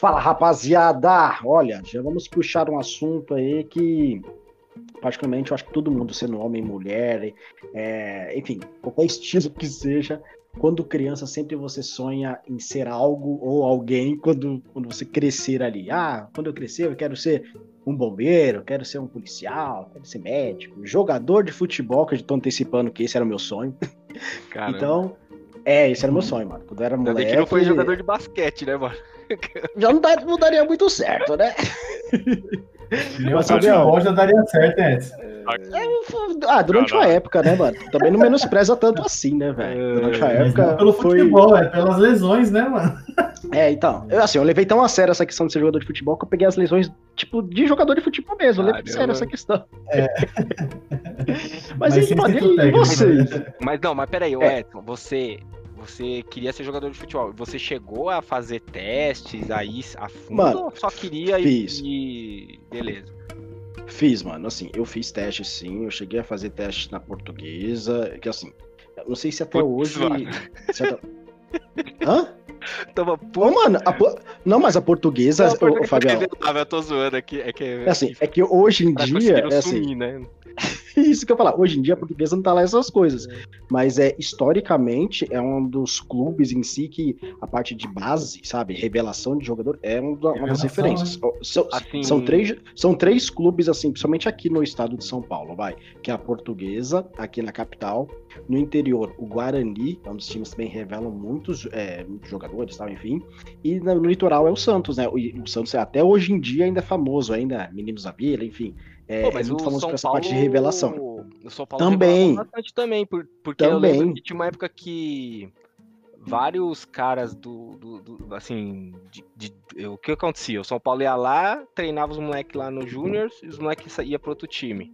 Fala rapaziada! Olha, já vamos puxar um assunto aí que, particularmente, eu acho que todo mundo, sendo homem, mulher, é, enfim, qualquer estilo que seja, quando criança sempre você sonha em ser algo ou alguém quando, quando você crescer ali. Ah, quando eu crescer eu quero ser um bombeiro, quero ser um policial, quero ser médico, jogador de futebol, que eu estou antecipando que esse era o meu sonho. Caramba. Então, é, esse era o meu sonho, mano. Quando eu era moleque... que não foi jogador de basquete, né, mano? Já não, não daria muito certo, né? Meu futebol já daria certo antes. É, ah, durante uma época, né, mano? Também não menospreza tanto assim, né, velho? Durante a época. Não pelo foi... futebol, é pelas lesões, né, mano? É, então. Eu, assim, eu levei tão a sério essa questão de ser jogador de futebol que eu peguei as lesões, tipo, de jogador de futebol mesmo. Eu levei a sério essa questão. É. mas, mas mano, e vocês? Né? Mas não, mas peraí, é. Edson, você você queria ser jogador de futebol. Você chegou a fazer testes aí a fundo mano, ou só queria fiz. e beleza? Fiz, mano. Assim, eu fiz testes sim. Eu cheguei a fazer testes na portuguesa. Que assim, não sei se até Putz, hoje. Se até... Hã? Tava pô, mano, a, não, mas a portuguesa, não, ô, Fabião. Eu tô zoando aqui, é que é assim, é que hoje em dia, é assim, sumir, né? Isso que eu falar. Hoje em dia a portuguesa não tá lá essas coisas. É. Mas é historicamente é um dos clubes em si que a parte de base, sabe, revelação de jogador é uma, uma das referências. Né? São, assim... são, três, são três clubes assim, principalmente aqui no estado de São Paulo, vai, que é a portuguesa aqui na capital, no interior o Guarani, é um dos times que também revelam muitos, é, muitos jogadores, tal, enfim, e no, no, litoral é o Santos, né? O, o Santos até hoje em dia ainda é famoso, ainda Meninos da Vila, enfim. É, Pô, mas é muito famoso São por essa Paulo, parte de revelação. O São Paulo também. bastante também, por, porque também. eu lembro que tinha uma época que vários caras do, do, do assim, de, de, o que acontecia? O São Paulo ia lá, treinava os moleques lá no Júnior e os moleques iam para outro time.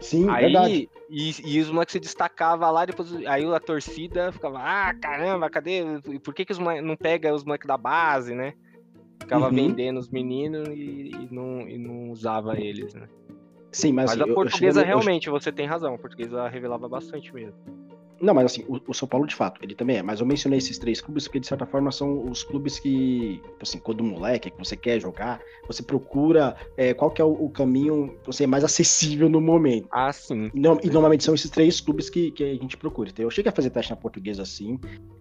Sim, aí, verdade. E, e os moleques se destacavam lá, depois aí a torcida ficava, ah, caramba, cadê? Por que, que os moleques não pega os moleques da base, né? Ficava uhum. vendendo os meninos e, e, não, e não usava eles, né? Sim, mas, mas a portuguesa eu, eu, realmente, você tem razão, a portuguesa revelava bastante mesmo. Não, mas assim, o, o, São Paulo de fato, ele também é. Mas eu mencionei esses três clubes porque, de certa forma, são os clubes que, assim, quando moleque, que você quer jogar, você procura é, qual que é o, o caminho você é mais acessível no momento. Ah, sim. E, e normalmente são esses três clubes que, que a gente procura. Então, eu cheguei a fazer teste na portuguesa assim.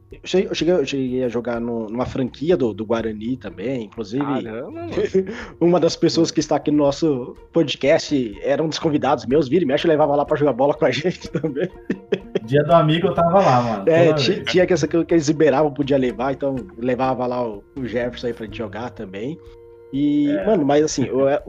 Eu cheguei, eu cheguei, eu cheguei a jogar no, numa franquia do, do Guarani também, inclusive. Caramba, uma das pessoas que está aqui no nosso podcast era um dos convidados meus, vira e mexe, levava lá para jogar bola com a gente também. Dia do amigo eu tava lá, mano. É, tinha, tinha que essa que eles liberavam, podia levar, então levava lá o, o Jefferson aí pra gente jogar também. E, é. mano, mas assim, eu, eu,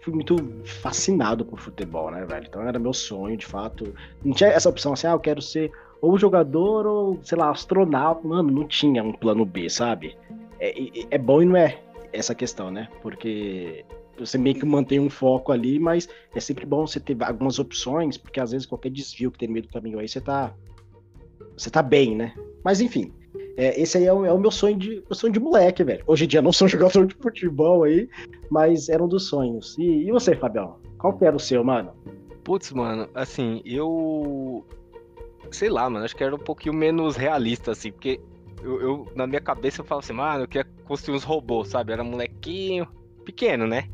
fui muito fascinado por futebol, né, velho? Então era meu sonho, de fato. Não tinha essa opção assim, ah, eu quero ser ou jogador ou, sei lá, astronauta. Mano, não tinha um plano B, sabe? É, é bom e não é essa questão, né? Porque você meio que mantém um foco ali, mas é sempre bom você ter algumas opções, porque às vezes qualquer desvio que tem no meio do caminho aí, você tá. Você tá bem, né? Mas enfim. É, esse aí é o, é o, meu sonho de sonho de moleque, velho. Hoje em dia não sou jogador de futebol aí, mas era um dos sonhos. E, e você, Fabião? Qual que era o seu, mano? Putz, mano, assim, eu sei lá, mano, acho que era um pouquinho menos realista, assim, porque eu, eu na minha cabeça eu falo assim, mano, eu queria construir uns robôs, sabe? era molequinho, pequeno, né?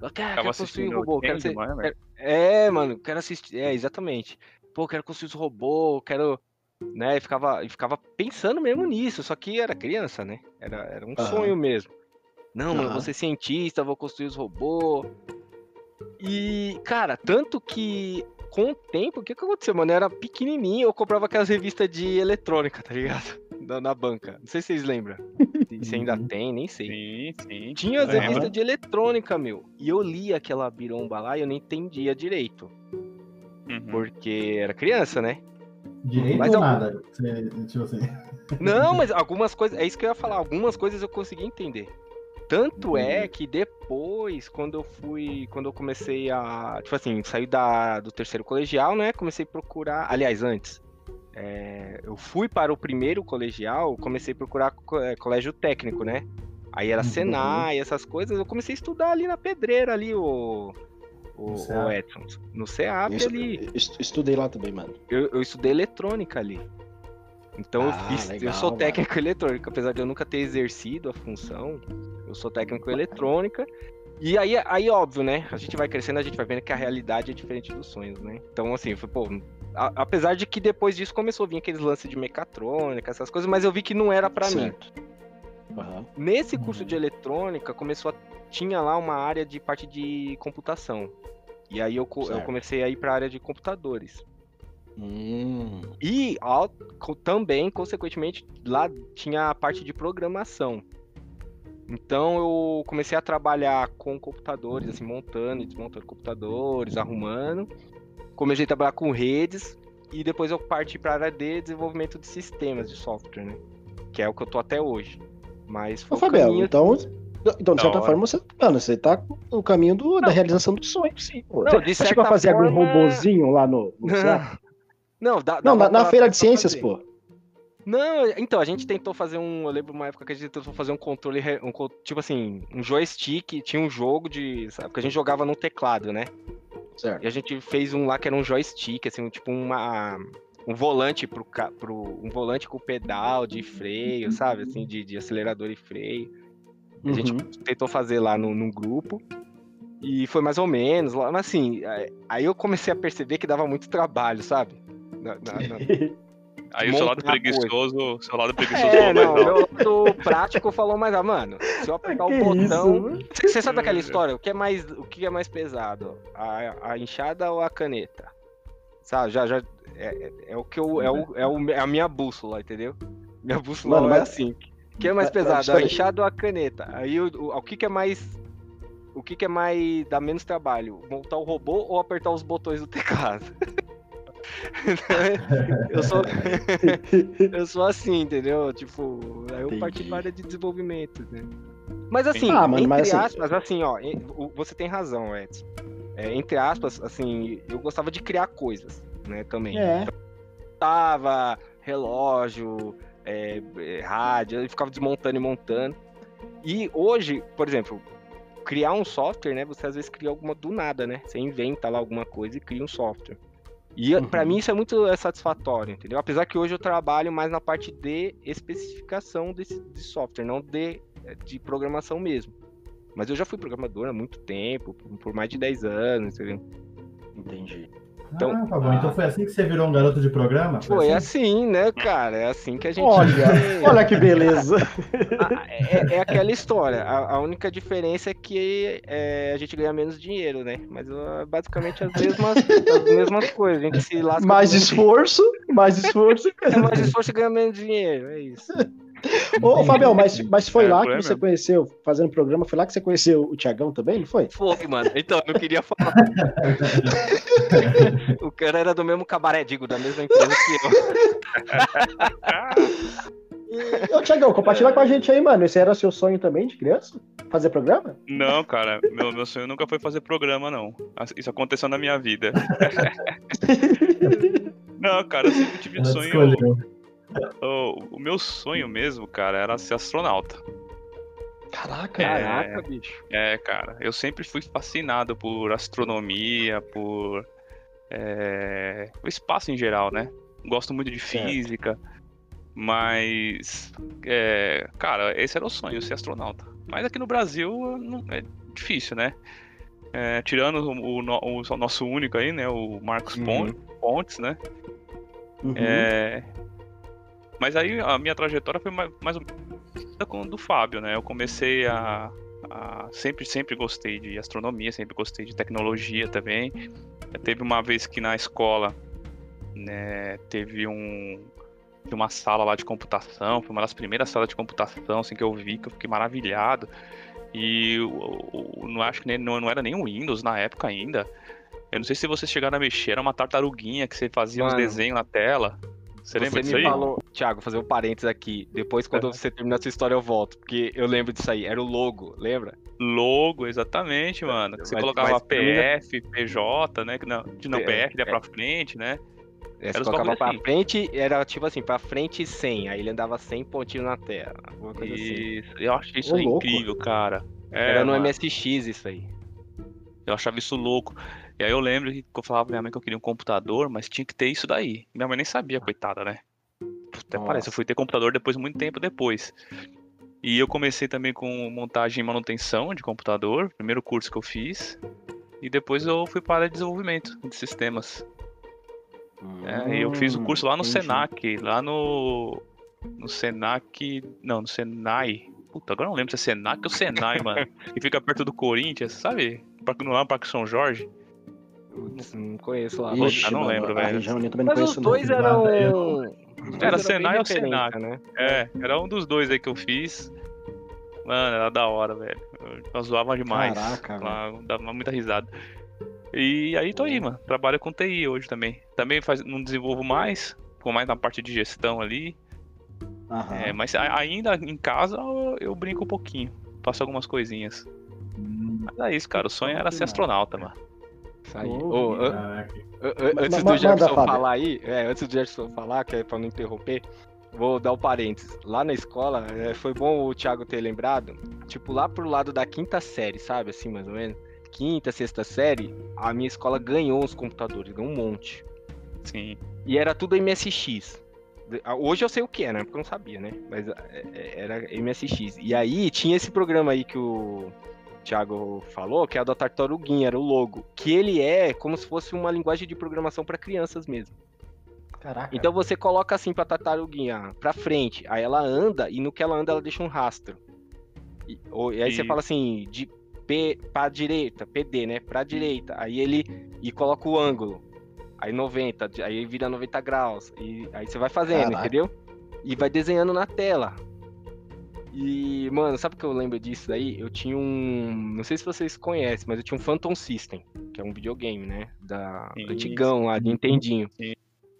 Eu quero, quero construir um robô, quero ser... Quero... É, mano, quero assistir, é, exatamente. Pô, quero construir os robôs, quero... Né, e ficava, e ficava pensando mesmo nisso, só que era criança, né? Era, era um uhum. sonho mesmo. Não, uhum. mano, vou ser cientista, vou construir os robôs. E, cara, tanto que com o tempo, o que, que aconteceu, mano? Eu era pequenininho, eu comprava aquelas revistas de eletrônica, tá ligado? Na, na banca. Não sei se vocês lembram. Se ainda tem, nem sei. Sim, sim. Tinha as revistas de eletrônica, meu. E eu lia aquela biromba lá e eu nem entendia direito. Uhum. Porque era criança, né? Direito mas ou nada? Tipo assim. Não, mas algumas coisas. É isso que eu ia falar. Algumas coisas eu consegui entender. Tanto é uhum. que depois, quando eu fui, quando eu comecei a, tipo assim, sair da, do terceiro colegial, né, comecei a procurar, aliás, antes, é, eu fui para o primeiro colegial, comecei a procurar é, colégio técnico, né, aí era uhum. Senai, essas coisas, eu comecei a estudar ali na pedreira, ali, o, o, o Edson, no CEAP ali. Estudei lá também, mano. Eu, eu estudei eletrônica ali. Então ah, eu, fiz, legal, eu sou técnico mano. eletrônico, apesar de eu nunca ter exercido a função, eu sou técnico eletrônica. E aí, aí, óbvio, né? A gente vai crescendo, a gente vai vendo que a realidade é diferente dos sonhos, né? Então, assim, foi, pô, a, apesar de que depois disso começou a vir aqueles lances de mecatrônica, essas coisas, mas eu vi que não era para mim. Uhum. Nesse curso de eletrônica, começou a, tinha lá uma área de parte de computação. E aí eu, eu comecei a ir para a área de computadores. Hum. E ao, também, consequentemente, lá tinha a parte de programação. Então eu comecei a trabalhar com computadores, assim, montando e desmontando computadores, arrumando. Comecei a trabalhar com redes e depois eu parti para a área de desenvolvimento de sistemas de software, né? Que é o que eu tô até hoje. Mas foi Ô, Fabiano, caminho... então, então, de certa forma, você, mano, você tá no caminho do, da realização do sonho, sim. Pô. Não, você, você chegou a fazer forma... algum robozinho lá no. no não, dá, não na, na feira de ciências, fazer. pô. Não, então, a gente tentou fazer um. Eu lembro uma época que a gente tentou fazer um controle. Um, tipo assim, um joystick. Tinha um jogo de. Sabe? Porque a gente jogava no teclado, né? Certo. E a gente fez um lá que era um joystick, assim, tipo uma. Um volante pro, pro. Um volante com pedal de freio, sabe? Assim, de, de acelerador e freio. A gente uhum. tentou fazer lá no, num grupo. E foi mais ou menos lá. Mas assim, aí eu comecei a perceber que dava muito trabalho, sabe? Na, na, na... Aí o seu lado preguiçoso, seu lado preguiçoso é, não, meu lado prático falou mais, ah, mano, se eu apertar o botão, você sabe aquela história, o que é mais, o que é mais pesado, a, a enxada ou a caneta? Sabe, já, já é, é, é o que eu, é, o, é, o, é a minha bússola, entendeu? Minha bússola mano, é mas... assim. O que é mais pesado, a enxada ou a caneta? Aí o, o, o que, que é mais o que, que é mais dá menos trabalho? Montar o robô ou apertar os botões do teclado? eu sou eu sou assim, entendeu? Tipo, eu parti para área de desenvolvimento, né? Mas assim, ah, mano, entre mas assim... aspas, assim, ó, você tem razão, Edson. É, entre aspas, assim, eu gostava de criar coisas, né, também. É. Então, tava relógio, é, é, rádio, eu ficava desmontando e montando. E hoje, por exemplo, criar um software, né? Você às vezes cria alguma do nada, né? Você inventa lá alguma coisa e cria um software. E uhum. para mim isso é muito é, satisfatório, entendeu? Apesar que hoje eu trabalho mais na parte de especificação desse, de software, não de, de programação mesmo. Mas eu já fui programador há muito tempo, por mais de 10 anos, entendeu? Entendi. Então, ah, tá bom. Então foi assim que você virou um garoto de programa? Foi, foi assim? assim? né, cara? É assim que a gente. Olha, olha que beleza. É, é, aquela história. A, a, única diferença é que é, a gente ganha menos dinheiro, né? Mas uh, basicamente as mesmas, as mesmas coisas. A gente se lasca. Mais esforço, mais esforço. É mais esforço e ganha menos dinheiro. É isso. Ô, Fabião, mas, mas foi é, lá que você mesmo. conheceu, fazendo programa, foi lá que você conheceu o Tiagão também, não foi? Foi, mano. Então, eu não queria falar. o cara era do mesmo cabaré, digo, da mesma empresa que eu. Ô, Tiagão, compartilha com a gente aí, mano. Esse era seu sonho também de criança? Fazer programa? Não, cara. Meu, meu sonho nunca foi fazer programa, não. Isso aconteceu na minha vida. não, cara, eu sempre tive Ela sonho. Escolheu o, o, meu sonho mesmo, cara, era ser astronauta. Caraca, é, caraca, bicho. É, cara, eu sempre fui fascinado por astronomia, por é, o espaço em geral, né? Gosto muito de física, mas, é, cara, esse era o sonho, ser astronauta. Mas aqui no Brasil não, é difícil, né? É, tirando o, o, o, nosso único aí, né? O Marcos uhum. Pontes, né? Uhum. Mas aí a minha trajetória foi mais, mais ou menos com do Fábio, né? Eu comecei a, a, sempre, sempre gostei de astronomia, sempre gostei de tecnologia também. Teve uma vez que na escola, né, teve um uma sala lá de computação, foi uma das primeiras salas de computação assim, que eu vi, que eu fiquei maravilhado. E eu, não acho que nem, não, não era nem o Windows na época ainda. Eu não sei se vocês chegaram a mexer, era uma tartaruguinha que você fazia Mano, uns desenhos na tela. Você, lembra disso me aí? falou, Thiago, fazer um parênteses aqui. Depois, quando você terminar a sua história, eu volto. Porque eu lembro disso aí. Era o logo, lembra? Logo, exatamente, mano. Você mas, colocava mas, PF, PJ, né? Não, de não, é, PF ia é. pra frente, né? É, você colocava pra assim. frente, era tipo assim, pra frente 100. Aí ele andava 100 pontinhos na tela. Assim. Isso, assim. eu acho isso incrível, cara. É, era no mano. MSX isso aí. Eu achava isso louco. E aí eu lembro que eu falava pra minha mãe que eu queria um computador, mas tinha que ter isso daí. Minha mãe nem sabia, coitada, né? Até Nossa. parece, eu fui ter computador depois, muito tempo depois. E eu comecei também com montagem e manutenção de computador, primeiro curso que eu fiz. E depois eu fui para desenvolvimento de sistemas. Hum, é, eu fiz o curso lá no entendi. Senac, lá no. No Senac. Não, no Senai. Puta, agora não lembro se é Senac ou Senai, mano. Que fica perto do Corinthians, sabe? Não é o Parque São Jorge. Putz, não conheço lá. Ixi, ah, não lembro, velho. Mas os dois eram. Era Senai ou Senac? Né? É, era um dos dois aí que eu fiz. Mano, era da hora, velho. Nós zoava demais. Caraca, velho. Dava muita risada. E aí tô aí, mano. Trabalho com TI hoje também. Também faz, não desenvolvo mais, ficou mais na parte de gestão ali. É, mas ainda em casa eu, eu, brinco um pouquinho. Faço algumas coisinhas. Hum. Mas é isso, cara. O sonho era ser astronauta, mano. Isso aí. Oh, oh, antes do Jefferson falar aí, é, antes do Jefferson falar, que é pra não interromper, vou dar o um parênteses. Lá na escola, é, foi bom o Thiago ter lembrado, tipo, lá pro lado da quinta série, sabe, assim, mais ou menos, quinta, sexta série, a minha escola ganhou os computadores, ganhou um monte. Sim. E era tudo MSX. Hoje eu sei o que é, né? Porque eu não sabia, né? Mas é, é, era MSX. E aí tinha esse programa aí que o Thiago falou, que é o da Tartaruguinha, era o logo. Que ele é como se fosse uma linguagem de programação para crianças mesmo. Caraca. Então você coloca assim pra tartaruguinha pra frente, aí ela anda e no que ela anda ela deixa um rastro. E, ou, e aí e... você fala assim, de P pra direita, PD, né? Pra direita. Aí ele e coloca o ângulo. Aí 90, aí vira 90 graus. E aí você vai fazendo, Caraca. entendeu? E vai desenhando na tela. E, mano, sabe o que eu lembro disso daí? Eu tinha um. Não sei se vocês conhecem, mas eu tinha um Phantom System, que é um videogame, né? Da sim, antigão lá, de Nintendinho. Sim.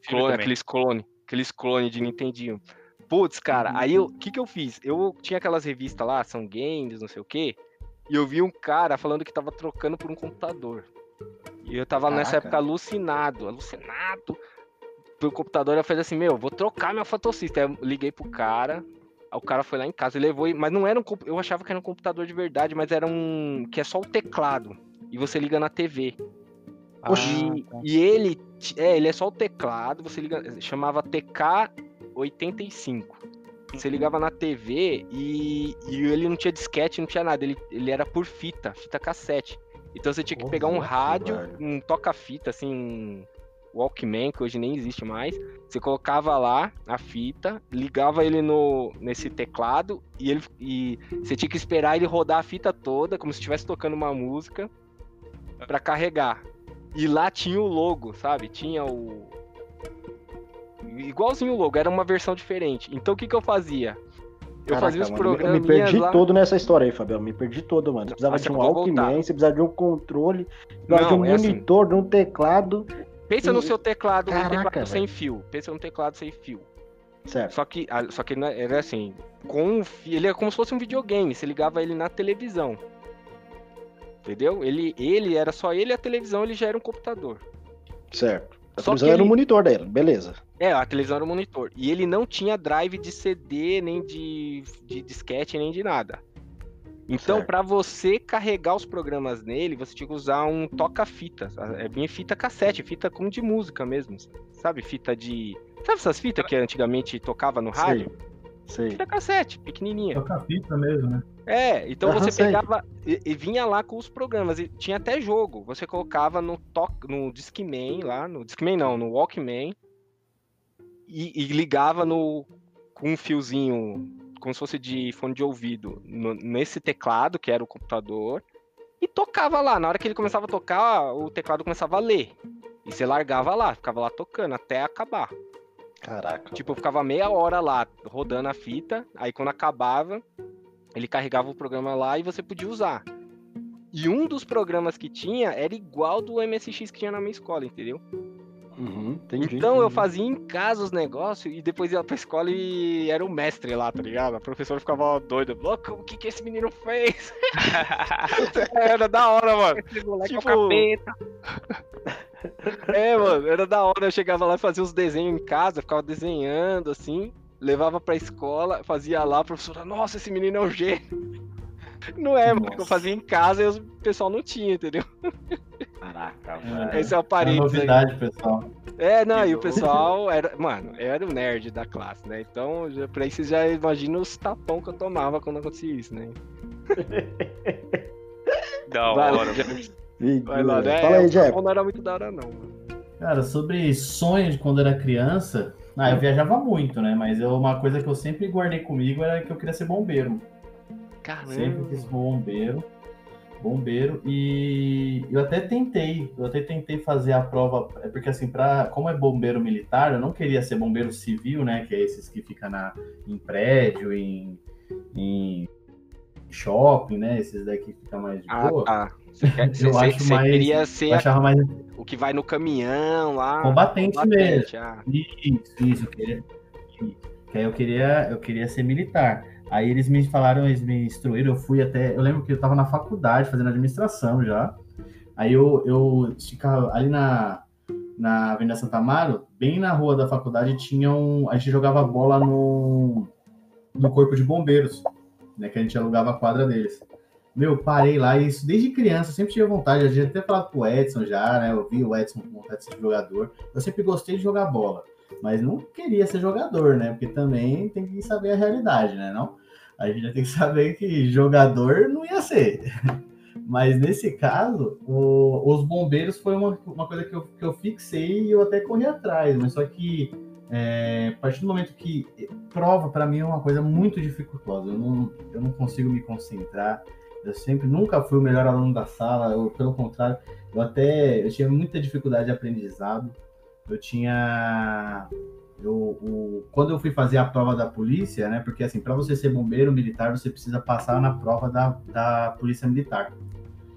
Clone, aqueles clone, aqueles clone de Nintendinho. Putz, cara, aí o que que eu fiz? Eu tinha aquelas revistas lá, são games, não sei o quê, e eu vi um cara falando que tava trocando por um computador. E eu tava Caraca. nessa época alucinado, alucinado pelo computador. Eu falei assim, meu, vou trocar meu System. Aí eu liguei pro cara, o cara foi lá em casa e levou, mas não era um, eu achava que era um computador de verdade, mas era um que é só o teclado e você liga na TV. Ah, e, tá. e ele, é, ele é só o teclado, você liga, chamava TK85. Você ligava na TV e, e ele não tinha disquete, não tinha nada, ele, ele era por fita, fita cassete. Então você tinha que pegar um rádio, um toca-fita, assim, Walkman, que hoje nem existe mais. Você colocava lá a fita, ligava ele no nesse teclado e ele e você tinha que esperar ele rodar a fita toda, como se estivesse tocando uma música, para carregar. E lá tinha o logo, sabe? Tinha o igualzinho o logo, era uma versão diferente. Então o que que eu fazia? Eu Caraca, fazia os programas. Eu me perdi lá... todo nessa história aí, Fabião. Me perdi todo, mano. Você precisava de um Walkman, você precisava de um controle, precisava de um é monitor, assim. de um teclado. Pensa e... no seu teclado, Caraca, um teclado sem fio. Pensa no teclado sem fio. Certo. Só que, só que era assim, com ele é como se fosse um videogame. Você ligava ele na televisão. Entendeu? Ele, ele era só ele e a televisão, ele já era um computador. Certo. A só televisão era ele... o monitor dela, beleza. É, a televisão era o monitor. E ele não tinha drive de CD, nem de, de disquete, nem de nada. Então, para você carregar os programas nele, você tinha que usar um toca-fita. É bem fita cassete, fita como de música mesmo. Sabe? Fita de. Sabe essas fitas que antigamente tocava no rádio? Sei. Fita cassete, pequenininha. Toca-fita mesmo, né? É, então você pegava e, e, vinha lá com os programas. E tinha até jogo. Você colocava no, to, no Discman lá, no Discman não, no Walkman. E, e ligava no com um fiozinho como se fosse de fone de ouvido no, nesse teclado, que era o computador, e tocava lá. Na hora que ele começava a tocar, o teclado começava a ler. E você largava lá, ficava lá tocando até acabar. Caraca. Tipo, eu ficava meia hora lá rodando a fita, aí quando acabava, ele carregava o programa lá e você podia usar. E um dos programas que tinha era igual do MSX que tinha na minha escola, entendeu? Uhum, entendi, então entendi. eu fazia em casa os negócios e depois ia pra escola e era o mestre lá, tá ligado? A professora ficava doida. Louco, o que que esse menino fez? era da hora, mano. Esse moleque é tipo... é, mano, era da hora. Eu chegava lá e fazia os desenhos em casa, ficava desenhando assim, levava pra escola, fazia lá, a professora, nossa, esse menino é um gênio. Não é, mano, que eu fazia em casa e o pessoal não tinha, entendeu? Caraca, É. Esse é o É parênteses aí. novidade, pessoal. É, não, e o Que pessoal era, mano, eu era o nerd da classe, né? Então, já, por aí vocês já imaginam os tapão que eu tomava quando acontecia isso, né? Da Vai lá, hora. Vai lá, né? Fala aí, o Jeff. não era muito da hora, não. mano. Cara, sobre sonhos de quando era criança, ah, eu viajava muito, né? Mas eu, uma coisa que eu sempre guardei comigo era que eu queria ser bombeiro. Sempre Caramba. quis ser bombeiro. Bombeiro. E eu até tentei, eu até tentei fazer a prova, é porque assim, pra, como é bombeiro militar, eu não queria ser bombeiro civil, né? Que é esses que ficam na, em prédio, em, em shopping, né? Esses daqui que ficam mais de Ah, boa. tá. Você, quer- Eu você- acho você mais- queria ser achava mais o que vai no caminhão lá. combatente mesmo. combatente, ah. Isso, isso, eu queria. Que aí eu queria, eu queria ser militar. Aí eles me falaram, eles me instruíram, eu fui até. Eu lembro que eu tava na faculdade fazendo administração já. Aí eu, eu ficava ali na, na Avenida Santa Amaro, bem na rua da faculdade, tinha um. A gente jogava bola no, no corpo de bombeiros, né? Que a gente alugava a quadra deles. Meu, parei lá, e isso desde criança, eu sempre tive vontade, eu já tinha até falado pro Edson já, né? Eu vi o Edson de ser jogador. Eu sempre gostei de jogar bola, mas não queria ser jogador, né? Porque também tem que saber a realidade, né? Não? A gente já tem que saber que jogador não ia ser. Mas nesse caso, o- os bombeiros foi uma, uma coisa que eu, que eu fixei e eu até corri atrás, mas só que é, a partir do momento que prova para mim é uma coisa muito dificultosa, eu não, eu não consigo me concentrar. Eu sempre nunca fui o melhor aluno da sala, eu, pelo contrário, eu até eu tinha muita dificuldade de aprendizado. Eu tinha eu, o- quando eu fui fazer a prova da polícia, né? Porque assim, para você ser bombeiro militar, você precisa passar na prova da, da polícia militar.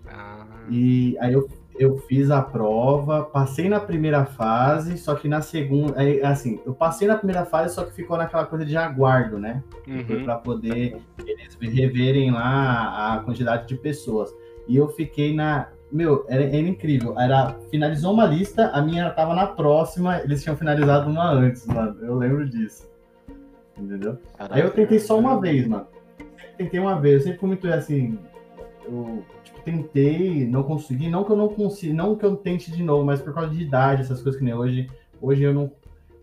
Ah, E aí eu, eu fiz a prova, passei na primeira fase, só que na segunda, aí, assim, eu passei na primeira fase, só que ficou naquela coisa de aguardo, né? uhum. para poder eles reverem lá a quantidade de pessoas. E eu fiquei na. Meu, era, era incrível. Era, finalizou uma lista, a minha tava na próxima, eles tinham finalizado uma antes, mano. Eu lembro disso. Entendeu? Aí eu tentei só uma vez, mano. Tentei uma vez, eu sempre fui muito assim. Eu tipo, tentei, não consegui, não que eu não consiga, não que eu tente de novo, mas por causa de idade, essas coisas que nem hoje. Hoje eu não.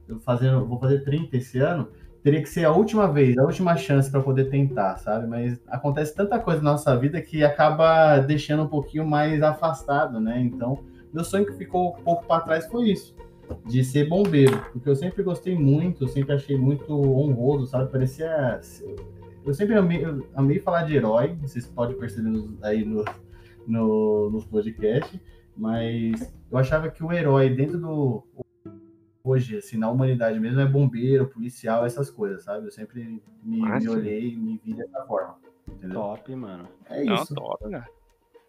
Eu fazendo, vou fazer 30 esse ano teria que ser a última vez, a última chance para poder tentar, sabe? Mas acontece tanta coisa na nossa vida que acaba deixando um pouquinho mais afastado, né? Então, meu sonho que ficou um pouco para trás foi isso, de ser bombeiro, porque eu sempre gostei muito, sempre achei muito honroso, sabe? Parecia eu sempre amei, eu amei falar de herói, vocês podem perceber aí no, no, nos podcasts, mas eu achava que o herói dentro do hoje, assim, na humanidade mesmo, é bombeiro, policial, essas coisas, sabe? Eu sempre me, Ah, me olhei, me vi dessa forma. Entendeu? Top, mano. É Não, isso. top, né?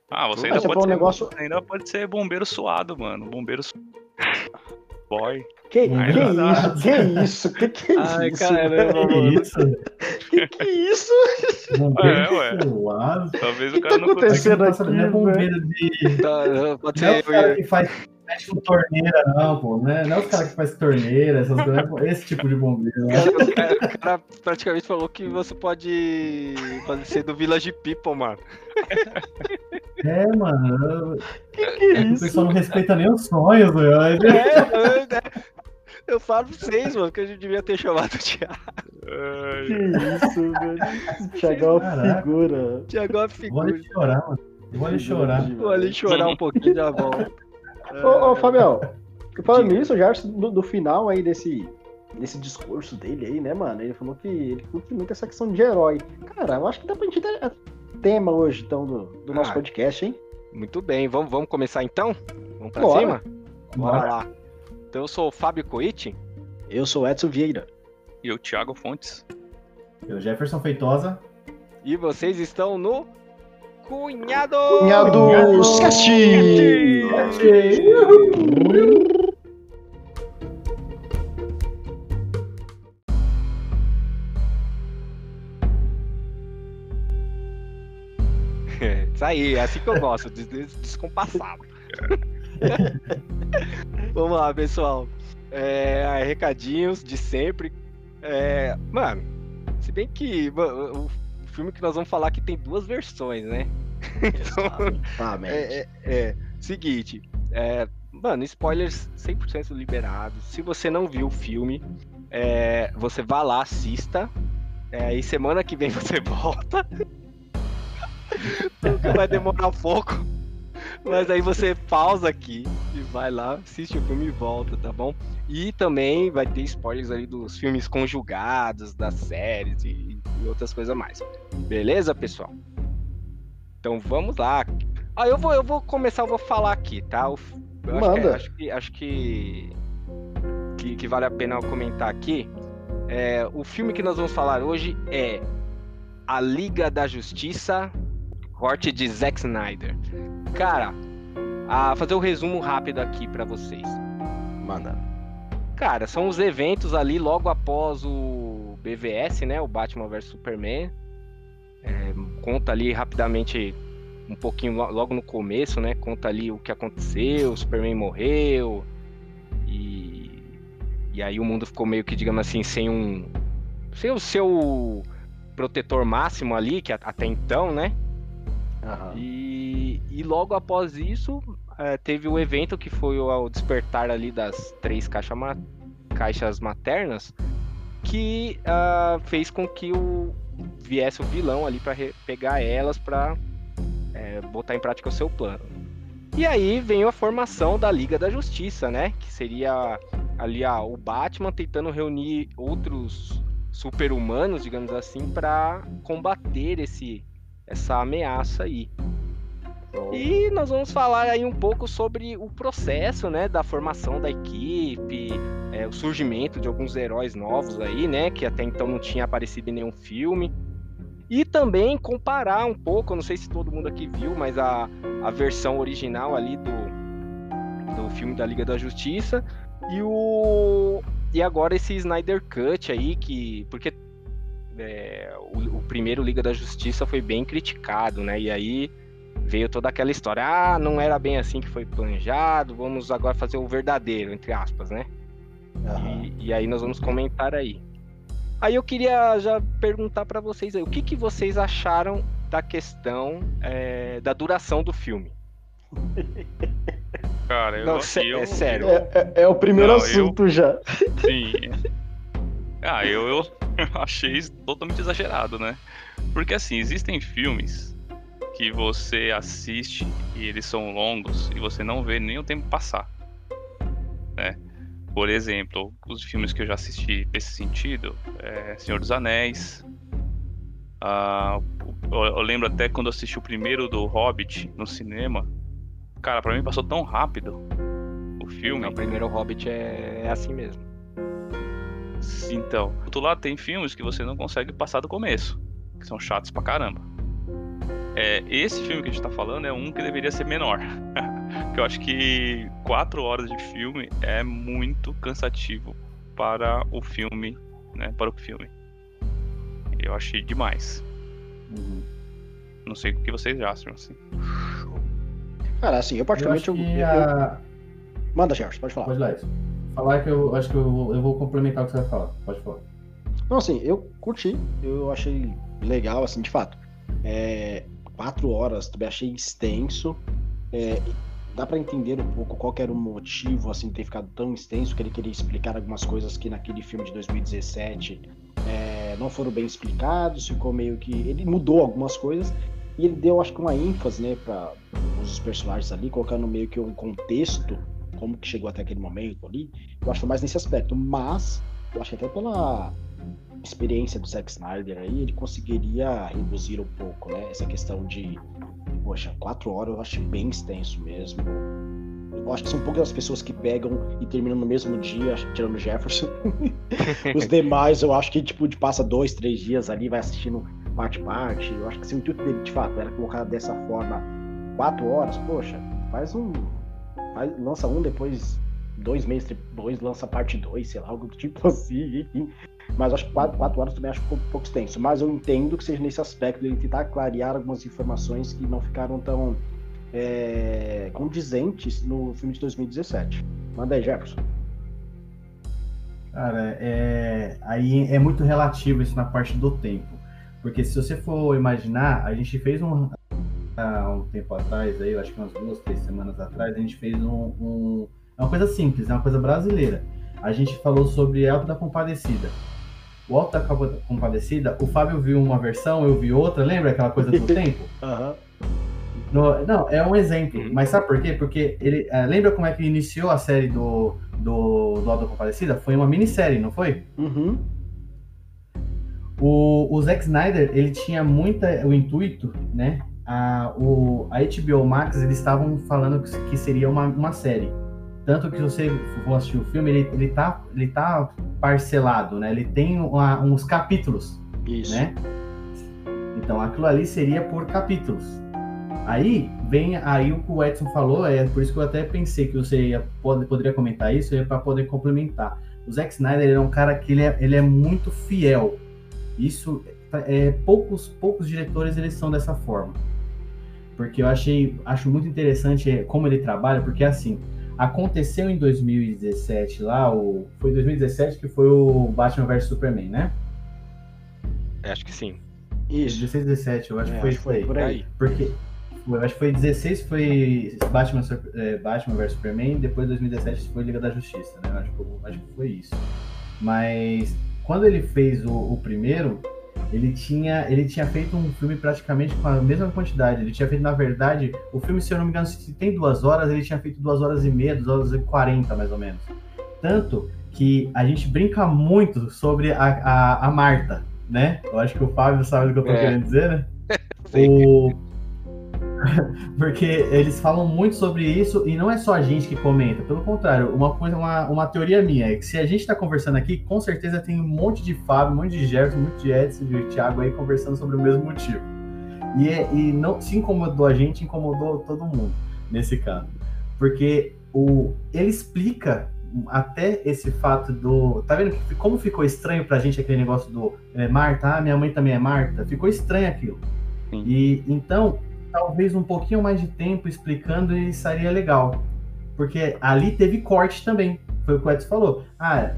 Ah, você ainda pode, um ser, negócio- você ainda pode ser bombeiro suado, mano. Bombeiro su... boy. Que, Ai, que não. isso? Que isso? Que que é Ai, isso? caramba, Que mano. isso? Que que isso? Bombeiro É, ué. suado. Talvez que o cara tá não consiga. acontecendo? É aqui, bombeiro de. Tá, pode Não é ser. os caras que faz mexe com torneira, não, pô. Não é, não é os caras que faz torneira, essas coisas. é Esse tipo de bombeiro. O Né? cara, o cara- o cara praticamente falou que você pode fazer ser do Village People, mano. É, mano. Que que é O isso? pessoal não respeita nem os sonhos, velho. É, é, eu falo pra vocês, mano, que a gente devia ter chamado o Thiago. Que isso, velho? Thiagão é uma figura. Thiago é uma Vou figura. ali chorar, mano. Vou ali chorar. Vou ali chorar um pouquinho já volto. Ô, ô, Fabião, falando nisso, o Gerson, no, no final aí desse, desse discurso dele aí, né, mano? Ele falou que ele curte muito essa questão de herói. Cara, eu acho que dá pra gente dar tema hoje, então, do, do nosso Ah. podcast, hein? Muito bem, vamos, vamos começar então? Vamos pra Bora. cima? Bora lá. Então eu sou o Fábio Coiti. Eu sou o Edson Vieira. E o Thiago Fontes. Eu, Jefferson Feitosa. E vocês estão no Cunhado! Cunhados Cast! É, Isso aí, é assim que eu gosto, des- des- descompassado. Vamos lá, pessoal. É, recadinhos de sempre. É, mano, se bem que mano, o filme que nós vamos falar aqui tem duas versões, né? Então. É, é, é, seguinte, É, mano, spoilers 100% liberados. Se você não viu o filme, é, você vá lá, assista. É, e semana que vem você volta. vai demorar pouco. Mas aí você pausa aqui e vai lá, assiste o filme e volta, tá bom? E também vai ter spoilers ali dos filmes conjugados, das séries e, e outras coisas mais. Beleza, pessoal? Então vamos lá. Ah, eu vou, eu vou começar, eu vou falar aqui, tá? Eu, eu Manda. Acho que, acho que, que, que vale a pena eu comentar aqui. É, o filme que nós vamos falar hoje é A Liga da Justiça, corte de Zack Snyder. Cara, a fazer o um resumo rápido aqui para vocês. Manda. Cara, são os eventos ali logo após o BVS, né? O Batman vs Superman. É, conta ali rapidamente um pouquinho logo no começo, né? Conta ali o que aconteceu, o Superman morreu e e aí o mundo ficou meio que, digamos assim, sem um sem o seu protetor máximo ali, que até então, né? Aham. E, e logo após isso, é, teve o evento que foi o, despertar ali das três caixa ma- caixas maternas, que ah, fez com que o, viesse o vilão ali para pegar elas para botar em prática o seu plano. E aí veio a formação da Liga da Justiça, né? Que seria ali ah, o Batman tentando reunir outros super-humanos, digamos assim, para combater esse essa ameaça aí. E nós vamos falar aí um pouco sobre o processo, né, da formação da equipe, é, o surgimento de alguns heróis novos aí, né, que até então não tinha aparecido em nenhum filme. E também comparar um pouco, não sei se todo mundo aqui viu, mas a, a versão original ali do, do filme da Liga da Justiça e o e agora esse Snyder Cut aí que porque é, o, o primeiro Liga da Justiça foi bem criticado, né? E aí veio toda aquela história, ah, não era bem assim que foi planejado, vamos agora fazer o verdadeiro, entre aspas, né? Aham. E, e aí nós vamos comentar aí. Aí eu queria já perguntar pra vocês aí, o que, que vocês acharam da questão é, da duração do filme? Cara, eu, Não, eu, é sério. É, é- é o primeiro Não, assunto já. Sim. Ah, eu, eu achei totalmente exagerado, né? Porque assim, existem filmes que você assiste e eles são longos e você não vê nem o tempo passar. Né? Por exemplo, os filmes que eu já assisti nesse sentido, é Senhor dos Anéis. ah, eu, lembro até quando eu assisti o primeiro do Hobbit no cinema. Cara, pra mim passou tão rápido o filme. O primeiro Hobbit é, é assim mesmo. Então, do lado tem filmes que você não consegue passar do começo, que são chatos pra caramba. É, esse filme que a gente tá falando é um que deveria ser menor. Porque eu acho que quatro horas de filme é muito cansativo para o filme, né? Para o filme. Eu achei demais. Não sei o que vocês acham, assim. Cara, assim, eu Eu particularmente. Eu, que eu- a... Manda, Jefferson, pode falar. Pode lá, isso. Falar que eu acho que eu, vou- eu vou complementar o que você vai falar. Pode falar. Não, assim, eu curti, eu achei legal, assim, de fato. É, quatro horas, também achei extenso. É, dá pra entender um pouco qual era o motivo, assim, de ter ficado tão extenso, que ele queria explicar algumas coisas que naquele filme de 2017 é, não foram bem explicados, ficou meio que... Ele mudou algumas coisas e ele deu, acho que, uma ênfase, né, para os personagens ali, colocando meio que um contexto, como que chegou até aquele momento ali. Eu acho mais nesse aspecto, mas eu acho que até pela experiência do Zack Snyder aí, ele conseguiria reduzir um pouco, né? Essa questão de, poxa, quatro horas eu acho bem extenso mesmo. Eu acho que são poucas as pessoas que pegam e terminam no mesmo dia, tirando o Jefferson. Os demais, eu acho que, tipo, de passa dois, três dias ali, vai assistindo parte parte. Eu acho que se o intuito dele, de fato, era colocar dessa forma quatro horas, poxa, faz um. Faz, lança um, depois dois meses depois lança parte dois, sei lá, algo do tipo assim, enfim. Mas acho que quatro, quatro horas também acho um pouco, pouco extenso. Mas eu entendo que seja nesse aspecto dele tentar clarear algumas informações que não ficaram tão é, condizentes no filme de 2017. Manda aí, Jefferson. Cara, é... aí é muito relativo isso na parte do tempo. Porque se você for imaginar, a gente fez um. Há um tempo atrás, aí, eu acho que umas duas, três semanas atrás, a gente fez um, um é uma coisa simples, é uma coisa brasileira. A gente falou sobre Alto da Compadecida. O Alto da Compadecida, o Fábio viu uma versão, eu vi outra, lembra aquela coisa do tempo? Aham. No- não, é um exemplo. Uhum. Mas sabe por quê? Porque ele. é, lembra como é que iniciou a série do, do, do Alto da Compadecida? Foi uma minissérie, não foi? Uhum. O, o Zack Snyder, ele tinha muita o intuito, né? A, o, a HBO Max, eles estavam falando que, seria uma, uma série. Tanto que se você for assistir o filme, ele, ele, tá, ele tá parcelado, né? Ele tem uma- uns capítulos, Isso. né? Então aquilo ali seria por capítulos. Aí vem aí o que o Edson falou, é por isso que eu até pensei que você ia, pode, poderia comentar isso, é para poder complementar. O Zack Snyder ele é um cara que ele é, ele é muito fiel. Isso é poucos poucos diretores eles são dessa forma. Porque eu achei acho muito interessante é, como ele trabalha, porque assim, aconteceu em 2017 lá, o foi 2017 que foi o Batman vs Superman, né? Acho que sim. Isso. 16, 17, eu acho É, que foi acho aí. por aí. Porque eu acho que foi 16 foi Batman, é, Batman vs Superman, depois 2017 foi Liga da Justiça, né? Eu Acho que, eu acho que foi isso. Mas quando ele fez o, o primeiro, ele tinha, ele tinha feito um filme praticamente com a mesma quantidade. Ele tinha feito, na verdade, o filme, se eu não me engano, se tem duas horas, ele tinha feito duas horas e meia, duas horas e quarenta, mais ou menos. Tanto que a gente brinca muito sobre a, a, a Marta, né? Eu acho que o Fábio sabe o que eu tô É. querendo dizer, né? O... Porque eles falam muito sobre isso e não é só a gente que comenta. Pelo contrário, uma coisa, uma, uma teoria minha é que se a gente está conversando aqui, com certeza tem um monte de Fábio, um monte de Jefferson, um monte de Edson, de Thiago aí conversando sobre o mesmo motivo. E, é- e não se incomodou a gente, incomodou todo mundo nesse caso. Porque o, ele explica até esse fato do. Tá vendo que, como ficou estranho pra gente aquele negócio do é, Marta, ah, minha mãe também é Marta? Ficou estranho aquilo. Sim. E então, talvez um pouquinho mais de tempo explicando e seria legal. Porque ali teve corte também. Foi o que o Edson falou. Ah,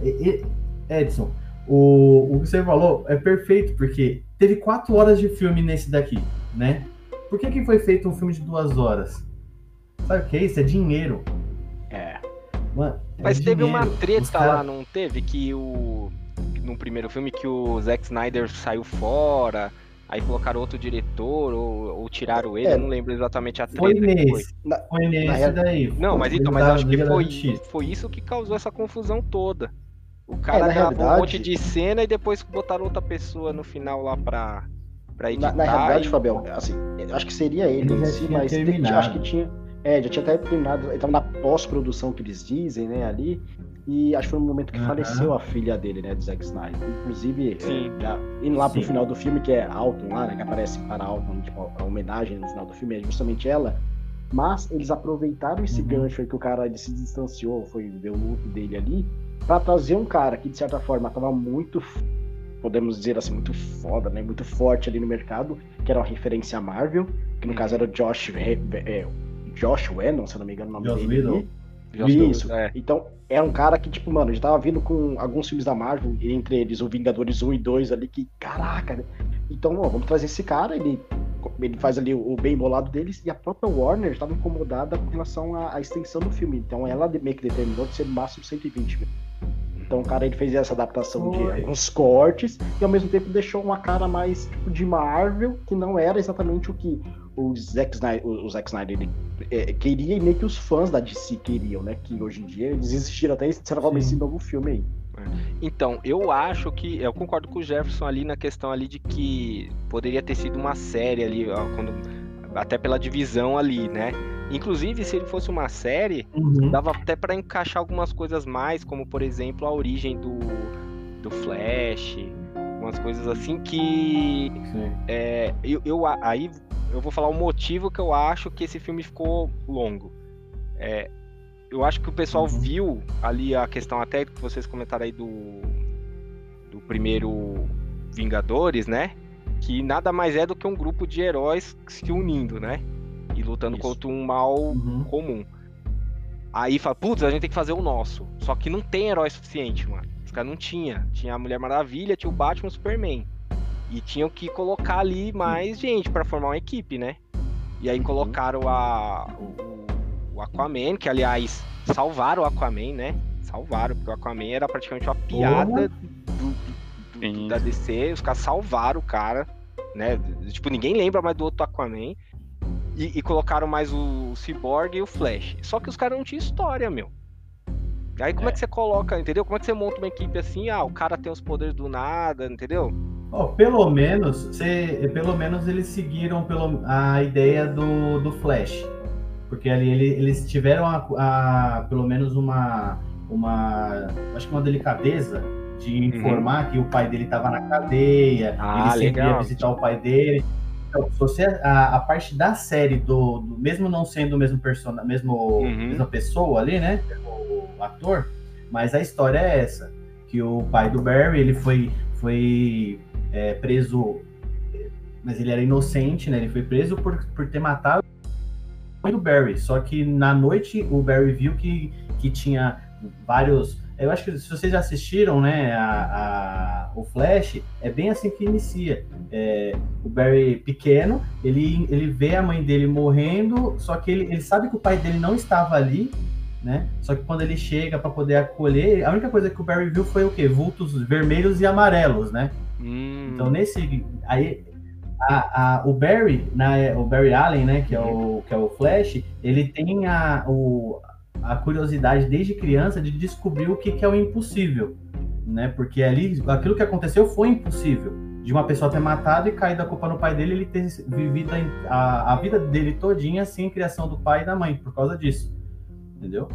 Edson, o, o que você falou é perfeito, porque teve quatro horas de filme nesse daqui, né? Por que, que foi feito um filme de duas horas? Sabe o que é isso? É dinheiro. É. Mano, é Mas teve uma dinheiro. Treta cara- lá, não teve? Que o. No primeiro filme que o Zack Snyder saiu fora, aí colocaram outro diretor, ou, ou tiraram ele, É. eu não lembro exatamente a treta Foi que foi. nesse. Na- Foi nesse real- daí. Não, mas então, Foi mas da acho que foi, foi isso que causou essa confusão toda. O cara na gravou um monte de cena e depois botaram outra pessoa no final lá pra, pra editar. Na, na realidade, e- Fabião, assim, eu acho que seria ele, Ele em si, mas acho que tinha. É, já tinha até terminado. Então, na pós-produção que eles dizem, né, ali. E acho que foi no momento que Aham. faleceu a filha dele, né, do Zack Snyder. Inclusive, é, já indo lá pro Sim. final do filme, que é Alton lá, né, que aparece para Alton, tipo, a homenagem no final do filme, é justamente ela. Mas eles aproveitaram esse Uhum. gancho aí que o cara ele se distanciou, foi ver o look dele ali, pra trazer um cara que, de certa forma, tava muito, podemos dizer assim, muito foda, né? Muito forte ali no mercado, que era uma referência à Marvel, que no Uhum. caso era o Josh, Re- é, Josh Whedon, se eu não me engano o nome Joss dele. Whedon. Isso. É. Então, era um cara que, tipo, mano, já tava vindo com alguns filmes da Marvel, entre eles o Vingadores 1 e 2 ali, que, caraca, né? Então, ó, vamos trazer esse cara, ele, ele faz ali o, o bem bolado deles, e a própria Warner estava incomodada com relação à, à extensão do filme. Então, ela meio que determinou de ser no máximo 120 minutos. Então, o cara ele fez essa adaptação de alguns cortes, e ao mesmo tempo deixou uma cara mais, tipo, de Marvel, que não era exatamente o que o Zack Snyder, o, Zack Snyder ele, é, queria e nem que os fãs da DC queriam, né? Que hoje em dia eles existiram até esse, Sim. esse novo filme aí. Então, eu acho que. Eu concordo com o Jefferson ali na questão ali de que poderia ter sido uma série ali, ó, quando, até pela divisão ali, né? Inclusive, se ele fosse uma série, Uhum. dava até pra encaixar algumas coisas mais, como por exemplo a origem do, do Flash, umas coisas assim que é, eu, eu aí eu vou falar o motivo que eu acho que esse filme ficou longo. É, eu acho que o pessoal Uhum. viu ali a questão até que vocês comentaram aí do do primeiro Vingadores, né? Que nada mais é do que um grupo de heróis se unindo, né? E lutando Isso. contra um mal Uhum. comum. Aí fala, putz, a gente tem que fazer o nosso. Só que não tem herói suficiente, mano. Os caras não tinha. Tinha a Mulher Maravilha, tinha o Batman e o Superman. E tinham que colocar ali mais gente pra formar uma equipe, né? E aí colocaram a, o, o Aquaman, que aliás salvaram o Aquaman, né? Salvaram, porque o Aquaman era praticamente uma piada do, do, do, da DC. Os caras salvaram o cara, né? Tipo, ninguém lembra mais do outro Aquaman. E, e colocaram mais o Cyborg e o Flash. Só que os caras não tinham história, meu. Aí como é. é. que você coloca, entendeu? Como é que você monta uma equipe assim? Ah, o cara tem os poderes do nada, entendeu? Oh, pelo menos, você, pelo menos eles seguiram pelo, a ideia do, do Flash. Porque ali ele, eles tiveram a, a, pelo menos uma, uma. Acho que uma delicadeza de uhum. informar uhum. que o pai dele estava na cadeia, ah, ele sempre legal. ia visitar o pai dele. Então, se você a, a parte da série do, do, mesmo não sendo o mesmo persona, mesmo uhum. mesma pessoa ali, né, o ator, mas a história é essa, que o pai do Barry, ele foi foi é, preso, mas ele era inocente, né? Ele foi preso por, por ter matado o Barry. Só que na noite o Barry viu que, que tinha vários. Eu acho que se vocês já assistiram, né, a, a o Flash, é bem assim que inicia. É, o Barry pequeno, ele, ele vê a mãe dele morrendo, só que ele, ele sabe que o pai dele não estava ali, né? Só que quando ele chega para poder acolher, a única coisa que o Barry viu foi o quê? Vultos vermelhos e amarelos, né? Hum. Então nesse aí a, a, o Barry, né, o Barry Allen, né, que é o que é o Flash, ele tem a, o, a curiosidade desde criança de descobrir o que, que é o impossível, né? Porque ali aquilo que aconteceu foi impossível de uma pessoa ter matado e caído a culpa no pai dele, ele ter vivido a, a vida dele todinha sem criação do pai e da mãe por causa disso, entendeu?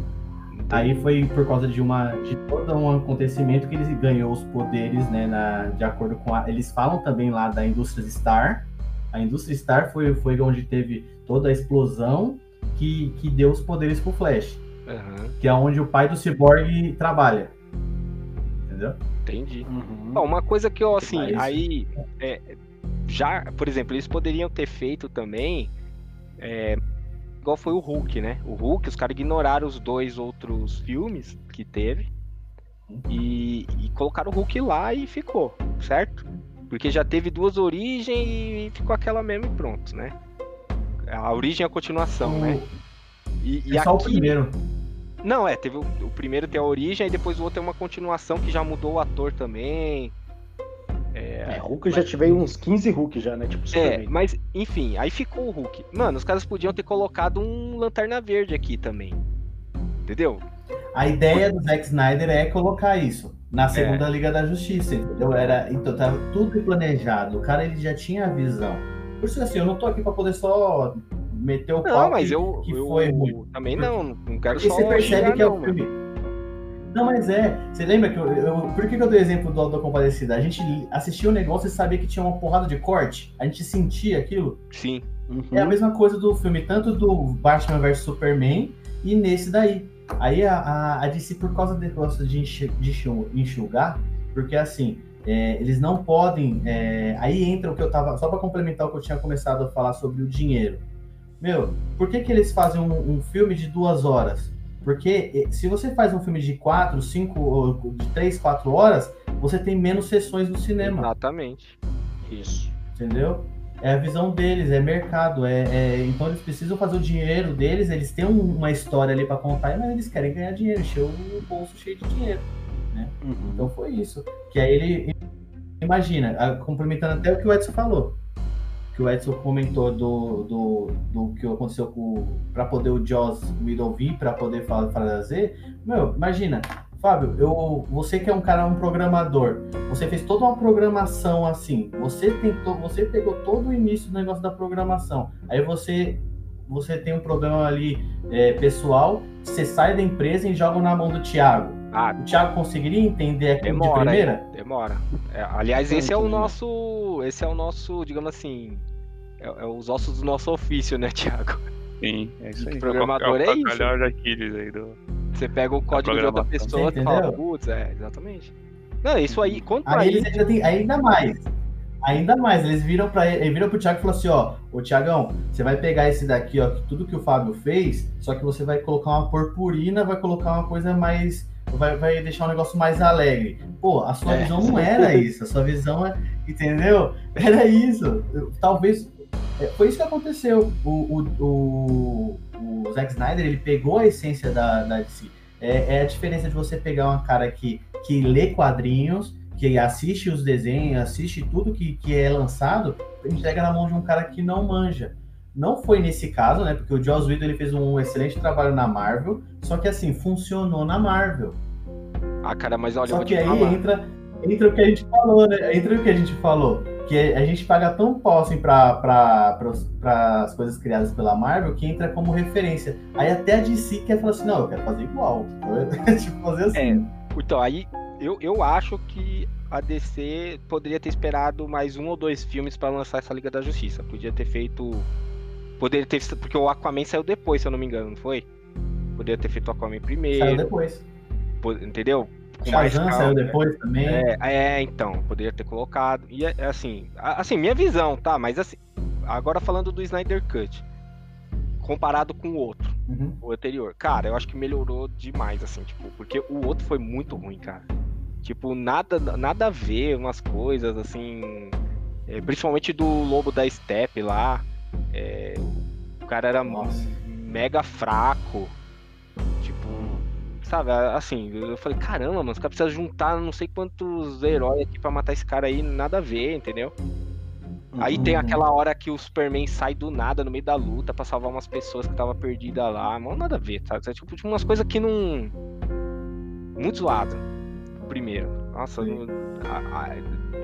Aí foi por causa de uma de todo um acontecimento que ele ganhou os poderes, né, na, de acordo com a, eles falam também lá da indústria Star. A indústria Star foi foi onde teve toda a explosão que, que deu os poderes pro Flash. Uhum. Que é onde o pai do Cyborg trabalha. Entendeu? Entendi. Uhum. Bom, uma coisa que eu assim, Mas... aí é, já, por exemplo, eles poderiam ter feito também é, igual foi o Hulk, né? O Hulk, os caras ignoraram os dois outros filmes que teve e, e, colocaram o Hulk lá e ficou, certo? Porque já teve duas origens e ficou aquela mesma e pronto, né? A origem é a continuação, né? E, e é só aqui... o primeiro. Não, é, teve o, o primeiro tem a origem e depois o outro é uma continuação que já mudou o ator também. É, é Hulk mas... já tive uns 15 Hulk já, né? Tipo, é, mas enfim, aí ficou o Hulk. Mano, os caras podiam ter colocado um Lanterna Verde aqui também. Entendeu? A ideia do Zack Snyder é colocar isso na segunda é. Liga da Justiça, entendeu? Era, então tava tudo planejado. O cara ele já tinha a visão. Por isso assim, eu não tô aqui para poder só meter o pau não, mas que, eu, que eu, foi ruim. Também não, não quero Porque só você percebe que é o filme. Mano não, mas é. Você lembra que eu. eu por que, que eu dei o exemplo do Auto Compadecida? A gente assistia o negócio e sabia que tinha uma porrada de corte. A gente sentia aquilo. Sim. Uhum. É a mesma coisa do filme, tanto do Batman vs Superman e nesse daí. Aí a, a, a DC, por causa do negócio de, de enxugar, porque assim, é, eles não podem. É, aí entra o que eu tava. Só para complementar o que eu tinha começado a falar sobre o dinheiro. Meu, por que, que eles fazem um, um filme de duas horas? Porque eh, se você faz um filme de 4, 5, de 3, 4 horas, você tem menos sessões no cinema. Exatamente. Isso. Entendeu? É a visão deles, é mercado. É, é... então eles precisam fazer o dinheiro deles, eles têm uma história ali para contar, mas eles querem ganhar dinheiro, encher o bolso cheio de dinheiro. Né? Uhum. Então foi isso. Que aí ele. Imagina, complementando até o que o Edson falou que o Edson comentou do, do, do que aconteceu para poder o Joss Whedon vir para poder fazer. Meu, imagina, Fábio, eu, você que é um cara, um programador, você fez toda uma programação assim, você tentou, você pegou todo o início do negócio da programação, aí você você tem um problema ali é, pessoal, você sai da empresa e joga na mão do Thiago. Ah, o Thiago conseguiria entender aquilo demora, de primeira? Demora. É, aliás, esse é o nosso, esse é o nosso, digamos assim, é, é os ossos do nosso ofício, né, Thiago? Sim, é isso aí. Programador é, é, é isso. Aí do... Você pega o código de outra pessoa e fala, putz, é, exatamente. Não, isso aí, quanto aí, aí... Ainda, tem, ainda mais. Ainda mais, eles viram para ele, viram pro Thiago e falaram assim, ó, ô Thiagão, você vai pegar esse daqui, ó, tudo que o Fábio fez, só que você vai colocar uma purpurina, vai colocar uma coisa mais vai, vai deixar um negócio mais alegre. Pô, a sua é, visão não era isso, a sua visão é, entendeu? Era isso. Talvez é, foi isso que aconteceu. O, o, o, o Zack Snyder ele pegou a essência da, da DC. É, é, a diferença de você pegar uma cara que, que lê quadrinhos, que assiste os desenhos, assiste tudo que, que é lançado, entrega na mão de um cara que não manja. Não foi nesse caso, né? Porque o Joss Whedon ele fez um excelente trabalho na Marvel, só que assim, funcionou na Marvel. Ah, cara, mas olha, só que aí entra, entra o que a gente falou, né? Entra o que a gente falou que a gente paga tão pau assim para as coisas criadas pela Marvel que entra como referência. Aí até a DC quer falar assim, não, eu quero fazer igual. tipo, fazer assim. É, então, aí eu, eu acho que a DC poderia ter esperado mais um ou dois filmes para lançar essa Liga da Justiça. Podia ter feito. Poderia ter. Porque o Aquaman saiu depois, se eu não me engano, não foi? Poderia ter feito o Aquaman primeiro. Saiu depois. Entendeu? com Shazam mais saiu depois também. É, é, então, poderia ter colocado. E é assim, assim, minha visão, tá? Mas assim, agora falando do Snyder Cut, comparado com o outro, uhum. o anterior, cara, eu acho que melhorou demais, assim, tipo, porque o outro foi muito ruim, cara. Tipo, nada, nada a ver, umas coisas assim. É, principalmente do Lobo da Steppe lá. É, o cara era Nossa. mega fraco. Sabe, assim, eu falei, caramba, mano, os caras precisam juntar não sei quantos heróis aqui pra matar esse cara aí, nada a ver, entendeu? Uhum. Aí tem uhum. aquela hora que o Superman sai do nada no meio da luta para salvar umas pessoas que estavam perdidas lá. Mano, nada a ver, tá? É tipo, tipo umas coisas que não. Muito zoado. Primeiro. Nossa, eu,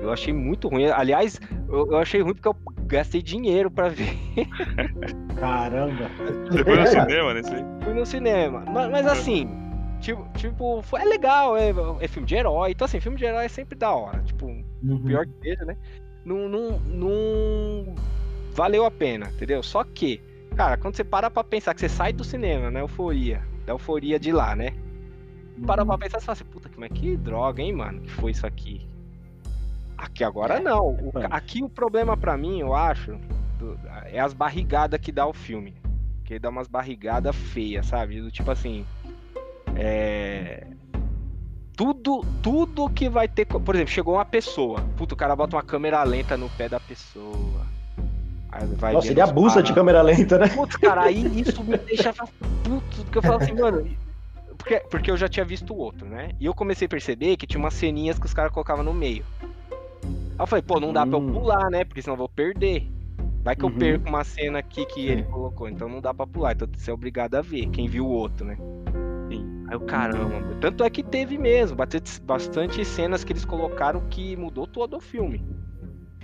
eu, achei muito ruim. Aliás, eu, eu, achei ruim porque eu gastei dinheiro para ver. Caramba! Você foi no cinema nesse aí? Fui no cinema. Mas, mas assim, Tipo, tipo foi, é legal, é, é, filme de herói. Então, assim, filme de herói é sempre da hora. Tipo, uhum. pior que seja, né? Não, não, não valeu a pena, entendeu? Só que, cara, quando você para pra pensar que você sai do cinema, né? Euforia. Da euforia de lá, né? Uhum. Para pra pensar e fala assim, puta, mas que droga, hein, mano? Que foi isso aqui? Aqui agora não. O, aqui o problema para mim, eu acho, é as barrigadas que dá o filme. Que dá umas barrigadas feias, sabe? Do tipo assim é... Tudo, tudo que vai ter. Por exemplo, chegou uma pessoa. Puta, o cara bota uma câmera lenta no pé da pessoa. Vai Nossa, ele abusa de câmera lenta, né? Putz, cara, aí isso me deixava puto. Porque eu falo assim, mano. Porque, porque eu já tinha visto o outro, né? E eu comecei a perceber que tinha umas ceninhas que os caras colocavam no meio. Aí eu falei, pô, não dá hum. pra eu hum. pular, né? Porque senão eu vou perder. Vai que uhum. eu perco uma cena aqui que ele colocou, então não dá pra pular. Então você é obrigado a ver, quem viu o outro, né? Aí o caramba, tanto é que teve mesmo, bastante cenas que eles colocaram que mudou todo o filme.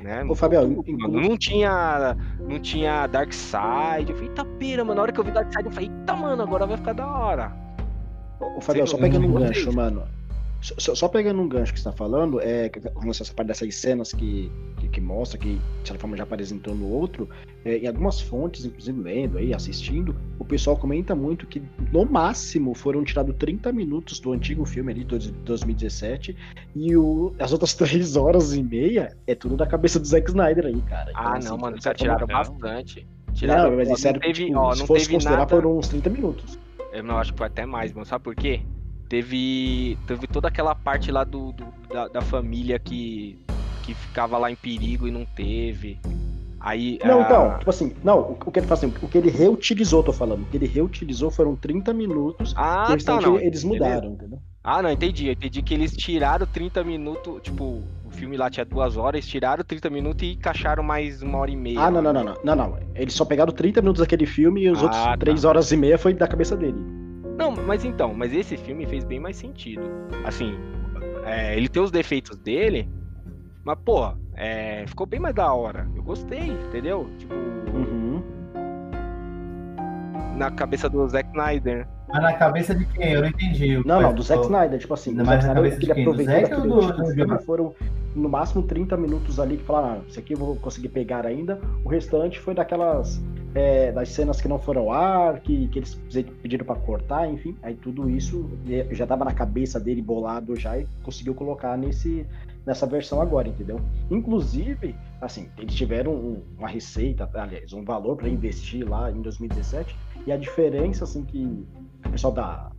Né? Ô, Fabião, não tinha não tinha Dark Side. Eu falei, eita pera, mano. Na hora que eu vi Dark Side, eu falei, eita, mano, agora vai ficar da hora. Ô, Fabião, só pegando um gancho, mano. Só, só, pegando um gancho que você tá falando, é, com essa parte dessas cenas que, que, que, mostra que, de certa forma, já apresentou no outro, é, em algumas fontes, inclusive lendo aí, assistindo, o pessoal comenta muito que, no máximo, foram tirados 30 minutos do antigo filme ali, de 2017, e o, as outras 3 horas e meia é tudo da cabeça do Zack Snyder aí, cara. Então, ah, assim, não, mano, já tiraram bastante. Tiraram, não, mas isso era, teve, tipo, ó, se fosse considerar, nada... foram uns 30 minutos. Eu não acho que foi até mais, mano. Sabe por quê? Teve, teve toda aquela parte lá do, do da, da, família que, que ficava lá em perigo e não teve. Aí, não, a... então, tipo assim, não, o, que ele assim, o que ele reutilizou, tô falando, o que ele reutilizou foram 30 minutos ah, tá, não, eles mudaram, entendeu? Ah, não, entendi. Eu entendi que eles tiraram 30 minutos, tipo, o filme lá tinha duas horas, tiraram 30 minutos e encaixaram mais uma hora e meia. Ah, não, não, não, não, não, não. Eles só pegaram 30 minutos daquele filme e os ah, outros tá. 3 horas e meia foi da cabeça dele. Não, mas então, mas esse filme fez bem mais sentido. Assim, é, ele tem os defeitos dele, mas, pô, é, ficou bem mais da hora. Eu gostei, entendeu? Tipo. Uhum. Na cabeça do Zack Snyder. Mas na cabeça de quem? Eu não entendi. Não, não, do Zack Snyder. Tipo assim, do Zack Snyder, ele aproveitou daquele do, do filme, foram no máximo 30 minutos ali que falaram, ah, isso aqui eu vou conseguir pegar ainda. O restante foi daquelas é, das cenas que não foram ao ar, que, que eles pediram para cortar, enfim. Aí tudo isso já tava na cabeça dele bolado já e conseguiu colocar nesse nessa versão agora, entendeu? Inclusive, assim, eles tiveram um, uma receita, aliás, um valor para investir lá em 2017 e a diferença assim que o pessoal da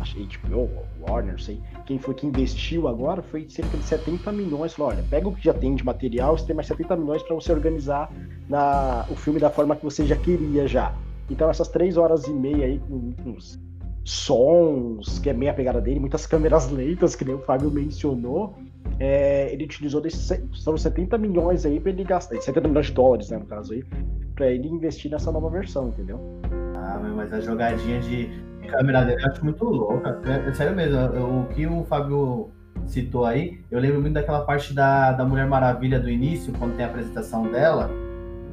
achei HBO, Warner, sei, quem foi que investiu agora, foi cerca de 70 milhões. Falou, olha, pega o que já tem de material, você tem mais 70 milhões para você organizar na, o filme da forma que você já queria já. Então essas três horas e meia aí com, com sons, que é meio a pegada dele, muitas câmeras lentas, que nem o Fábio mencionou, é, ele utilizou desses são 70 milhões aí para ele gastar, 70 milhões de dólares, né, no caso aí, para ele investir nessa nova versão, entendeu? Ah, mas a jogadinha de câmera dele eu acho muito louca. É, é sério mesmo, o que o Fábio citou aí, eu lembro muito daquela parte da, da Mulher Maravilha do início, quando tem a apresentação dela.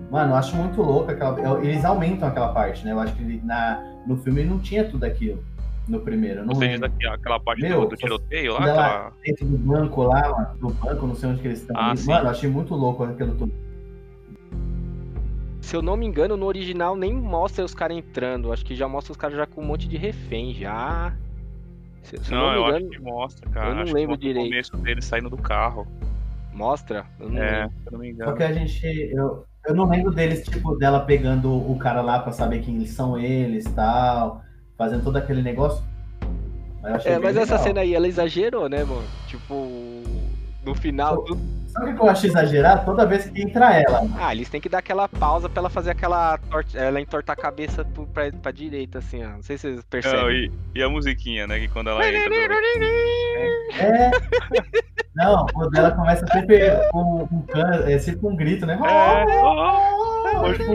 Mano, eu acho muito louca aquela. Eles aumentam aquela parte, né? Eu acho que ele, na, no filme não tinha tudo aquilo. No primeiro, não Você lembro. diz aqui, aquela parte Meu, do, do tiroteio lá, aquela... Dentro do banco lá, do banco, não sei onde que eles estão. Ah. Mano, eu achei muito louco aquilo tudo. Se eu não me engano, no original nem mostra os caras entrando. Acho que já mostra os caras já com um monte de refém já. Se, se eu Não, não, eu me acho engano, que mostra, cara. eu não Acho que lembro mostra o direito. começo dele saindo do carro. mostra. Eu não É, lembro. se eu não me Só engano. que a gente. Eu, eu não lembro deles, tipo, dela pegando o cara lá pra saber quem são eles tal. Fazendo todo aquele negócio. Mas eu achei É, mas essa legal. cena aí, ela exagerou, né, mano? Tipo, no final. Pô. Sabe o que eu acho exagerado? Toda vez que entra ela. Ah, eles têm que dar aquela pausa pra ela fazer aquela. tor- Ela entortar a cabeça pro- pra, pra direita, assim, ó. Não sei se vocês Não, percebem. e, e a musiquinha, né? Que quando ela entra. também. É. Não, o dela começa sempre com um can, é sempre um grito, né? É, Tipo,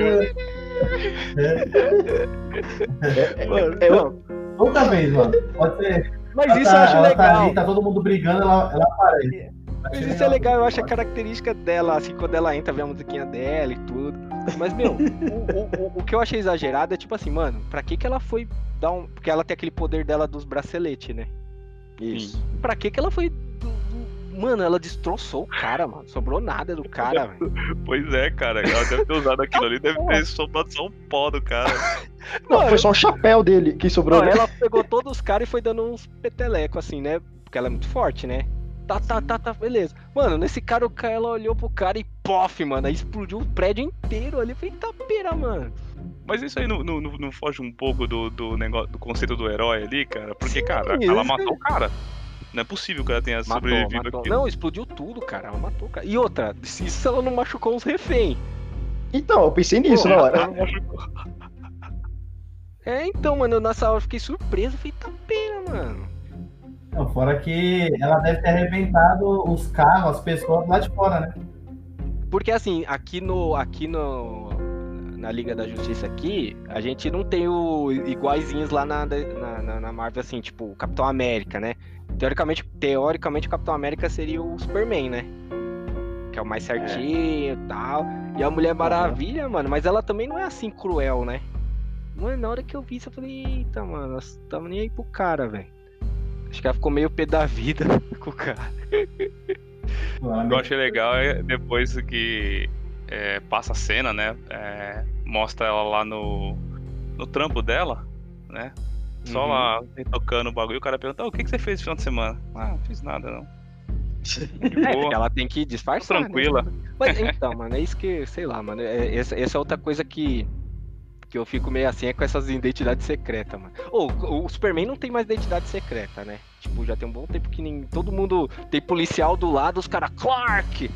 é, Mano, é, não, toda vez, mano. Pode ser. Mas ela isso tá, eu acho ela legal. Tá ali, tá todo mundo brigando, ela, ela aparece. Mas isso é legal, eu acho a característica dela, assim, quando ela entra, vê a musiquinha dela e tudo. Mas, meu, o, o- o- que eu achei exagerado é tipo assim, mano, pra que que ela foi dar um. Porque ela tem aquele poder dela dos braceletes, né? isso. Pra que que ela foi. Mano, ela destroçou o cara, mano. Sobrou nada do cara, velho. Pois é, cara. Ela deve ter usado aquilo ali, deve ter sobrado só um pó do cara. Não, Mano, foi só o chapéu dele que sobrou. Não, né? ela pegou todos os caras e foi dando uns petelecos, assim, né? Porque ela é muito forte, né? Tá, tá, tá, tá, beleza. Mano, nesse cara, o cara, ela olhou pro cara e pof, mano. Aí explodiu o prédio inteiro ali. Falei, tá pera, mano. Mas isso aí não, não, não- não foge um pouco do, do negócio do conceito do herói ali, cara? Porque, Sim, cara, ela matou o cara. Não é possível que ela tenha Matou, sobrevivido matou. aquilo. Não, explodiu tudo, cara. Ela matou o cara. E outra, se isso ela não machucou os refém. Então, eu pensei nisso Pô, na hora. Ela machucou. É, então, mano, eu nessa hora eu fiquei surpreso. Falei, tá pera, mano. Não, fora que ela deve ter arrebentado os carros, as pessoas lá de fora, né? Porque assim, aqui no. Aqui no. Na Liga da Justiça aqui, a gente não tem o iguaizinhos lá na, na, na- Marvel, assim, tipo, o Capitão América, né? Teoricamente, teoricamente, o Capitão América seria o Superman, né? Que é o mais certinho e tal. E a Mulher Maravilha, mano, mas ela também não é assim cruel, né? Mano, na hora que eu vi isso, eu falei, eita, mano, nós tamo nem aí pro cara, velho. Acho que ela ficou meio pé da vida com o cara. Ela O que eu achei legal é depois que é, passa a cena, né? é, mostra ela lá no, no trampo dela, né? Só Uhum. lá retocando o bagulho. E o cara pergunta: "Ah, o que, que você fez esse final de semana? Ah, não fiz nada, não. É, ela tem que disfarçar. né? Tranquila. Mas então, mano, é isso que, sei lá, mano. É, essa, essa é outra coisa que, que eu fico meio assim, é com essas identidades secretas, mano. Ô, o, o Superman não tem mais identidade secreta, né? Tipo, já tem um bom tempo que nem, todo mundo tem policial do lado, os caras, Clark!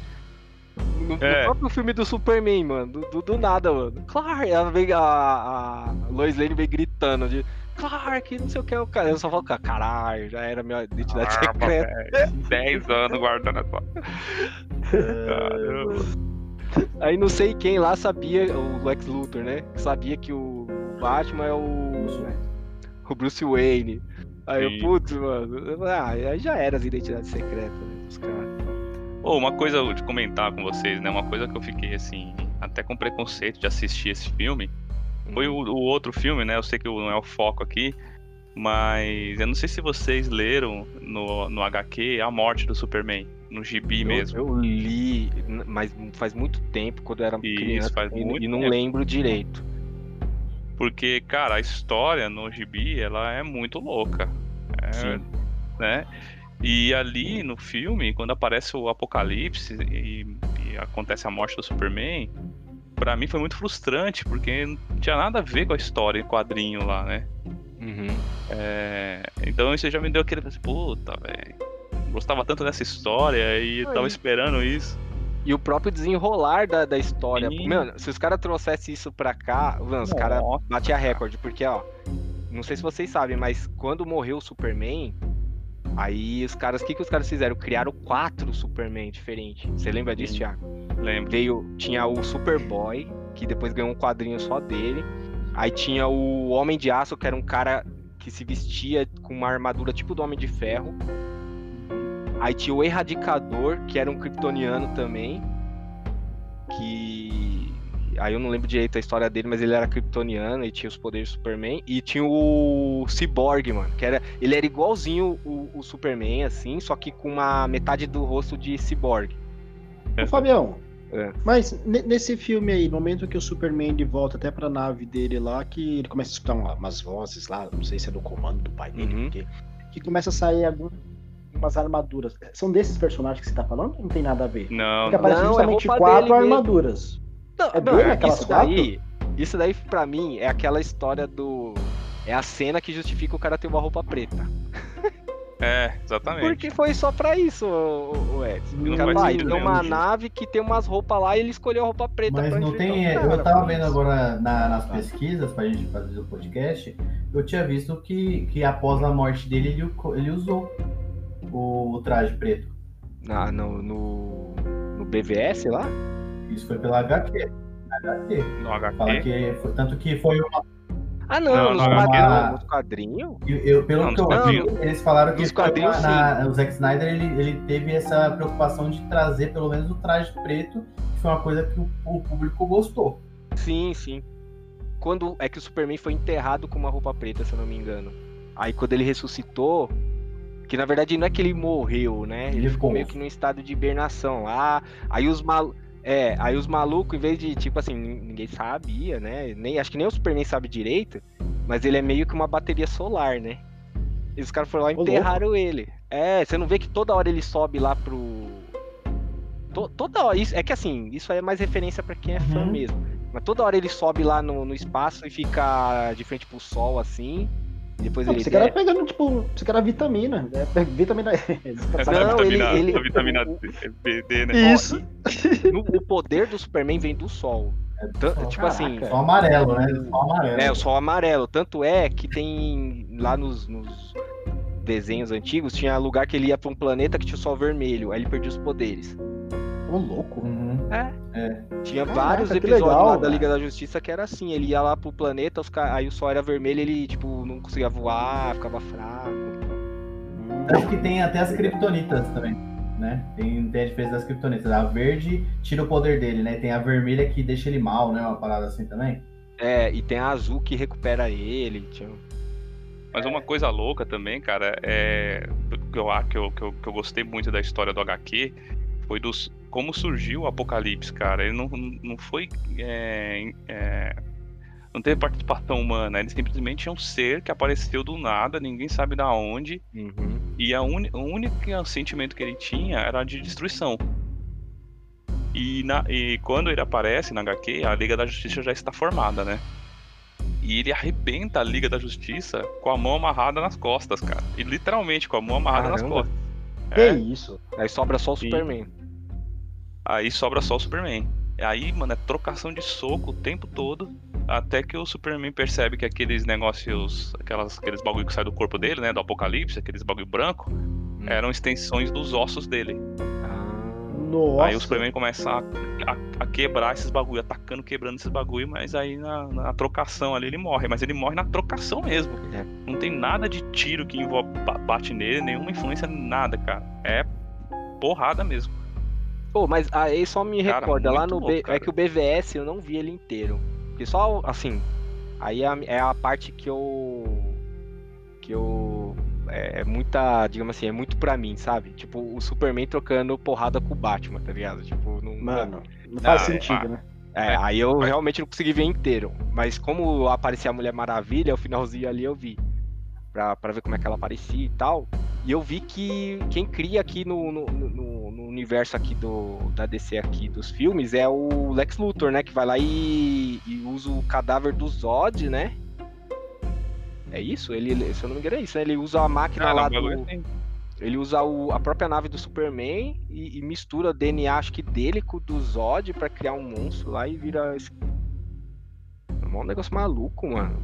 No, no É. próprio filme do Superman, mano, do, do, nada, mano. Clark! Ela vem, a, a Lois Lane vem gritando de Clark, não sei o que, o cara. Eu só falo, caralho, já era minha identidade secreta. velho. 10 anos guardando essa. Caramba. Aí não sei quem lá sabia, o Lex Luthor, né? Sabia que o Batman é o, o Bruce Wayne. Aí eu, putz, mano. Ah, aí já era as identidades secretas né, dos caras. Ô, uma coisa de comentar com vocês, né? Uma coisa que eu fiquei assim, até com preconceito de assistir esse filme. Foi o, o outro filme, né? Eu sei que não é o foco aqui, mas eu não sei se vocês leram no, no HQ A Morte do Superman, no gibi Eu- mesmo. Eu, li, mas faz muito tempo, quando eu era Isso, criança, faz e, muito e não tempo. lembro direito. Porque, cara, a história no gibi, ela é muito louca. É, Sim. né? E ali no filme, quando aparece o apocalipse e, e acontece a morte do Superman, pra mim foi muito frustrante, porque não tinha nada a ver com a história em quadrinho lá, né? Uhum. É, então isso já me deu aquele. Puta, velho. Gostava tanto dessa história e tava esperando isso. E o próprio desenrolar da, da história. Sim. Mano, se os caras trouxessem isso pra cá, mano, os caras batiam recorde, porque, ó, não sei se vocês sabem, mas quando morreu o Superman, aí os caras, o que, que os caras fizeram? Criaram quatro Superman diferentes. Você lembra disso, Sim. Thiago? Lembro. Veio, tinha o Superboy, que depois ganhou um quadrinho só dele. Aí tinha o Homem de Aço, que era um cara que se vestia com uma armadura tipo do Homem de Ferro. Aí tinha o Erradicador, que era um kryptoniano também. Que. Aí eu não lembro direito a história dele, mas ele era kryptoniano e tinha os poderes do Superman. E tinha o Cyborg, mano, que era. Ele era igualzinho o, o Superman, assim, só que com uma metade do rosto de Cyborg. Ô, Fabião, É. mas ne- nesse filme aí, no momento que o Superman ele volta até pra nave dele lá, que ele começa a escutar uma- umas vozes lá, não sei se é do comando do pai dele, Uhum. porque, que começa a sair algumas armaduras. São desses personagens que você tá falando? Não tem nada a ver. Não, Porque aparecem Não, é justamente roupa quatro armaduras. Não, É não, dele aquelas isso daí, isso daí pra mim é aquela história do é a cena que justifica o cara ter uma roupa preta. é, exatamente. Porque foi só pra isso, o, Edson. Não cara, sentido tem uma nave que tem umas roupas lá e ele escolheu a roupa preta Mas pra não tem. cara, eu tava vendo isso. agora na- nas pesquisas pra gente fazer o podcast, eu tinha visto que, que após a morte dele, ele, ele usou o, traje preto. Na- no, no, no BVS lá? Isso foi pela HQ. HQ. No Fala HQ. que foi, tanto que foi uma. Ah, não, Não, nos não, quadrinhos. quadrinhos? eu- eu- pelo Não, que eu vi, eles falaram que quadrinhos, uma- na- o Zack Snyder ele, ele teve essa preocupação de trazer pelo menos o traje preto, que foi uma coisa que o, o público gostou. Sim, sim. Quando é que o Superman foi enterrado com uma roupa preta, se eu não me engano. Aí quando ele ressuscitou, que na verdade não é que ele morreu, né? Ele, Ele ficou meio que num estado de hibernação lá. Aí os mal é, aí os malucos, em vez de, tipo assim, nin- ninguém sabia, né? Nem, acho que nem o Superman sabe direito, mas ele é meio que uma bateria solar, né? E os caras foram lá e enterraram ele. É, você não vê que toda hora ele sobe lá pro. To- toda hora. Isso, é que assim, isso aí é mais referência pra quem é fã Uhum. mesmo. Mas toda hora ele sobe lá no, no espaço e fica de frente pro sol, assim. E depois Não, ele. você quer desce. pegando, tipo, você quer vitamina. É, vitamina. Essa Não, vitamina, ele- ele- vitamina D, né? Isso. No- o poder do Superman vem do sol. Só- tipo assim. caraca. Só amarelo, né? Só amarelo. É, o sol amarelo. Tanto é que tem lá nos, nos desenhos antigos, tinha lugar que ele ia pra um planeta que tinha o sol vermelho. Aí ele perdia os poderes. Ô, louco. Uhum. Tinha Caraca, vários episódios legal, lá da. Liga da Justiça que era assim, ele ia lá pro planeta, os ca- aí o sol era vermelho, ele, tipo, não conseguia voar, ficava fraco. Acho que tem até as criptonitas também, né? Tem, tem a diferença das criptonitas. A verde tira o poder dele, né? Tem a vermelha que deixa ele mal, né? Uma parada assim também. É, e tem a azul que recupera ele. Tinha... Mas uma coisa louca também, cara, é. Que, eu, que, eu, que eu gostei muito da história do HQ foi dos. Como surgiu o Apocalipse, cara. Ele não, não foi. é, é, não teve participação humana. Ele simplesmente é um ser que apareceu do nada, ninguém sabe da onde. Uhum. E a uni- o único sentimento que ele tinha era de destruição. E, na- e quando ele aparece na HQ, a Liga da Justiça já está formada, né? E ele arrebenta a Liga da Justiça com a mão amarrada nas costas, cara. E literalmente com a mão amarrada nas Caramba. costas. Que É, isso? Aí sobra só o. Superman. Aí sobra só o Superman. E aí, mano, é trocação de soco o tempo todo. Até que o Superman percebe que aqueles negócios, aquelas, aqueles bagulho que sai do corpo dele, né? Do apocalipse, aqueles bagulho branco, eram extensões dos ossos dele. Ah, Nossa. Aí o Superman começa a, a- a quebrar esses bagulho, atacando, quebrando esses bagulho, mas aí na, na trocação ali ele morre. Mas ele morre na trocação mesmo. É. Não tem nada de tiro que envolve, ba- bate nele, nenhuma influência, nada, cara. É porrada mesmo. Pô, mas aí só me Cara, recorda, lá no louco, B... É que o BVS eu não vi ele inteiro. Porque só, assim, aí é a, é parte que eu... Que eu... É, é muita, digamos assim, é muito pra mim, sabe? Tipo, o Superman trocando porrada com o Batman, tá ligado? Tipo, não... Mano, não faz Ah, sentido, é. né? É, aí eu realmente não consegui ver inteiro. Mas como aparecia a Mulher Maravilha, o finalzinho ali eu vi. Pra, pra ver como é que ela aparecia e tal. E eu vi que quem cria aqui no, no, no- no universo aqui do, da DC aqui dos filmes é o Lex Luthor, né? Que vai lá e, e usa o cadáver do Zod, né? É isso? Ele, se eu não me engano, é isso, né? Ele usa a máquina Cara, lá bagulho do. assim. Ele usa o- a própria nave do Superman e, e mistura o DNA, acho que dele com o do Zod pra criar um monstro lá e vira. É um negócio maluco, mano.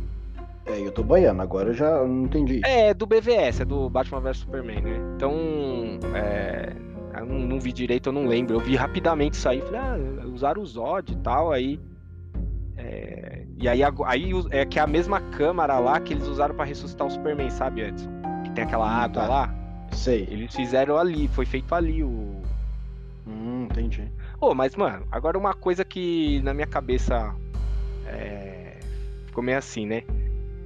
É, eu tô banhando, agora eu já não entendi. É, do BVS, é do Batman vs Superman, né? Então, é, eu não, não vi direito, eu não lembro. Eu vi rapidamente isso aí, falei, ah, usaram o Zod e tal, aí. é, e aí, aí é que é a mesma câmara lá que eles usaram pra ressuscitar o Superman, sabe, Edson? Que tem aquela Hum, água tá. lá. Sei. Eles fizeram ali, foi feito ali o. Hum, entendi. Pô, mas, mano, agora uma coisa que na minha cabeça é, ficou meio assim, né?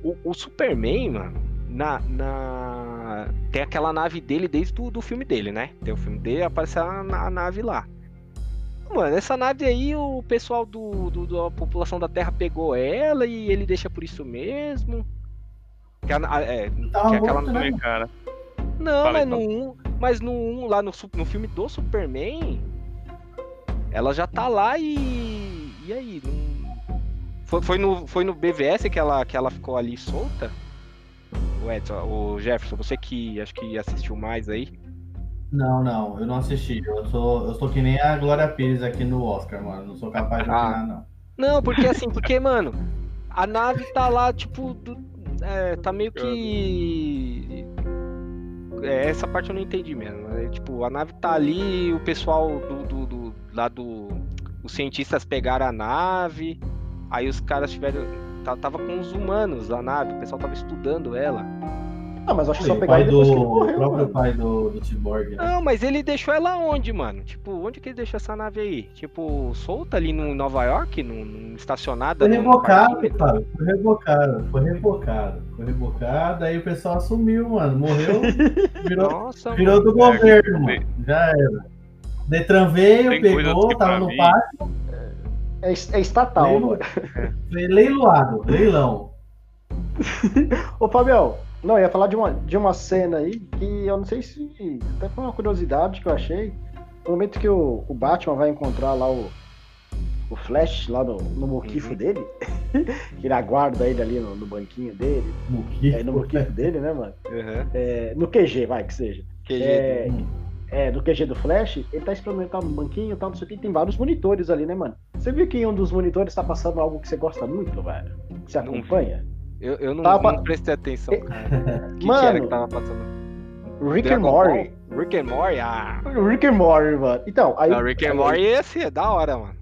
O, o Superman, mano, na, na- tem aquela nave dele desde o do filme dele, né? Tem o filme dele, aparece a, na- a nave lá. Mano, essa nave aí, o pessoal do, do- da população da Terra pegou ela e ele deixa por isso mesmo. Que a- é, Tava que aquela morto, né? Também, cara. não, Fala mas aí, no 1, mas no 1, lá no, no filme do Superman, ela já tá lá e. E aí? Não... Foi, foi, no, foi no BVS que ela, que ela ficou ali solta? O Edson, o Jefferson, você que acho que assistiu mais aí. Não, não, eu não assisti. Eu sou, eu sou que nem a Glória Pires aqui no Oscar, mano. Não sou capaz de Ah. opinar, não. Não, porque assim, porque, mano, a nave tá lá, tipo, do- é, tá meio que. É, essa parte eu não entendi mesmo. É, tipo, a nave tá ali, o pessoal do, do, do- lá do. Os cientistas pegaram a nave, aí os caras tiveram. Tava com os humanos a nave, o pessoal tava estudando ela. Ah, mas acho que só o pegaram pai depois do, que ele o morreu, próprio mano. pai do, do Cyborg. né? Não, mas ele deixou ela onde, mano? Tipo, onde que ele deixou essa nave aí? Tipo, solta ali no Nova York, num, num- estacionada? Foi parquímetro? cara. Foi revocado. Foi revocado. Foi revocado, aí o pessoal assumiu, mano. Morreu, virou, Nossa, virou do É, governo, tem- mano. Já era. Detran veio, Tem pegou, tava no mim- parque, É, é estatal, Leilo- mano. foi leiloado, leilão. Ô, Fabião, não, eu ia falar de uma, de uma cena aí que eu não sei se. Até foi uma curiosidade que eu achei. No momento que o, o Batman vai encontrar lá o, o Flash, lá no, no moquifo Uhum. dele, que ele aguarda ele ali no, no banquinho dele, Muquifo. é, no moquifo dele, né, mano? Uhum. É, no QG, vai, que seja. QG É, é, no QG do Flash, ele tá experimentando no banquinho e tal, não sei o que, tem vários monitores ali, né, mano? Você viu que em um dos monitores tá passando algo que você gosta muito, velho? Que você acompanha? Eu, eu não, Tava- não prestei atenção, cara. Que, que Mano, era que tava passando? Rick and Morty. Rick and Morty? Ah, Rick and Morty, mano. Então, aí. não, Rick and Morty esse é da hora, mano.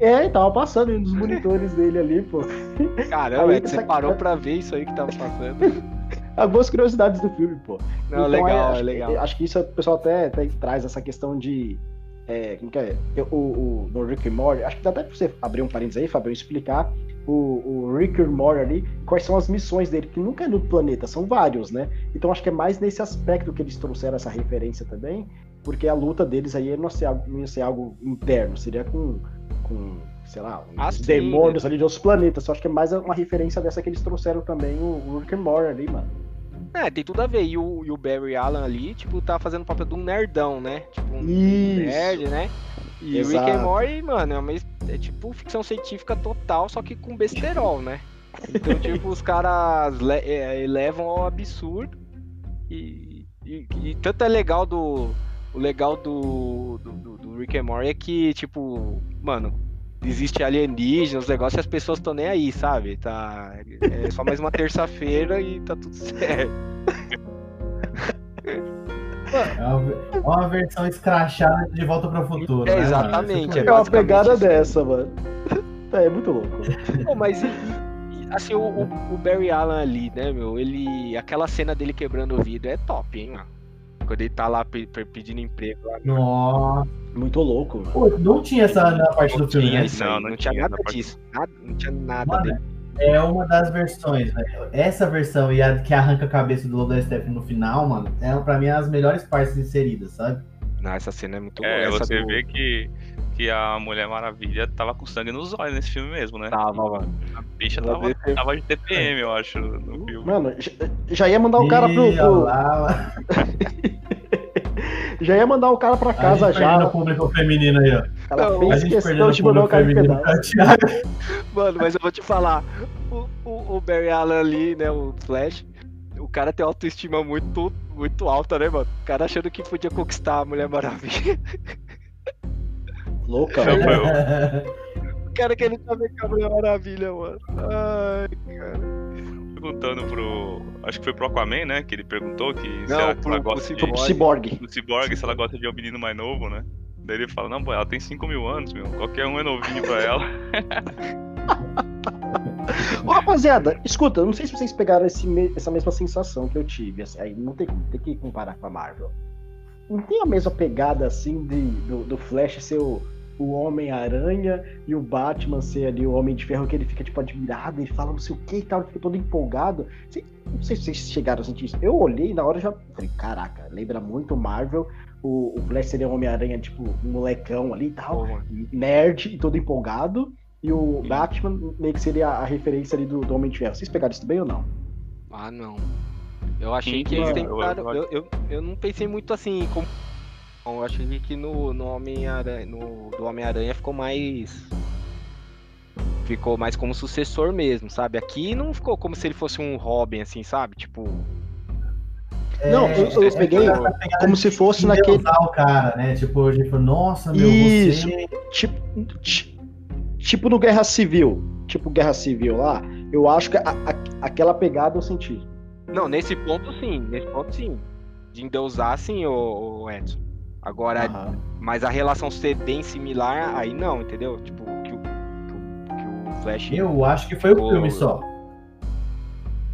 É, tava passando em um dos monitores dele ali, pô. Caramba, Aí é que você essa- parou pra ver isso aí que tava passando. Algumas curiosidades do filme, pô. Não, Então, legal, acho, é legal. Acho que isso o pessoal até, até traz essa questão de. É, como que é? O, o, no Rick and Morty, acho que dá até pra você abrir um parênteses aí, Fabio, explicar o, o Rick and Morty ali, quais são as missões dele, que nunca é no planeta, são vários, né? Então acho que é mais nesse aspecto que eles trouxeram essa referência também, porque a luta deles aí não ia ser algo, não ia ser algo interno, seria com, com sei lá, Ah, os sim, demônios ali de outros planetas. Eu acho que é mais uma referência dessa que eles trouxeram também, o, Rick and Morty ali, mano. É, tem tudo a ver. E o, e o Barry Allen ali, tipo, tá fazendo o papel de um nerdão, né? Tipo, um Isso. nerd, né? E o Rick and Morty, mano, é, uma, é tipo ficção científica total, só que com besterol, né? Então, tipo, os caras le- é, levam ao absurdo. E, e, e tanto é legal do. O legal do, do, do- do Rick and Morty é que, tipo, mano, existe alienígena, os negócios e as pessoas estão nem aí, sabe? Tá, é só mais uma terça-feira e tá tudo certo. É uma, é uma versão escrachada de Volta para o Futuro. É, né, exatamente, Esse É uma pegada isso. dessa, mano. É muito louco. Pô, mas e- assim, o, o- o Barry Allen ali, né, meu? Ele. Aquela cena dele quebrando o vidro é top, hein, mano? Quando ele tá lá pe- pe- pedindo emprego lá. Nossa. Muito louco, mano. Pô, não tinha essa na parte Não do filme, tinha né? Não, não, não tinha tinha nada disso. Nada, não tinha nada Mano, dele. É uma das versões, velho. Essa versão e a que arranca a cabeça do Lobo da Stephanie no final, mano, é pra mim as melhores partes inseridas, sabe? Não, essa cena é muito É, boa. Essa você do- vê que, que a Mulher Maravilha tava com sangue nos olhos nesse filme mesmo, né? Tava, mano. A bicha tava, tava de TPM, eu acho, no filme. Mano, já- ia mandar o cara pro. Pro- já ia mandar o cara pra a casa gente já. o público feminino aí, ó. Ela Não, A fez gente questão de mandar o cara em feminino Thiago. Mano, mas eu vou te falar. O, o, o Barry Allen ali, né? O Flash. O cara tem autoestima muito, muito alta, né, mano? O cara achando que podia conquistar a Mulher Maravilha. Louca, velho. O cara querendo saber Mulher Maravilha, mano. Ai, cara. Perguntando pro. Acho que foi pro Aquaman, né? Que ele perguntou que se Não, ela, pro- ela pro gosta de. Cyborg. Cyborg. do Cyborg, se ela gosta de um menino mais novo, né? Daí ele fala, não, pô, ela tem 5 mil anos, meu. Qualquer um é novinho pra ela. Ô, rapaziada, escuta, eu não sei se vocês pegaram esse essa mesma sensação que eu tive. assim, aí não tem, tem que comparar com a Marvel. Não tem a mesma pegada assim de, do, do Flash ser o, o Homem-Aranha e o Batman ser ali o Homem de Ferro, que ele fica tipo admirado e fala não sei o que e tal, ele fica todo empolgado. Não sei se vocês chegaram a sentir isso. Eu olhei e na hora já falei, caraca, lembra muito Marvel. O, o Flash seria um Homem-Aranha, tipo, um molecão ali e tal mano. nerd e todo empolgado. E o Batman meio que seria a referência ali do, do Homem de Ferro. Vocês pegaram isso bem ou não? Ah, não. Eu achei Sim, que eles tentaram. eu- Eu, eu, eu não pensei muito assim. Como... Eu achei que no, no Homem-Aranha. No, do Homem-Aranha ficou mais. Ficou mais como sucessor mesmo, sabe? Aqui não ficou como se ele fosse um Robin, assim, sabe? Tipo. Não, eu- eu peguei como se fosse naquele. o cara, né? Tipo, tipo, nossa, meu, Isso. você... Tipo, ti- tipo no Guerra Civil. Tipo Guerra Civil lá. Eu acho que a- a- aquela pegada eu senti. Não, nesse ponto sim, nesse ponto sim. De endeusar sim, o, o Edson. Agora, Aham. mas a relação ser bem similar, aí não, entendeu? Tipo, que o, que o, que o Flash. Eu acho que foi o filme só.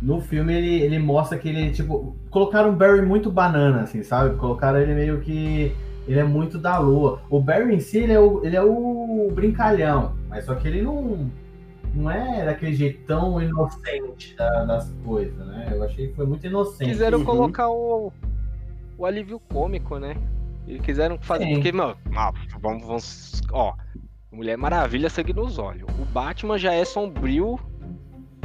No filme ele, ele mostra que ele, tipo, colocaram o Barry muito banana, assim, sabe? Colocaram ele meio que. Ele é muito da lua. O Barry em si, ele é o, ele é o brincalhão, mas só que ele não, não é daquele jeito tão inocente da- das coisas, né? Eu achei que foi muito inocente. quiseram Uhum. colocar o, o alívio cômico, né? Eles quiseram fazer. Sim. Porque, mano, ah, vamos, vamos. Ó, Mulher Maravilha sangue nos olhos. O Batman já é sombrio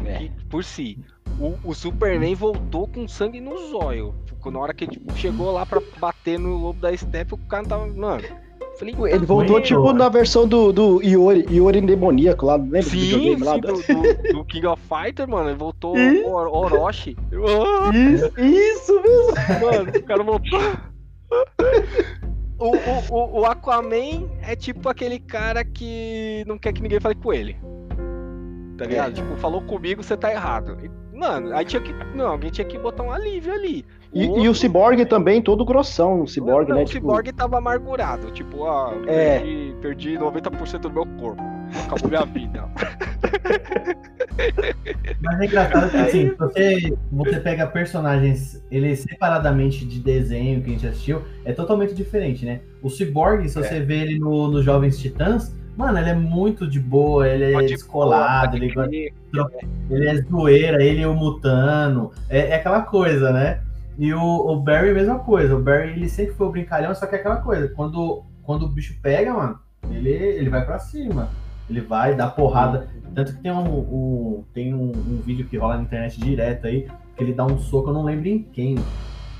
É. que- por si. O, o Superman voltou com sangue nos olhos. Ficou Na hora que ele tipo, chegou lá pra bater no lobo da Steppe, o cara tava. Mano. Falei, Ele voltou, tipo, mano. na versão do, do Iori, Iori demoníaco lá. Lembra do Sim, videogame lá? sim, do, do- do King of Fighter, mano. Ele voltou Ih. o Or- Orochi. Isso, isso mesmo. Mano, o cara voltou. O, o, o, Aquaman é tipo aquele cara que não quer que ninguém fale com ele. Tá ligado? É. Tipo, falou comigo, você tá errado. E, Mano, aí tinha que. Não, alguém tinha que botar um alívio ali. E, e outro- o Cyborg também, todo grossão. O Cyborg, né? O tipo, Cyborg tava amargurado. Tipo, ó, É. perdi, perdi 90% do meu corpo. Acabou minha vida. Mas é engraçado que assim, você, você pega personagens, ele separadamente de desenho que a gente assistiu, é totalmente diferente, né? O Cyborg, se você vê ele no, nos Jovens Titãs, mano, ele é muito de boa, ele é Pode descolado, pode ele, ele é zoeira, ele é o mutano, é, é aquela coisa, né? E o, o Barry, mesma coisa, o Barry ele sempre foi o brincalhão, só que é aquela coisa, quando, quando o bicho pega, mano, ele, ele vai pra cima, ele vai dar porrada. Tanto que tem um, um- tem um, um vídeo que rola na internet direto aí, que ele dá um soco, eu não lembro em quem.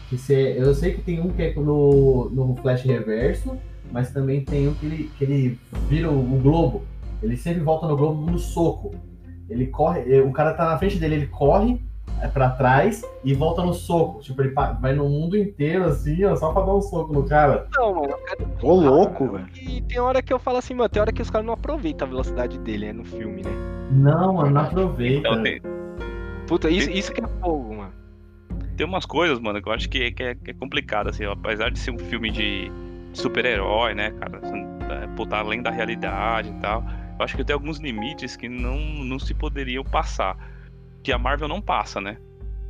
Que cê- eu sei que tem um que é no, no Flash Reverso, mas também tem um que ele, que ele vira o, o globo. Ele sempre volta no globo no soco. Ele corre, eh, o cara tá na frente dele, ele corre é, pra trás e volta no soco. Tipo, ele vai no mundo inteiro assim, ó, só pra dar um soco no cara. Não, mano, o cara Ô, louco, velho. E tem hora que eu falo assim, mano, tem hora que os caras não aproveitam a velocidade dele, né, no filme, né? Não, mano, não aproveita. Então tem, Puta, isso, isso que é fogo, mano. tem umas coisas, mano, que eu acho que, que, é, que é complicado, assim, ó, apesar de ser um filme de super-herói, né, cara, é, putar além da realidade e tal, eu acho que tem alguns limites que não, não se poderiam passar, que a Marvel não passa, né?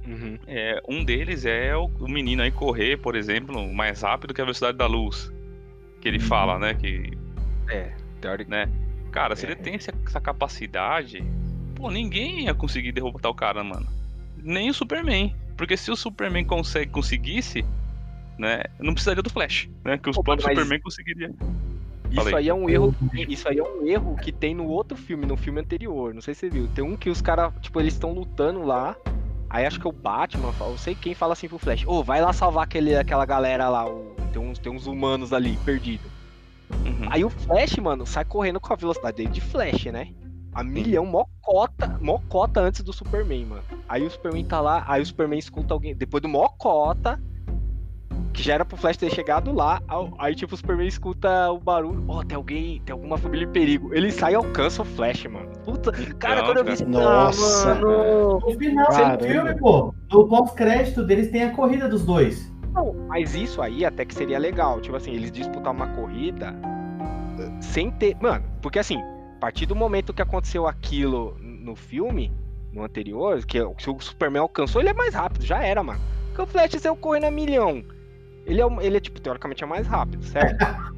Uhum. É, um deles é o, o menino aí correr, por exemplo, mais rápido que a velocidade da luz, que ele Uhum. fala, né, que É, teórico. né? Cara, se É. ele tem essa, essa capacidade, pô, ninguém ia conseguir derrotar o cara, mano. Nem o Superman. Porque se o Superman consegue, conseguisse, né? Não precisaria do Flash, né? Que o Pô, próprio mas- Superman conseguiria. Isso aí é um erro. Isso aí é um erro que tem no outro filme, no filme anterior. Não sei se você viu. Tem um que os caras, tipo, eles estão lutando lá. Aí acho que é o Batman, não sei quem fala assim pro Flash, ô, vai lá salvar aquele, aquela galera lá, o- tem, uns, tem uns humanos ali perdidos. Uhum. Aí o Flash, mano, sai correndo com a velocidade dele de Flash, né? A milhão, mocota, mocota antes do Superman, mano. Aí o Superman tá lá, aí o Superman escuta alguém. Depois do mocota, que já era pro Flash ter chegado lá. Aí, tipo, o Superman escuta o barulho. Ó, oh, tem alguém, tem alguma família em perigo. Ele sai e alcança o Flash, mano. Puta, cara, Não, quando eu vi isso, Nossa, ah, mano. No final Caramba. do filme, pô, no pós-crédito deles tem a corrida dos dois. Não, mas isso aí até que seria legal. Tipo assim, eles disputar uma corrida eh, sem ter. Mano, porque assim, a partir do momento que aconteceu aquilo no filme, no anterior, que se o Superman alcançou, ele é mais rápido, já era, mano. Porque o Flash saiu correndo a milhão. Ele é, ele é, tipo, teoricamente é mais rápido, certo?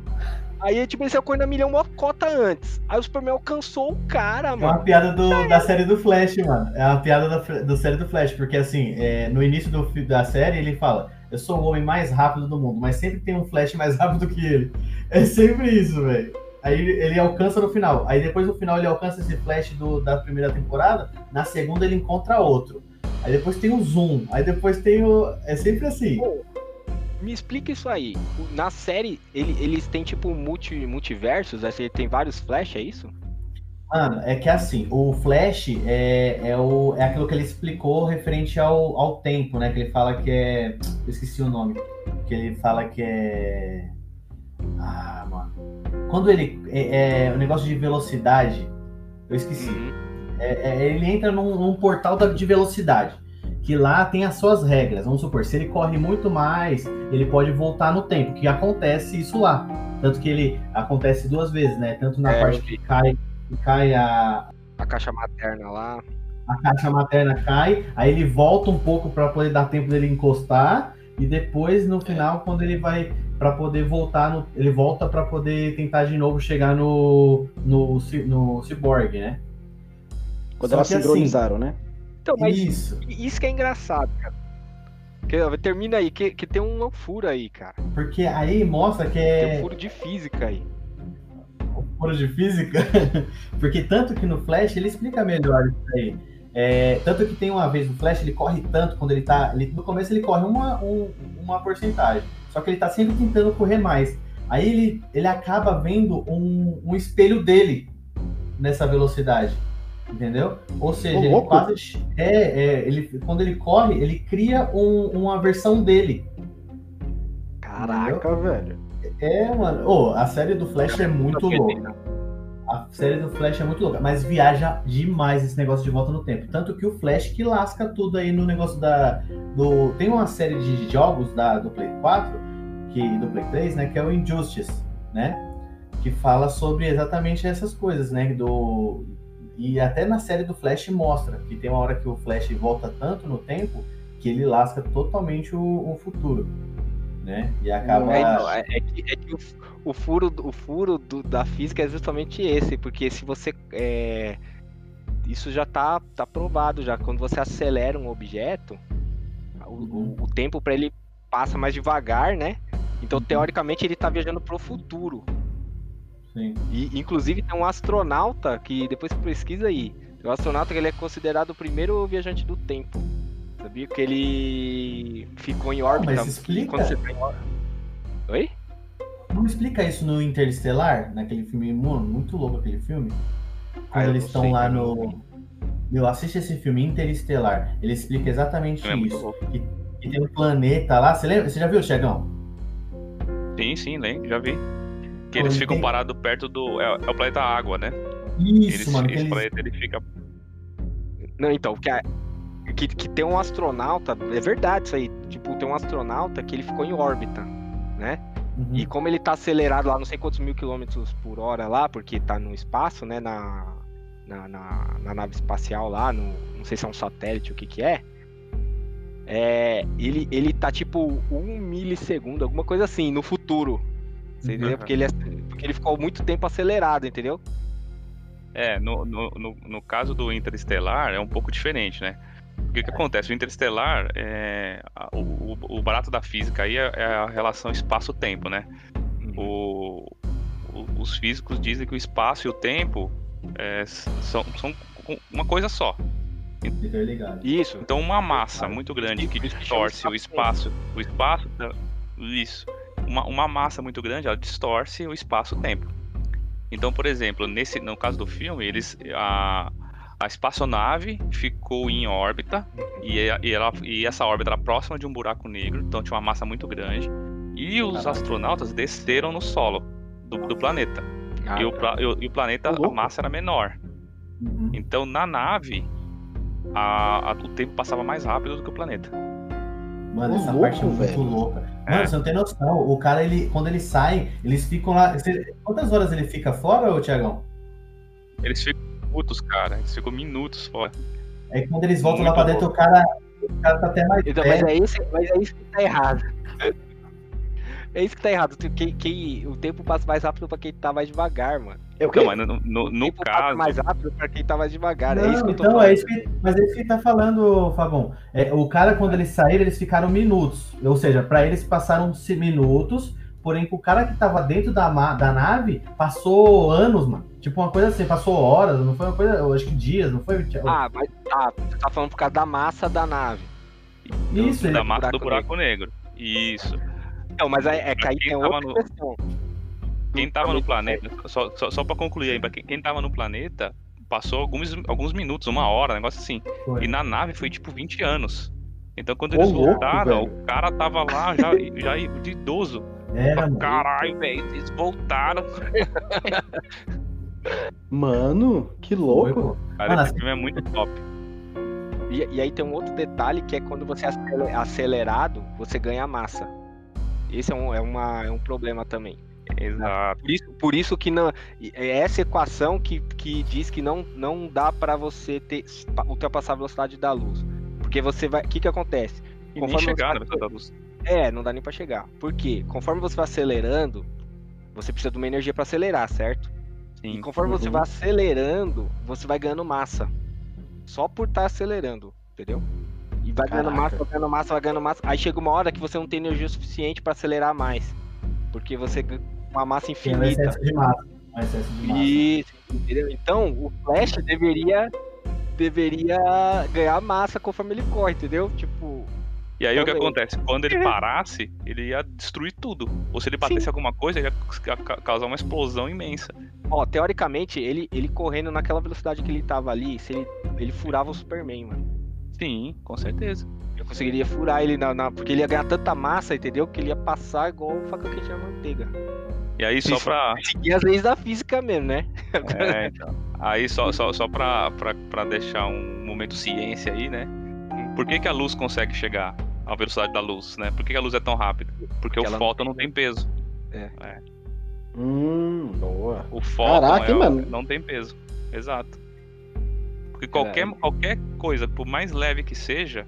Aí, tipo, ele saiu correndo a milhão uma cota antes. Aí o Superman alcançou o cara, É mano. uma piada do- da série do Flash, mano. É uma piada da, série do Flash, porque assim, é, no início do, da série ele fala: Eu sou o homem mais rápido do mundo, mas sempre tem um Flash mais rápido que ele. É sempre isso, velho. Aí ele, ele alcança no final. Aí depois no final ele alcança esse Flash do- da primeira temporada. Na segunda ele encontra outro. Aí depois tem o Zoom. Aí depois tem o. É sempre assim. Me explica isso aí. Na série, ele- eles têm, tipo, multi, multiversos, assim, tem vários Flash, é isso? Mano, é que assim, o Flash é, é, o, é aquilo que ele explicou referente ao, ao tempo, né? Que ele fala que é. Eu esqueci o nome. Que ele fala que é. Ah, mano. Quando ele. É, é o negócio de velocidade. Eu esqueci. Uhum. É- é- ele entra num, num portal de velocidade. Que lá tem as suas regras. Vamos supor, se ele corre muito mais, ele pode voltar no tempo. Que acontece isso lá. Tanto que ele acontece duas vezes, né? Tanto na É, parte que cai, que cai a, A caixa materna lá. a caixa materna cai, aí ele volta um pouco para poder dar tempo dele encostar e depois no final quando ele vai para poder voltar no, ele volta para poder tentar de novo chegar no no, ci- no cyborg, né? Quando Só elas assim, sincronizaram, né? Então, mas Isso, isso que é engraçado, cara. Que, termina aí, que, que tem um furo aí, cara. porque aí mostra que Tem um é furo de física aí. furo de física, porque tanto que no Flash ele explica melhor isso aí. É, tanto que tem uma vez no Flash ele corre tanto quando ele tá. Ele, no começo ele corre uma, um- uma porcentagem. Só que ele tá sempre tentando correr mais. Aí ele, ele acaba vendo um, um espelho dele nessa velocidade. Entendeu? Ou seja, ele quase. É, é, ele, quando ele corre, ele cria um- uma versão dele. Caraca, velho. É, mano. Ô, a série do Flash é muito louca. A série do Flash é muito louca, mas viaja demais esse negócio de volta no tempo. Tanto que o Flash que lasca tudo aí no negócio da. Do... Tem uma série de jogos da, do Play 4, que, do Play 3, né? Que é o Injustice, né? Que fala sobre exatamente essas coisas, né? Do... E até na série do Flash mostra que tem uma hora que o Flash volta tanto no tempo que ele lasca totalmente o, o futuro. Né? E acaba. É, então, é- é que, é que o, o furo, o furo do- da física é justamente esse, porque se você. é, isso já tá, tá provado já. Quando você acelera um objeto, o, o- o tempo para ele passa mais devagar, né? Então, teoricamente, ele tá viajando pro futuro. Sim. E, inclusive, tem um astronauta que, depois você pesquisa aí, tem um astronauta que ele é considerado o primeiro viajante do tempo. Sabia que ele ficou em órbita. mas explica. quando você tá em órbita. Oi? Não explica isso no Interestelar, naquele filme, mano, muito louco aquele filme. Quando Ah, eles não estão lá não no. Meu, assiste esse filme Interestelar. Ele explica exatamente É isso. louco. Que tem um planeta lá. Você lembra? Você já viu, Chegão? Sim, sim, lembro, já vi. Que eles ele ficam tem- parados perto do. É, é o planeta Água, né? Isso, Eles, mano. esse eles- planeta ele fica. Não, então, que, a- que, que tem um astronauta, é verdade isso aí. Tipo, tem um astronauta que ele ficou em órbita, né? Uhum. E como ele tá acelerado lá, não sei quantos mil quilômetros por hora lá, porque tá no espaço, né? Na, na, na, na nave espacial lá, no, não sei se é um satélite, o que que é. É, ele, ele tá tipo um milissegundo, alguma coisa assim, no futuro. Você Uhum. entendeu? Porque ele, é- porque ele ficou muito tempo acelerado, entendeu? É, no, no, no, no caso do Interestelar é um pouco diferente, né? O que, que acontece? O Interestelar, é, o, o- o barato da física aí é, é a relação espaço-tempo, né? O, o- os físicos dizem que o espaço e o tempo é, são, são uma coisa só. Isso. Então uma massa muito grande que distorce o espaço, o espaço, isso, uma, uma massa muito grande, ela distorce o espaço-tempo. Então, por exemplo, nesse, no caso do filme, eles a, a espaçonave ficou em órbita e, e, ela, e essa órbita era próxima de um buraco negro, então tinha uma massa muito grande. E os astronautas desceram no solo do, do planeta. Ah, e, o, e, o, planeta, a massa era menor. Uhum. Então, na nave, a, a, o tempo passava mais rápido do que o planeta. Mano, essa louco, parte é muito velho. louca. É. Mano, é. você não tem noção. O cara, ele, quando ele sai, eles ficam lá. Quantas horas ele fica fora, ô Tiagão? Eles ficam minutos, cara. Eles ficam minutos fora. Aí quando eles voltam muito lá pra dentro, o cara, o cara tá até mais. Então, mas, é isso, mas é isso que tá errado. É isso que tá errado. Quem, quem, o tempo passa mais rápido pra quem tá mais devagar, mano. É o quê? Não, mas no, no, no caso. mais rápido pra quem tá mais devagar. Não, é isso que eu tô então, falando. É isso que, mas é isso que tá falando, Fabão. É, o cara, quando eles saíram, eles ficaram minutos. Ou seja, pra eles passaram minutos. Porém, o cara que tava dentro da, da nave passou anos, mano. Tipo uma coisa assim, passou horas, não foi uma coisa, eu acho que dias, não foi? Ah, mas ah, você tá falando por causa da massa da nave. Isso, da massa do buraco negro. negro. Isso. Não, mas é, é que aí tem outra no... questão. Quem tava no planeta, só, só, só pra concluir aí, quem, quem tava no planeta, passou alguns, alguns minutos, uma hora, um negócio assim. Foi. E na nave foi tipo 20 anos. Então quando eles Ô, voltaram, louco, o cara tava lá já, já de idoso. Era, Caralho, velho, eles voltaram. Mano, que louco. Cara, Mano, esse filme é muito top. E, e, aí tem um outro detalhe que é quando você é acelerado, você ganha massa. Esse é um, é uma, é um problema também. Exato. Por isso, por isso que não, é essa equação que, que diz que não, não dá para você ter ultrapassar a velocidade da luz. Porque você vai. O que, que acontece? E Conforme nem chegar na velocidade da luz. É, não dá nem para chegar. Por quê? Conforme você vai acelerando, você precisa de uma energia para acelerar, certo? Sim. E conforme uhum. você vai acelerando, você vai ganhando massa. Só por estar tá acelerando, entendeu? E vai Caraca. ganhando massa, vai ganhando massa, vai ganhando massa. Aí chega uma hora que você não tem energia suficiente para acelerar mais. Porque você uma massa infinita. Tem um excesso de massa. Um excesso de massa. Isso, entendeu? Então, o Flash deveria deveria ganhar massa conforme ele corre, entendeu? Tipo, e aí o que acontece? Quando ele parasse, ele ia destruir tudo. Ou se ele batesse Sim. alguma coisa, ele ia causar uma explosão imensa. Ó, teoricamente, ele, ele correndo naquela velocidade que ele tava ali, se ele, ele furava o Superman, mano. Sim, com certeza. Eu conseguiria furar ele na, na, Porque ele ia ganhar tanta massa, entendeu? Que ele ia passar igual o faca quente na manteiga. E aí só pra. Seguir as leis da física mesmo, né? É, então. Aí só, só, só pra, pra, pra deixar um momento ciência aí, né? Por que, que a luz consegue chegar à velocidade da luz, né? Por que, que a luz é tão rápida? Porque, Porque o fóton não tem peso. É. é. Hum, boa. O fóton Caraca, é, mano. não tem peso. Exato. Porque qualquer, qualquer coisa, por mais leve que seja,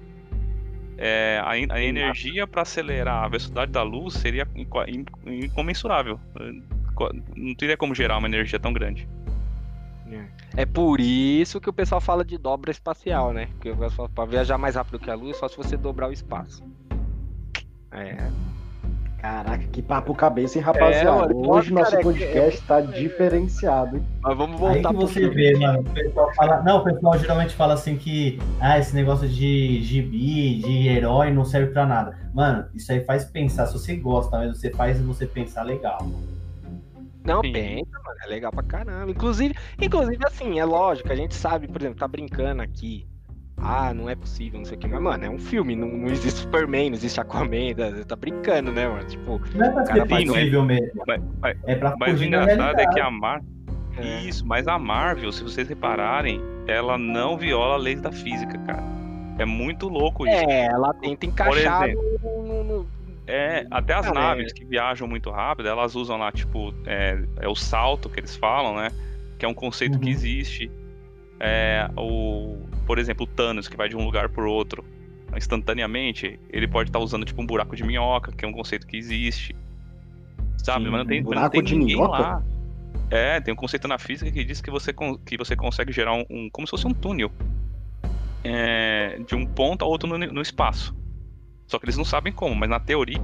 é, a, a energia para acelerar a velocidade da luz seria incomensurável. Não teria como gerar uma energia tão grande. É por isso que o pessoal fala de dobra espacial, né? Porque para viajar mais rápido que a luz, só se você dobrar o espaço. É. Caraca, que papo cabeça, hein, rapaziada? É, Hoje nosso cara, podcast é... tá diferenciado, hein? Mas vamos voltar Aí que você vê, mano. O pessoal fala... Não, o pessoal geralmente fala assim que ah, esse negócio de gibi, de herói não serve pra nada. Mano, isso aí faz pensar. Se você gosta, mas você faz você pensar legal. Não, Sim. pensa, mano. É legal pra caramba. Inclusive, inclusive, assim, é lógico, a gente sabe, por exemplo, tá brincando aqui ah, não é possível, não sei o que. Mas, mano, é um filme, não, não existe Superman, não existe Aquaman, tá, tá brincando, né, mano? Tipo, não é pra ser possível mesmo. Mas, mas, é pra mas o engraçado é que a Marvel. É. Isso, mas a Marvel, se vocês repararem, ela não viola a lei da física, cara. É muito louco isso. É, ela tenta encaixar exemplo, no, no, É, até as naves é. que viajam muito rápido, elas usam lá, tipo, é, é, o salto que eles falam, né? Que é um conceito uhum. que existe. É, o, por exemplo, o Thanos, que vai de um lugar para outro instantaneamente, ele pode estar tá usando tipo um buraco de minhoca, que é um conceito que existe. Sabe? Sim, mas não tem, um buraco não tem de ninguém minhoca? lá. É, tem um conceito na física que diz que você, que você consegue gerar um, um como se fosse um túnel é, de um ponto a outro no, no espaço. Só que eles não sabem como, mas na teoria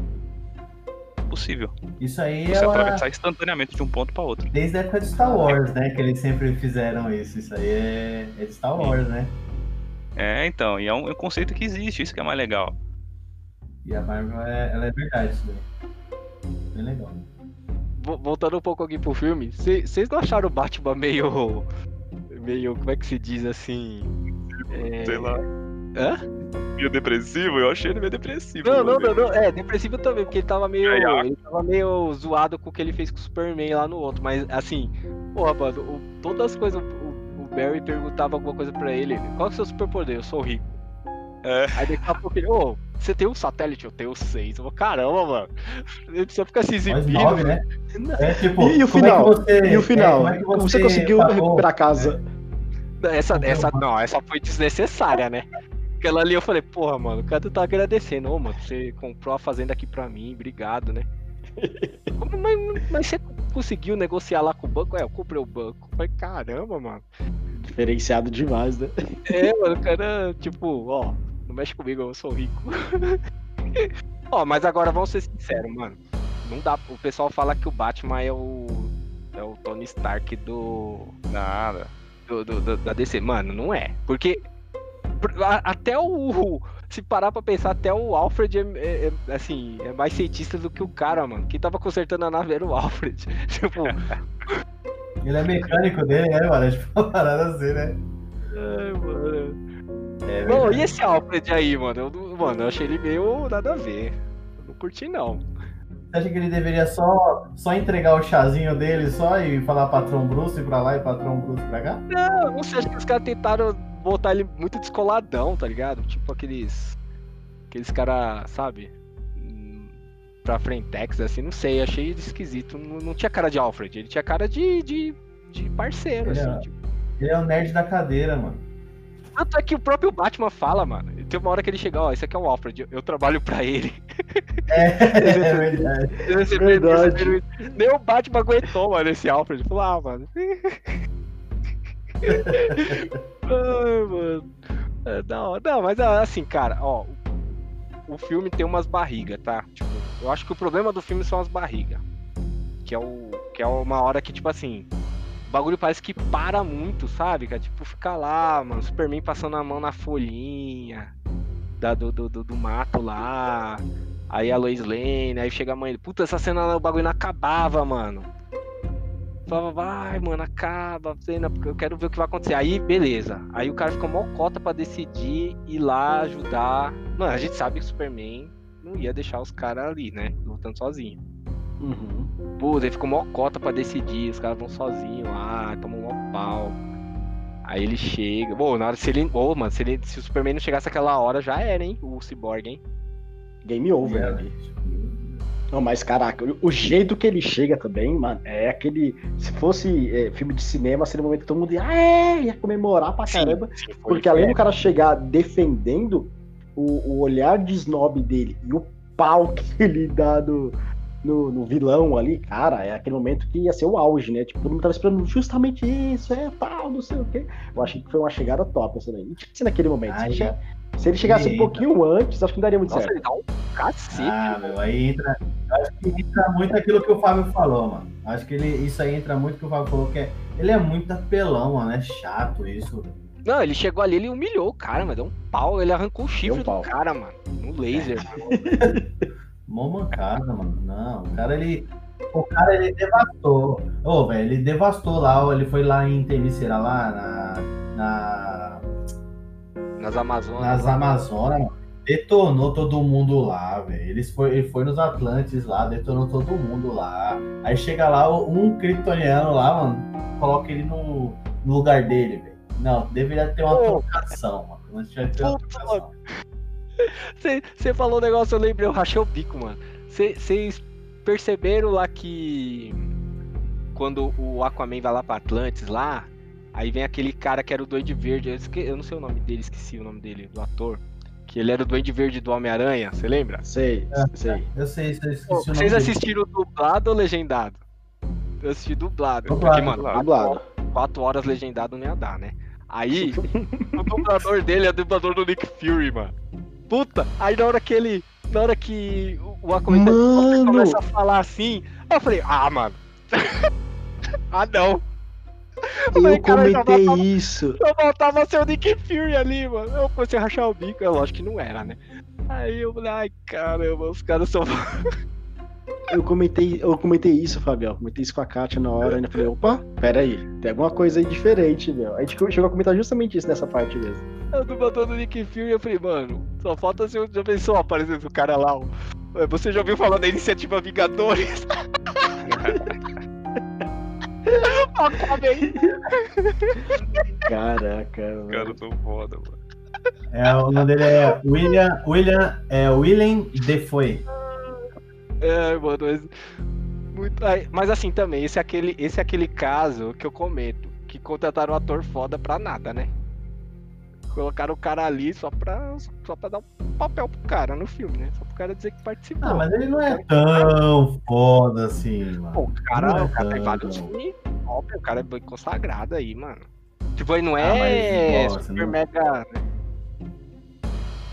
possível. Isso aí Você ela... atravessar instantaneamente de um ponto para outro. Desde a época de Star Wars, né? Que eles sempre fizeram isso. Isso aí é, é de Star Wars, né? É, então, e é um, é um, conceito que existe, isso que é mais legal. E a Marvel, é, ela é verdade isso daí. Bem legal. voltando um pouco aqui pro filme, vocês não acharam o Batman meio. meio. como é que se diz assim? É... Sei lá. Hã? Meio depressivo? Eu achei ele meio depressivo. Não, não, não, não, É, depressivo também, porque ele tava meio. Ele tava meio zoado com o que ele fez com o Superman lá no outro. Mas assim, porra, mano, o, todas as coisas. Barry perguntava alguma coisa pra ele. Qual é o seu superpoder? Eu sou rico. É. Aí daqui a pouco ele, ô, oh, você tem um satélite? Eu tenho seis. Eu, caramba, mano. Ele precisa ficar se exibindo. Nove, né? É, tipo, e, e, o final? É você, e o final? É, como você, você conseguiu recuperar a casa? Essa, essa, não, essa foi desnecessária, né? Aquela ali eu falei, porra, mano, o cara tá agradecendo. Ô, mano, você comprou a fazenda aqui pra mim, obrigado, né? mas, mas você conseguiu negociar lá com o banco? É, eu comprei o banco. Falei, caramba, mano. Diferenciado demais, né? É, mano, o cara, tipo, ó, não mexe comigo, eu sou rico. ó, mas agora vamos ser sinceros, mano. Não dá. O pessoal fala que o Batman é o. É o Tony Stark do. Nada. Do, do, do da DC. Mano, não é. Porque. Até o. Se parar pra pensar, até o Alfred é, é, é, assim, é mais cientista do que o cara, mano. Quem tava consertando a nave era o Alfred. tipo. Ele é mecânico dele, né, mano? É tipo uma parada assim, né? Ai, mano. É Bom, e esse Alfred aí, mano? Eu, mano, eu achei ele meio nada a ver. Eu não curti, não. Você acha que ele deveria só, só entregar o chazinho dele só e falar patrão Bruce pra lá e patrão Bruce pra cá? Não, não sei, acho que os caras tentaram botar ele muito descoladão, tá ligado? Tipo aqueles. Aqueles caras, sabe? Pra Frentex, assim, não sei, achei esquisito. Não, não, tinha cara de Alfred, ele tinha cara de, de, de parceiro, ele assim. É, tipo. Ele é o nerd da cadeira, mano. Tanto é que o próprio Batman fala, mano. Tem uma hora que ele chega, ó, esse aqui é o Alfred, eu, trabalho pra ele. É, é verdade. Esse verdade. Nem o Batman aguentou, mano, esse Alfred. Falou, ah, mano. Ai, mano. É, não, não, mas assim, cara, ó. O filme tem umas barrigas, tá? Tipo, eu acho que o problema do filme são as barrigas. Que é o. Que é uma hora que, tipo assim, o bagulho parece que para muito, sabe? Cara? Tipo, fica lá, mano, Superman passando a mão na folhinha da, do, do, do, do mato lá. Aí a Lois Lane, aí chega a mãe. Puta, essa cena o bagulho não acabava, mano. Falava, vai, mano, acaba, cena, porque eu quero ver o que vai acontecer. Aí, beleza. Aí o cara fica mó cota pra decidir ir lá ajudar. Mano, a gente sabe que o Superman não ia deixar os caras ali, né? Lutando sozinho. Uhum. Pô, ele ficou mó cota pra decidir, os caras vão sozinhos lá, tomam mó pau. Aí ele chega. Bom, na hora se ele. Ô, mano, se, ele, se o Superman não chegasse aquela hora, já era, hein? O Cyborg, hein? Game over, é. né? Não, mas caraca, o jeito que ele chega também, mano, é aquele. Se fosse é, filme de cinema, seria o momento que todo mundo ia, ah, é, ia comemorar pra caramba. Sim, sim, porque além do cara chegar defendendo o, o olhar de snob dele e o pau que ele dá no, no, no, vilão ali, cara, é aquele momento que ia ser o auge, né? Tipo, todo mundo tava esperando justamente isso, é tal, não sei o quê. Eu achei que foi uma chegada top essa daí. E tinha naquele momento. Ai, se, se, ele chegasse Eita. um pouquinho antes, acho que não daria muito Nossa, certo. Ele dá um cacete. Ah, meu, aí entra. Acho que entra muito aquilo que o Fábio falou, mano. Acho que ele, isso aí entra muito que o Fábio falou, que é, ele é muito apelão, mano. É chato isso. Não, ele chegou ali, ele humilhou o cara, mas deu um pau, ele arrancou o chifre um do cara, mano. No laser. Mó mancada, mano. Não, o cara ele. O cara ele devastou. Ô, oh, velho, ele devastou lá. Ele foi lá em Temicera, lá na. na... Nas Amazonas. Nas Amazonas, mano. Detonou todo mundo lá, velho. Ele foi, ele foi nos Atlantes lá, detonou todo mundo lá. Aí chega lá, um kryptoniano lá, mano, coloca ele no, no lugar dele, velho. Não, deveria ter uma oh. trocação, mano. Não tinha ter uma trocação. Você falou um negócio, eu lembrei, eu rachei o bico, mano. Vocês perceberam lá que quando o Aquaman vai lá pra Atlantis lá, aí vem aquele cara que era o Duende Verde, eu, esque... eu não sei o nome dele, esqueci o nome dele, do ator. Que ele era o Duende Verde do Homem-Aranha, você lembra? Sei, é, sei. Eu sei, eu esqueci Pô, Vocês assistiram dele. dublado ou legendado? Eu assisti dublado. Dublado, porque, mano, dublado. Quatro, quatro horas legendado não ia dar, né? Aí, o dublador dele é o dublador do Nick Fury, mano. Puta, aí na hora que ele. Na hora que o Aquaman começa a falar assim, eu falei, ah, mano. ah, não. Eu, falei, comentei isso. Eu voltava a ser o Nick Fury ali, mano. Eu comecei a rachar o bico, é lógico que não era, né? Aí eu falei, ai caramba, os caras são. eu comentei, eu comentei isso, Fabião. Comentei isso com a Kátia na hora, e falei, opa, pera aí, tem alguma coisa aí diferente, meu. A gente chegou a comentar justamente isso nessa parte mesmo. Eu tô botando o Nick Fury e eu falei, mano, só falta se eu já pensou aparecendo o cara lá. ó. Você já ouviu falar da iniciativa Vingadores? Acabei. Caraca, Os mano. caras tão foda, mano. É, o nome dele é William, William, é William Defoe. É, mano, mas. Muito... Mas assim também, esse é, aquele, esse é aquele caso que eu comento. Que contrataram um ator foda pra nada, né? Colocaram o cara ali só pra, só pra dar um papel pro cara no filme, né? Só pro cara dizer que participou. Ah, mas ele não é tão foda assim, Pô, mano. o cara, Não é o cara tem vários filmes top, o cara é bem consagrado aí, mano. Tipo, ele não Ah, é mas, nossa, super não- mega.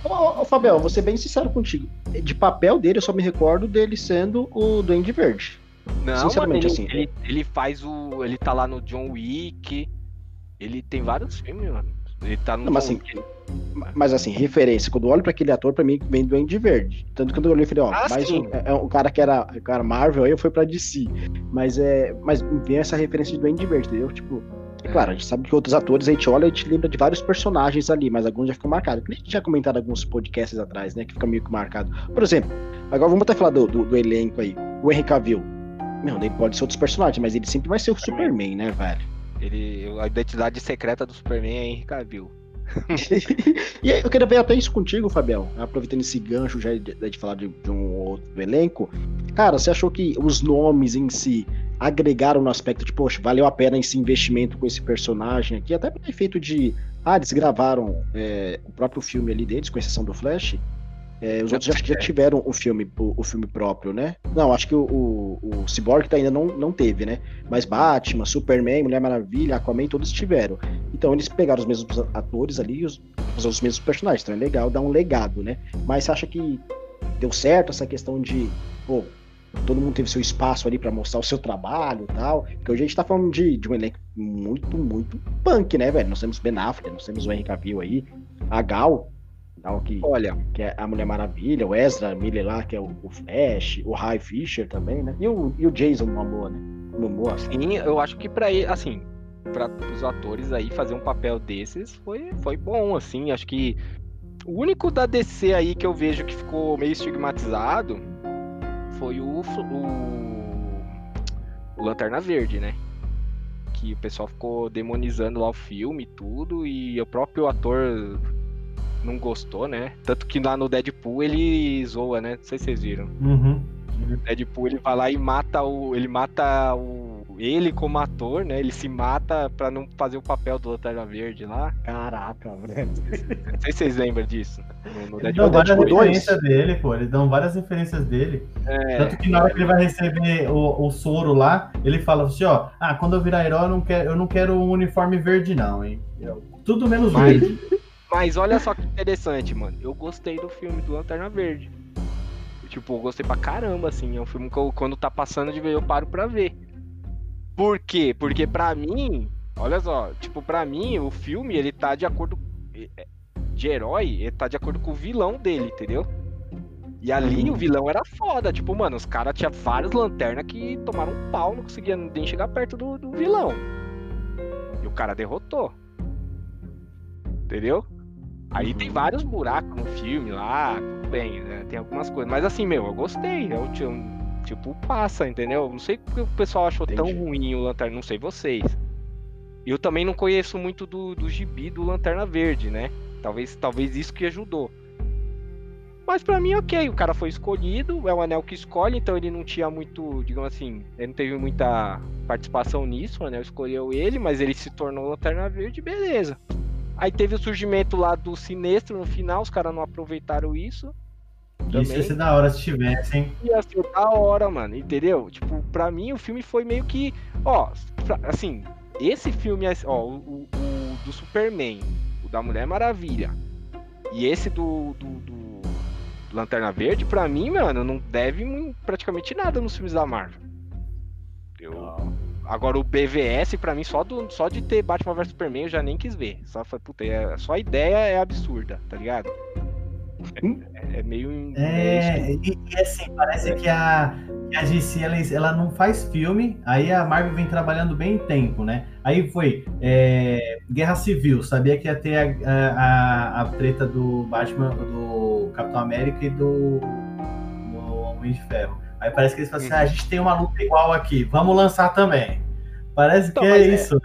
Ô, ô, ô, Fabião, vou ser bem sincero contigo. De papel dele, eu só me recordo dele sendo o Duende Verde. Não, Sinceramente, mano, ele, assim. ele, ele faz o. Ele tá lá no John Wick. Ele tem vários filmes, mano. Ele tá no Não, mas assim. Mas assim, referência, quando eu olho pra aquele ator, pra mim vem Duende Verde. Tanto que quando eu olhei, eu falei, ó, Ah, um, é, é um cara que era, era Marvel, aí eu fui pra DC. Mas é. Mas vem essa referência de Duende Verde, entendeu? Tipo, é claro, a gente sabe que outros atores, a gente olha e a gente lembra de vários personagens ali, mas alguns já ficam marcados. A gente tinha comentado alguns podcasts atrás, né? Que fica meio que marcado. Por exemplo, agora vamos até falar do, do, do elenco aí. O Henry Cavill. Meu, ele pode ser outros personagens, mas ele sempre vai ser o Superman, né, velho? Ele, a identidade secreta do Superman é Henry Cavill. e aí, eu queria ver até isso contigo, Fabiel. Aproveitando esse gancho já de, de falar de, de um outro elenco. Cara, você achou que os nomes em si agregaram no aspecto de, poxa, valeu a pena esse investimento com esse personagem aqui? Até pelo efeito de. Ah, eles gravaram é, o próprio filme ali deles, com exceção do Flash. É, os outros já, já tiveram o filme, o, o filme próprio, né? Não, acho que o, o, o Cyborg tá ainda não, não teve, né? Mas Batman, Superman, Mulher Maravilha, Aquaman, todos tiveram. Então eles pegaram os mesmos atores ali e os, os, os mesmos personagens. Então é legal dar um legado, né? Mas você acha que deu certo essa questão de, pô, todo mundo teve seu espaço ali pra mostrar o seu trabalho e tal? Porque hoje a gente tá falando de, de um elenco muito, muito punk, né, velho? Nós temos Ben Affleck, nós temos o Henry Cavill aí, a Gal, Que, Olha, que é a Mulher Maravilha, o Ezra Miller lá, que é o, o Flash, o Ray Fisher também, né? E o, e o Jason Momoa, né? Momoa, assim. sim, eu acho que pra ele, assim, para os atores aí fazer um papel desses foi, foi bom, assim. Acho que o único da DC aí que eu vejo que ficou meio estigmatizado foi o, o, o Lanterna Verde, né? Que o pessoal ficou demonizando lá o filme e tudo, e o próprio ator não gostou, né? Tanto que lá no Deadpool ele zoa, né? Não sei se vocês viram. Uhum. O Deadpool ele vai lá e mata o. Ele mata o. Ele como ator, né? Ele se mata pra não fazer o papel do Lanterna Verde lá. Caraca, velho. Não sei se vocês lembram disso. No, no Eles dão Deadpool. várias Deadpool referências dele, pô. Eles dão várias referências dele. É, Tanto que na hora que ele vai receber o, o soro lá, ele fala assim, ó, ah, quando eu virar herói, eu não quero, eu não quero um uniforme verde, não, hein? Eu- tudo menos Mas- verde. Mas olha só que interessante, mano. Eu gostei do filme do Lanterna Verde. Tipo, eu gostei pra caramba, assim. É um filme que eu, quando tá passando de ver, eu paro pra ver. Por quê? Porque pra mim, olha só, tipo, pra mim, o filme, ele tá de acordo. é, De herói, ele tá de acordo com o vilão dele, entendeu? E ali o vilão era foda. Tipo, mano, os caras tinham várias lanternas que tomaram um pau, não conseguiam nem chegar perto do, do vilão. E o cara derrotou. Entendeu? Aí tem vários buracos no filme lá, tudo bem, né? Tem algumas coisas. Mas assim, meu, eu gostei. Eu, ti- tipo, passa, entendeu? Não sei porque o pessoal achou tão Entendi. ruim o Lanterna, não sei vocês. Eu também não conheço muito do, do gibi do Lanterna Verde, né? Talvez, talvez isso que ajudou. Mas pra mim, ok, o cara foi escolhido, é o anel que escolhe, então ele não tinha muito, digamos assim, ele não teve muita participação nisso, o anel escolheu ele, mas ele se tornou Lanterna Verde, beleza. Aí teve o surgimento lá do Sinestro no final, os caras não aproveitaram isso. Isso ia ser da hora se tivesse, hein? Ia ser da hora, mano, entendeu? Tipo, pra mim o filme foi meio que. Ó, pra- assim, esse filme, ó, o, o- o do Superman, o da Mulher Maravilha, e esse do, do, do Lanterna Verde, pra mim, mano, não deve praticamente nada nos filmes da Marvel. Eu- Agora o BVS, pra mim, só, do, só de ter Batman vs Superman, eu já nem quis ver. Só foi, puta, é- só a ideia é absurda, tá ligado? É, é meio. É, e, e assim, parece que a, a DC ela, ela não faz filme, aí a Marvel vem trabalhando bem em tempo, né? Aí foi é, Guerra Civil, sabia que ia ter a, a, a, treta do Batman, do Capitão América e do, do Homem de Ferro. Aí parece que eles falam assim: ah, a gente tem uma luta igual aqui, vamos lançar também. Parece então, que é, é isso.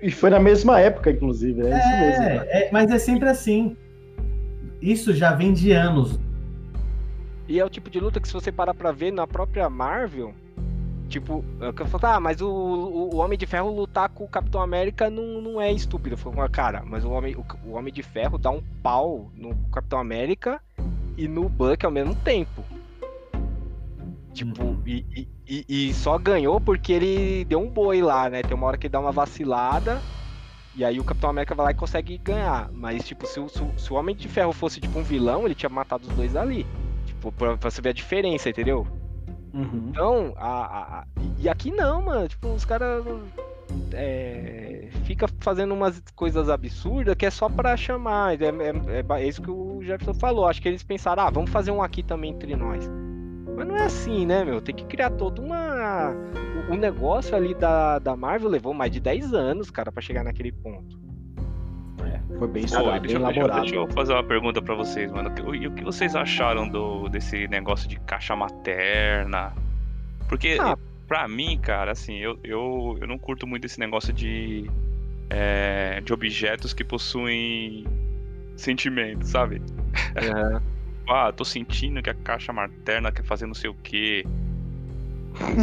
E foi na mesma época, inclusive, é, é isso mesmo. É, mas é sempre assim. Isso já vem de anos. E é o tipo de luta que se você parar pra ver na própria Marvel, tipo, é eu falo, ah, mas o, o, o, Homem de Ferro lutar com o Capitão América não, não é estúpido. Foi uma cara, mas o Homem, o, o Homem de Ferro dá um pau no Capitão América e no Buck ao mesmo tempo. Tipo, uhum. e, e, e, só ganhou porque ele deu um boi lá, né? Tem uma hora que ele dá uma vacilada. E aí o Capitão América vai lá e consegue ganhar. Mas, tipo, se o, se o Homem de Ferro fosse, tipo, um vilão, ele tinha matado os dois ali. Tipo, pra, pra você ver a diferença, entendeu? Uhum. Então, a, a, a, e aqui não, mano. Tipo, os caras é, fica fazendo umas coisas absurdas que é só para chamar. É, é, é, isso que o Jefferson falou. Acho que eles pensaram, ah, vamos fazer um aqui também entre nós. Mas não é assim, né, meu? Tem que criar toda uma. O, o negócio ali da, da Marvel levou mais de 10 anos, cara, para chegar naquele ponto. Foi bem estudado, bem elaborado. Deixa, eu fazer uma pergunta para vocês, mano. E o que vocês acharam do, desse negócio de caixa materna? Porque, ah. pra mim, cara, assim, eu, eu, eu não curto muito esse negócio de, é, de objetos que possuem sentimentos, sabe? É. ah, tô sentindo que a caixa materna quer fazer não sei o quê.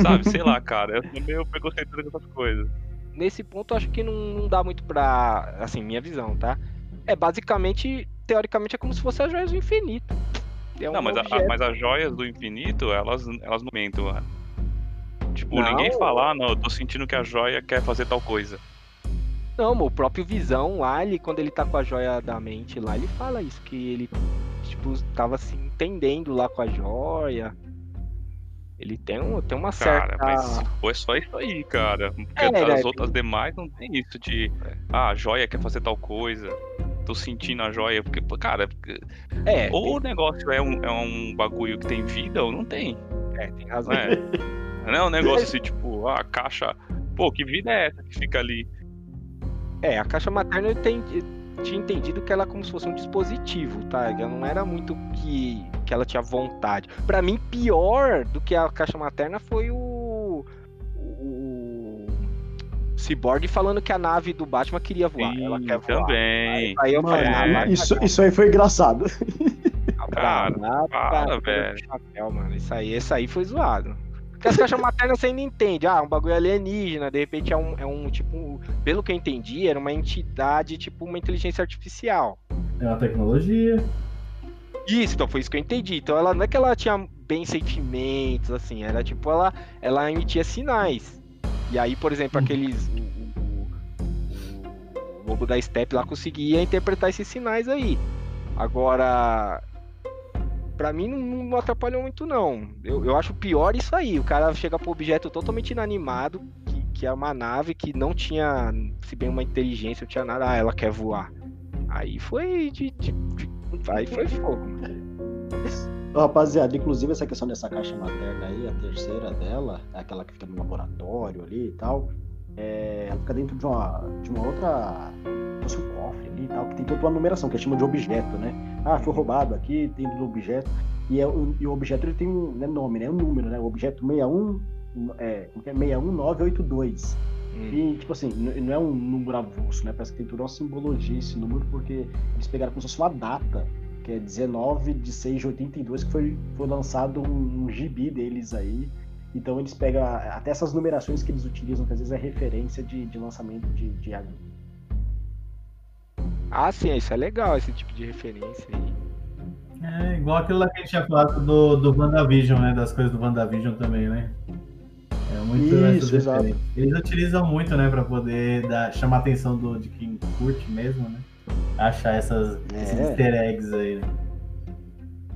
Sabe, sei lá, cara. Eu sou meio preconceituoso com essas coisas nesse ponto acho que não, não, dá muito pra. Assim, minha visão, tá? É basicamente, teoricamente, é como se fosse as joias do infinito. É um não, mas, a, mas as joias do infinito, elas, elas não mentam, mano. Tipo, não. ninguém fala, ah, não, eu tô sentindo que a joia quer fazer tal coisa. Não, o próprio Visão lá, ele, quando ele tá com a joia da mente lá, ele fala isso, que ele, tipo, tava se entendendo lá com a joia. Ele tem, um, tem uma certa. Cara, mas foi só isso aí, cara. Porque é, as né? outras demais não tem isso de. Ah, a joia quer fazer tal coisa. Tô sentindo a joia. Porque, cara. É, ou tem... o negócio é um, é um bagulho que tem vida ou não tem. É, tem razão. É. Não é um negócio assim, tipo, ah, a caixa. Pô, que vida é essa que fica ali? É, a caixa materna tenho, tinha entendido que ela é como se fosse um dispositivo, tá? Ela não era muito que que ela tinha vontade. Para mim, pior do que a caixa materna foi o. O. Cyborg falando que a nave do Batman queria voar. Sim, ela quer voar. Também. Aí, eu falei, ah, isso, isso aí foi engraçado. Cara, para, para, velho. Chapéu, mano. Isso aí, isso aí foi zoado. Porque as caixas maternas você ainda entende. Ah, um bagulho alienígena, de repente é um, é um tipo. Pelo que eu entendi, era uma entidade, tipo uma inteligência artificial. É uma tecnologia. Isso, então foi isso que eu entendi. Então ela não é que ela tinha bem sentimentos, assim, era tipo, ela, ela emitia sinais. E aí, por exemplo, hum. aqueles. O, o, o, lobo da Step lá conseguia interpretar esses sinais aí. Agora. Pra mim não, não atrapalhou muito, não. Eu, eu acho pior isso aí. O cara chega pro objeto totalmente inanimado, que, que é uma nave que não tinha, se bem uma inteligência, não tinha nada. Ah, ela quer voar. Aí foi de, de, de Aí foi fogo. Rapaziada, inclusive essa questão dessa caixa materna aí, a terceira dela, aquela que fica no laboratório ali e tal, é, ela fica dentro de uma, de uma outra. fosse um cofre ali e tal, que tem toda uma numeração, que é chama de objeto, né? Ah, foi roubado aqui, tem do objeto. E, é, o, e o objeto ele tem um né, nome, né? Um número, né? O objeto 61, é, como que é? 61982. Hum. E, tipo assim, não é um número avulso, né? Parece que tem toda uma simbologia esse número, porque eles pegaram como se fosse uma data, que é 19 de 6 de 82, que foi, foi lançado um, um gibi deles aí. Então eles pegam até essas numerações que eles utilizam, que às vezes é referência de, de lançamento de, de Ah, sim, isso é legal, esse tipo de referência aí. É, igual aquilo lá que a gente tinha falado do, do WandaVision, né? Das coisas do WandaVision também, né? É muito Isso, exato. Eles utilizam muito, né, para poder dar, chamar a atenção do, de quem curte mesmo, né? Achar essas, é. esses easter eggs aí, né?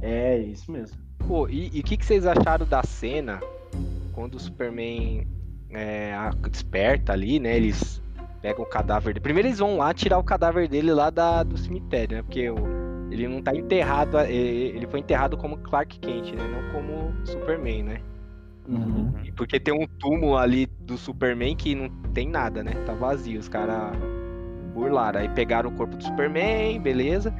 É, isso mesmo. Pô, e o que, que vocês acharam da cena quando o Superman é, desperta ali, né? Eles pegam o cadáver dele. Primeiro eles vão lá tirar o cadáver dele lá da, do cemitério, né? Porque o, ele não tá enterrado, ele foi enterrado como Clark Kent, né? Não como Superman, né? Uhum. Porque tem um túmulo ali do Superman que não tem nada, né? Tá vazio. Os caras burlaram. Aí pegaram o corpo do Superman, beleza.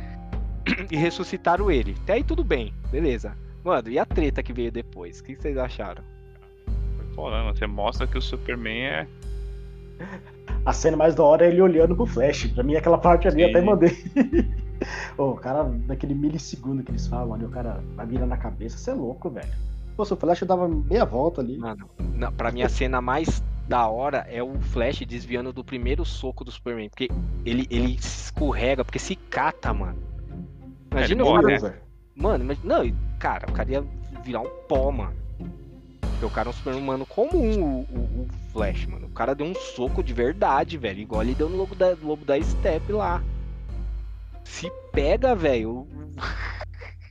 E ressuscitaram ele. Até aí tudo bem, beleza. Mano, e a treta que veio depois? O que vocês acharam? Falando, você mostra que o Superman é. A cena mais da hora é ele olhando pro Flash. Pra mim, aquela parte ali, eu até Sim. mandei. Ô, o cara, naquele milissegundo que eles falam ali, o cara vai virando a cabeça. Você é louco, velho. Pô, se o Flash dava meia volta ali. Mano, na, pra mim a cena mais da hora é o Flash desviando do primeiro soco do Superman. Porque ele, ele se escorrega, porque se cata, mano. Imagina ele o cara. né? Mano, mas, não, cara, o cara ia virar um pó, mano. Porque o cara é um super humano comum, o, o, o Flash, mano. O cara deu um soco de verdade, velho. Igual ele deu no lobo da, lobo da Step lá. Se pega, velho.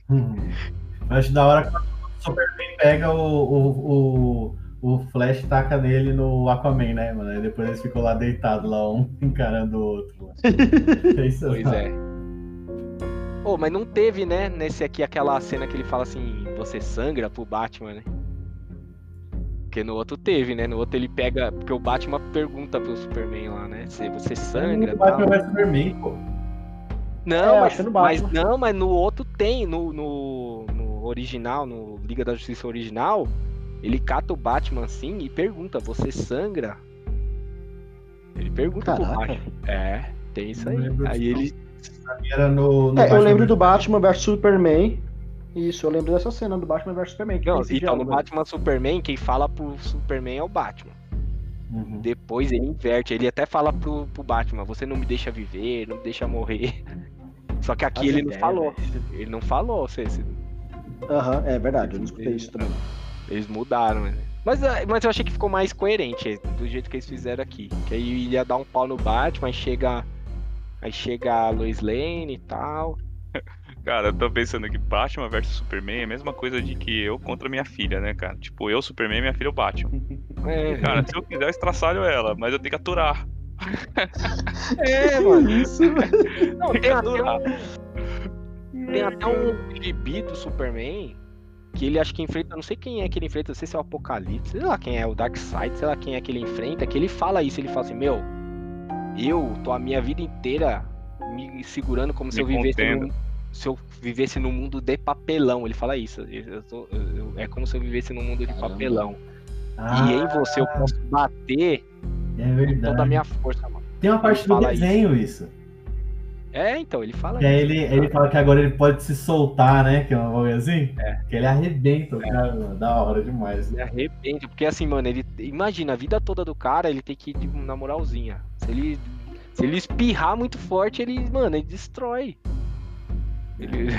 Uhum. Eu acho da hora quando o Superman pega o, o, o, o Flash e taca nele no Aquaman, né, mano? Aí depois eles ficam lá deitados, lá um encarando o outro. É isso Pois é. Ô, mas não teve, né, nesse aqui aquela cena que ele fala assim, você sangra pro Batman, né? Porque no outro teve, né? No outro ele pega. Porque o Batman pergunta pro Superman lá, né? Se você sangra. O. Batman vs Superman, pô. Não, É, mas, mas não, mas no outro tem, no, no, no original, no Liga da Justiça original, ele cata o Batman assim e pergunta, você sangra? Ele pergunta pro Caraca. Batman. É, tem isso aí. Aí ele. Era no. no É, eu lembro do Batman vs Superman. Isso, eu lembro dessa cena do Batman vs Superman. que Não, então, no né? Batman Superman, quem fala pro Superman é o Batman. Uhum. Depois ele inverte, ele até fala pro, pro Batman, você não me deixa viver, não me deixa morrer. Só que aqui Faz ele não ideia, falou. velho. Ele não falou, você, você- Aham, é verdade, eu não escutei isso também. Eles mudaram, né? Mas, ah, mas eu achei que ficou mais coerente do jeito que eles fizeram aqui. Que aí ia dar um pau no Batman, aí chega. Aí chega a Lois Lane e tal. Cara, eu tô pensando que Batman vs Superman é a mesma coisa de que eu contra minha filha, né, cara? Tipo, eu, Superman, minha filha, o Batman. É, Cara, se eu quiser, eu estraçalho ela, mas eu tenho que aturar. é mano. Isso, Não, Tem que tem até aturar. um, tem até um gibi do Superman que ele acha que enfrenta, não sei quem é que ele enfrenta, não sei se é o Apocalipse, sei lá quem é, o Darkseid, sei lá quem é que ele enfrenta, que ele fala isso, ele fala assim, meu, eu tô a minha vida inteira me segurando como se Me eu vivesse contendo. num, se eu vivesse num mundo de papelão. Ele fala isso. eu tô- eu- é como se eu vivesse num mundo de Caramba. papelão. Ah, e em você eu posso bater é com verdade. toda a minha força, mano. Tem uma parte Ele do desenho isso. É, então, ele fala Que aí isso. ele, ele fala que agora ele pode se soltar, né? Que é uma coisa assim. É. Que ele arrebenta o cara, mano. Da hora demais. Ele arrepende, porque assim, mano, ele. Imagina, a vida toda do cara, ele tem que ir na moralzinha. Se ele. Se ele espirrar muito forte, ele, mano, ele destrói. Ele.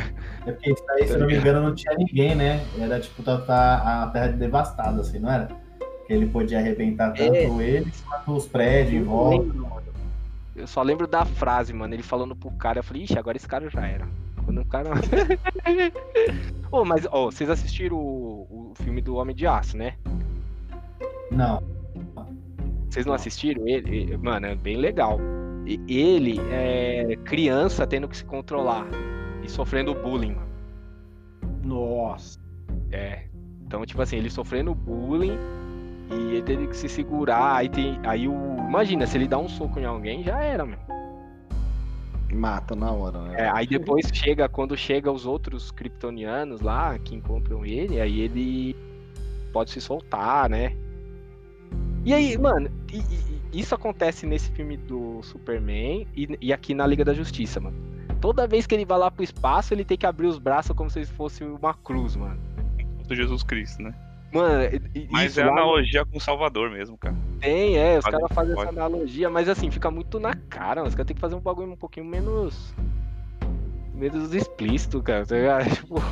É porque isso aí, se não me engano, não tinha ninguém, né? Era tipo, tá, tá a terra devastada, assim, não era? Que ele podia arrebentar tanto É. ele quanto os prédios em Eu volta. Eu só lembro da frase, mano. Ele falando pro cara, eu falei, ixi, agora esse cara já era. Quando o cara. Ô, mas, ó, vocês assistiram o, o filme do Homem de Aço, né? Não. Vocês não assistiram ele? Mano, é bem legal. Ele é criança tendo que se controlar e sofrendo bullying, mano. Nossa. É. Então, tipo assim, ele sofrendo bullying e ele teve que se segurar. Aí tem. Aí o. Imagina, se ele dá um soco em alguém, já era, mano. Mata na hora, né? É, aí depois chega, quando chega os outros kryptonianos lá que encontram ele, aí ele pode se soltar, né? E aí, mano, e- e- e isso acontece nesse filme do Superman e, e aqui na Liga da Justiça, mano. Toda vez que ele vai lá pro espaço, ele tem que abrir os braços como se fosse uma cruz, mano. Do Jesus Cristo, né? Mano, Mas é lá analogia com o Salvador mesmo, cara. tem, é, os caras fazem essa analogia, mas assim, fica muito na cara, mano. Os caras tem que fazer um bagulho um pouquinho menos. menos explícito, cara. tá ligado? Tipo,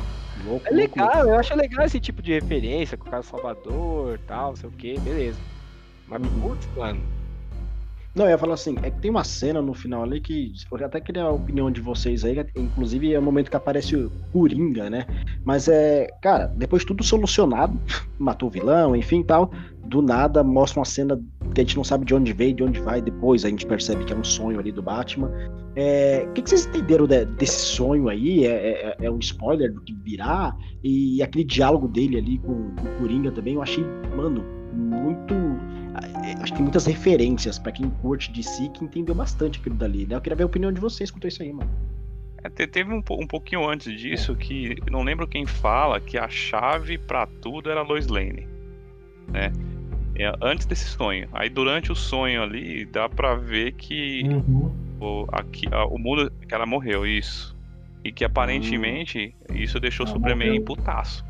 Louco, É legal, eu acho legal esse tipo de referência com o cara Salvador tal, não sei o que, beleza. Mas Uhum. putz, mano. Não, eu ia falar assim, é que tem uma cena no final ali que eu até queria a opinião de vocês aí, inclusive é o momento que aparece o Coringa, né? Mas é, cara, depois de tudo solucionado, matou o vilão, enfim tal, do nada mostra uma cena que a gente não sabe de onde veio, de onde vai, depois a gente percebe que é um sonho ali do Batman. É, o que, que, vocês entenderam de, desse sonho aí? É, é, é, um spoiler do que virá? E aquele diálogo dele ali com, com o Coringa também, eu achei, mano, muito acho que tem muitas referências para quem curte de si que entendeu bastante aquilo dali, né? Eu queria ver a opinião de vocês quanto a isso aí, mano. É, teve um, um pouquinho antes disso que não lembro quem fala que a chave para tudo era Lois Lane, né? É, antes desse sonho. Aí durante o sonho ali dá para ver que uhum. o, aqui, a, o mundo que ela morreu isso e que aparentemente uhum. isso deixou o Superman putaço.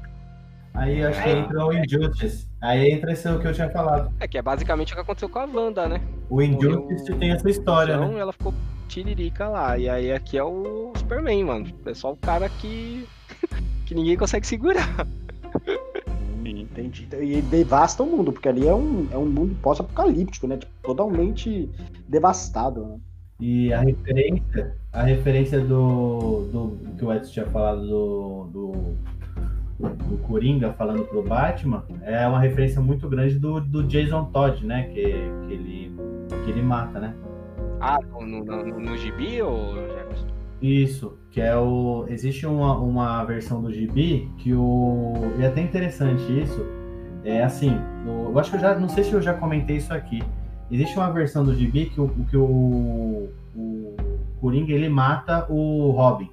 Aí acho que entra o Injustice. Aí entra esse que eu tinha falado. É que é basicamente o que aconteceu com a Wanda, né? O Injustice tem essa história, então, né? ela ficou tiririca lá. E aí aqui é o Superman, mano. É só o cara que. que ninguém consegue segurar. Entendi. E devasta o mundo, porque ali é um, é um mundo pós-apocalíptico, né? Tipo, totalmente devastado. Né? E a referência, a referência do, do que o Edson tinha falado do, do do Coringa falando pro Batman é uma referência muito grande do, do Jason Todd, né? Que, que, ele, que ele mata, né? Ah, no, no, no gibi ou Jefferson? Isso, que é o. Existe uma, uma versão do gibi que o. E é até interessante isso. É assim, o, eu acho que eu já. Não sei se eu já comentei isso aqui. Existe uma versão do gibi que o, que o, o Coringa ele mata o Robin.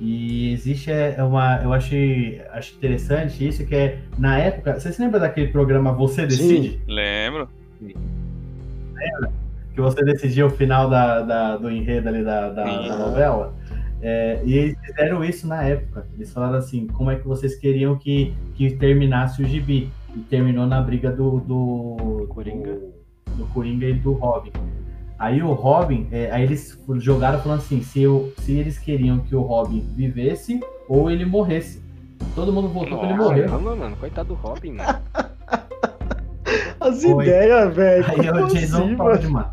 E existe é, é uma, eu achei, acho interessante isso que é na época. Você se lembra daquele programa Você Decide? Sim, lembro. Lembra? Que você decidia o final da, da do enredo ali da, da, da novela. É, e eles fizeram isso na época. Eles falaram assim: como é que vocês queriam que, que terminasse o gibi? E terminou na briga do, do Coringa. Do, do Coringa e do Robin. Aí o Robin, é, aí eles jogaram falando assim, se, eu, se eles queriam que o Robin vivesse ou ele morresse. Todo mundo votou que ele morreu. Caramba, mano, coitado do Robin, mano. As ideias, velho. Aí é o Jason assim, Todd, mano.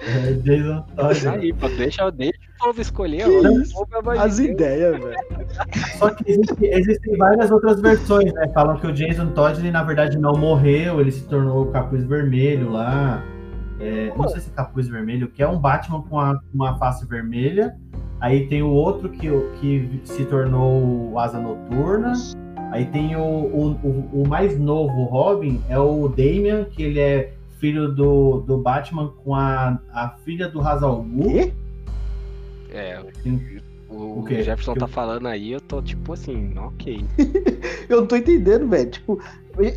É Jason Todd. Aí, pô, deixa, deixa o povo escolher. As ideias, velho. Só que existe, existem várias outras versões, né? Falam que o Jason Todd, ele na verdade não morreu, ele se tornou o capuz vermelho lá. É, não sei se é capuz vermelho, que é um Batman com a, uma face vermelha. Aí tem o outro que, que se tornou o Asa Noturna. Aí tem o, o, o, mais novo Robin, é o Damian, que ele é filho do, do Batman com a, a filha do Hazal Ghul. É, o, o Jefferson tá falando aí, eu tô tipo assim, ok. eu não tô entendendo, velho. Tipo,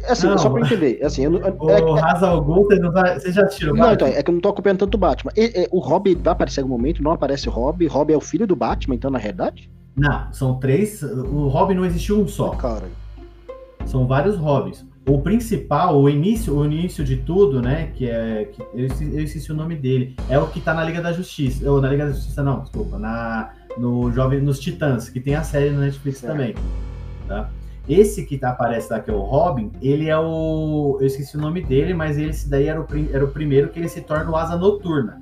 Assim, não, só pra entender. Assim, eu, o é, Hazal você, não vai, você já assistiu Não, então, é que eu não tô acompanhando tanto o Batman. E, e, o Robin vai aparecer em algum momento? Não aparece o Robin? Robin é o filho do Batman, então, na realidade? Não, são três. O Robin não existiu um só. Cara. São vários Robins. O principal, o início, o início de tudo, né? Que é. Que, eu, eu esqueci o nome dele. É o que tá na Liga da Justiça. Ou na Liga da Justiça, não, desculpa. Na, no Jovem, nos Titãs, que tem a série na Netflix também. Tá? Esse que tá, aparece aqui, o Robin, ele é o. Eu esqueci o nome dele, mas esse daí era o, era o primeiro que ele se torna o Asa Noturna.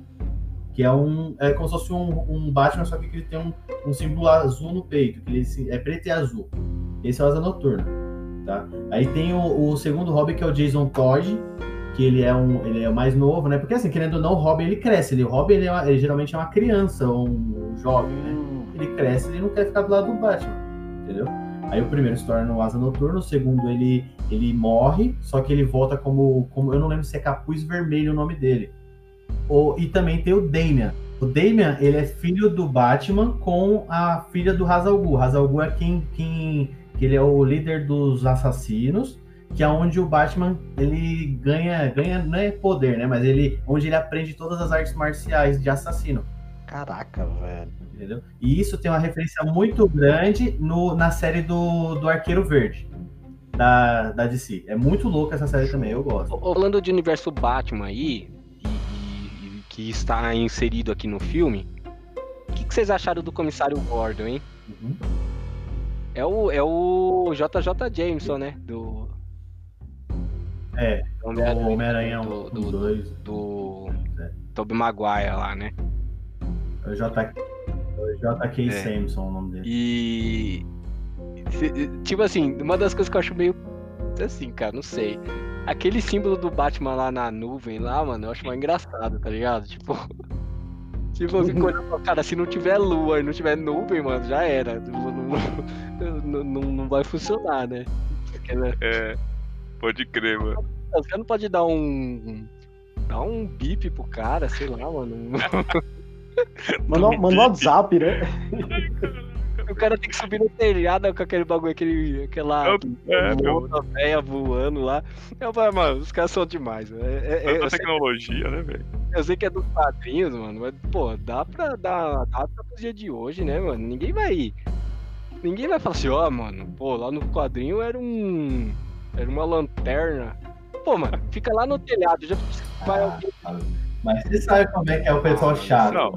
Que é um. É como se fosse um, um Batman, só que ele tem um, um símbolo azul no peito, que ele é preto e azul. Esse é o Asa Noturna. Tá? Aí tem o, o segundo Robin, que é o Jason Todd, que ele é um ele é mais novo, né? Porque assim, querendo ou não, o Robin ele cresce. Ele, o Robin ele, é uma, ele geralmente é uma criança, um, um jovem, né? Ele cresce, ele não quer ficar do lado do Batman, entendeu? Aí o primeiro se torna o Asa Noturno, o segundo ele, ele morre, só que ele volta como, como. Eu não lembro se é Capuz Vermelho o nome dele. O, e também tem o Damian. O Damian, ele é filho do Batman com a filha do Hazal Ghul. Hazal Ghul é quem, quem que ele é o líder dos assassinos, que é onde o Batman ele ganha, ganha não é poder, né, mas ele onde ele aprende todas as artes marciais de assassino. Caraca, velho entendeu? E isso tem uma referência muito grande no, na série do, do Arqueiro Verde. Da, da DC. É muito louca essa série também, eu gosto. Falando de universo Batman aí, e, e, que está inserido aqui no filme, o que, que, vocês acharam do comissário Gordon, hein? Uhum. É o, é o JJ Jameson, né? Do, É, o Homem-Aranha do, 1, do, 2. do É. Tobey Maguire lá, né? É o J.K. J.K. É. Samson, o nome dele. E. Tipo assim, uma das coisas que eu acho meio. Assim, cara, não sei. Aquele símbolo do Batman lá na nuvem, lá, mano, eu acho mais engraçado, tá ligado? Tipo. Tipo, eu fico olhando pra cara, se não tiver lua e não tiver nuvem, mano, já era. Não, não, não, não- não vai funcionar, né? Porque, né, É, pode crer, mano. Você não pode dar um. Dar um bip pro cara, sei lá, mano. Manda manda no WhatsApp, né? O cara tem que subir no telhado com aquele bagulho, aquele, aquela É, velha voando lá. Eu falei, mano, os caras são demais. É, é- é- tecnologia, né, velho? eu sei que é dos quadrinhos, mano, mas, pô, dá pra dar dá pra pro dia de hoje, né, mano? Ninguém vai. Ninguém vai falar assim, ó, mano, pô, lá no quadrinho era um. Era uma lanterna. Pô, mano, fica lá no telhado, já vai Ah, alguém. Mas você sabe como é que é o pessoal chato. Não,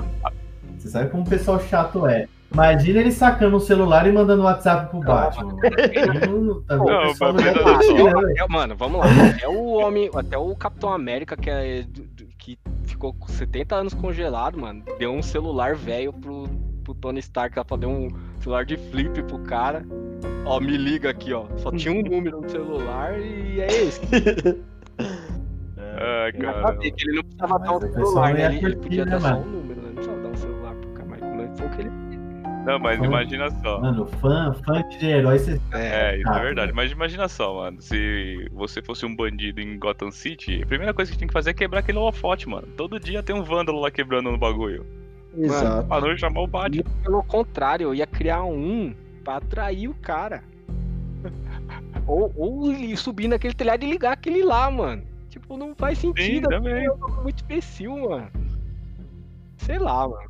Você sabe como o pessoal chato é. Imagina ele sacando um celular e mandando WhatsApp pro. Batman. Não, tá- o mano, vamos lá. Até o homem, até o Capitão América, que, é, que ficou com 70 anos congelado, mano, deu um celular velho pro, pro Tony Stark, ela deu um celular de flip pro cara. Ó, me liga aqui, ó. Só tinha um número no celular e é esse. a cara. ele não precisava Mas dar um celular, né? Ele, ele podia né, dar só um número, né? Não precisava dar um celular pro cara, mas mas foi o que ele. Não, mas imagina só. Mano, fã, fã de herói, você. É, isso Ah, é verdade. Mas imagina só, mano. Se você fosse um bandido em Gotham City, a primeira coisa que tem que fazer é quebrar aquele holofote, mano. Todo dia tem um vândalo lá quebrando no bagulho. Exato. Pra não chamar o Batman. E pelo contrário, eu ia criar um pra atrair o cara. ou, ou subir naquele telhado e ligar aquele lá, mano. Tipo, não faz Sim, sentido. também. É um bagulho muito imbecil, mano. Sei lá, mano.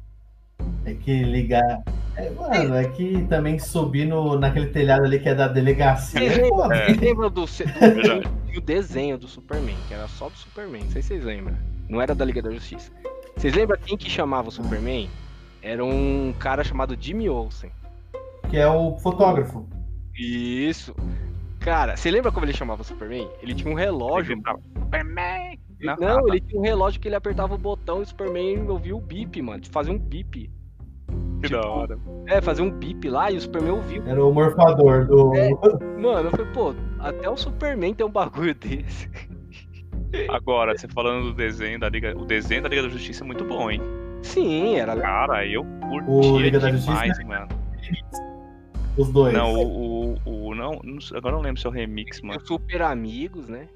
É que ligar. É, mano, é que também subir no, naquele telhado ali que é da delegacia. Vocês É lembram do, do, do desenho do Superman, que era só do Superman, não sei se vocês lembram. Não era da Liga da Justiça. Vocês lembram quem que chamava o Superman? Era um cara chamado Jimmy Olsen. Que é o fotógrafo. Isso. Cara, você lembra como ele chamava o Superman? Ele tinha um relógio. Ele tava, Superman! Não, Não, ele tinha um relógio que ele apertava o botão e o Superman ouvia o bip, mano. Fazia um bip. Que tipo, da hora. É, fazia um bip lá e o Superman ouvia. Era o morfador do. É. Mano, eu falei, pô, até o Superman tem um bagulho desse. Agora, você falando do desenho da Liga. O desenho da Liga da Justiça é muito bom, hein? Sim, era legal. Cara, eu O curtia Liga da demais, Justiça? mano. Os dois. Não, o, o, o- não, agora eu não lembro se é o remix, mano. Os Super Amigos, né?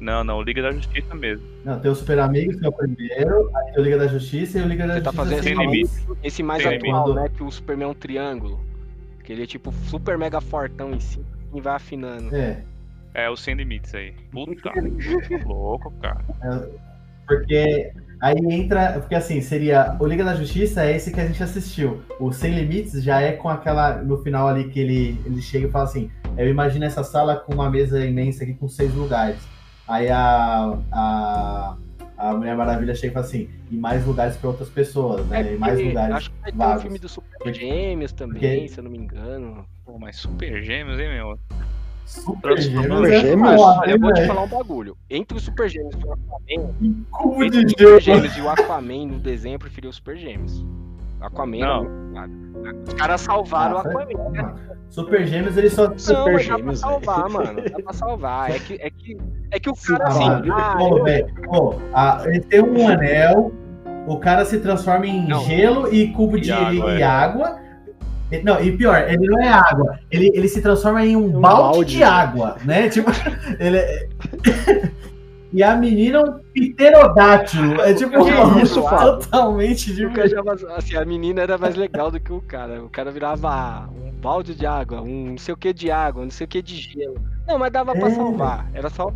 Não, não, o Liga da Justiça mesmo. Não, tem o Super Amigos, que é o primeiro, aí tem o Liga da Justiça e o Liga da Você tá Justiça fazendo sem esse, limite. esse mais Sem atual, limite. né? Que o Superman é um triângulo. Que ele é tipo super mega fortão em cima e vai afinando. É, É o Sem Limites aí. Puta, louco, cara. porque aí entra. Porque assim, seria. O Liga da Justiça é esse que a gente assistiu. O Sem Limites já é com aquela. No final ali que ele, ele chega e fala assim: Eu imagino essa sala com uma mesa imensa aqui com seis lugares. Aí a. a a Mulher Maravilha chega e fala assim, e mais lugares para outras pessoas, né? e mais lugares. Acho que vai ter um vagos. filme do Super Gêmeos também, porque- se eu não me engano. Pô, mas super gêmeos, hein, meu? Super Gêmeos. Super é Gêmeos? Olha, eu vou te falar um bagulho. Entre os Super Gêmeos e o Aquaman, Cubo entre os de Super gelo. Gêmeos e o Aquaman no desenho, eu preferi os Super Gêmeos. O Aquaman Não. foda. Os caras salvaram Ah, o Aquaman. mano. Super Gêmeos, ele só. Não, Super mas dá pra Gêmeos, salvar, mano. Dá pra salvar. É que, é que, é que o Sim, cara, assim, ah, velho, ele tem um anel, o cara se transforma em Não. gelo e cubo de E água, e é. água. Não, e pior, ele não é água, ele, ele se transforma em um, Um balde, balde. de água, né? Tipo, ele é- E a menina é um pterodátilo. É tipo mano, isso, totalmente já- assim, a menina era mais legal do que o cara. O cara virava um balde de água, um não sei o que de água, um não sei o que de gelo. Não, mas dava pra É. salvar. Era só,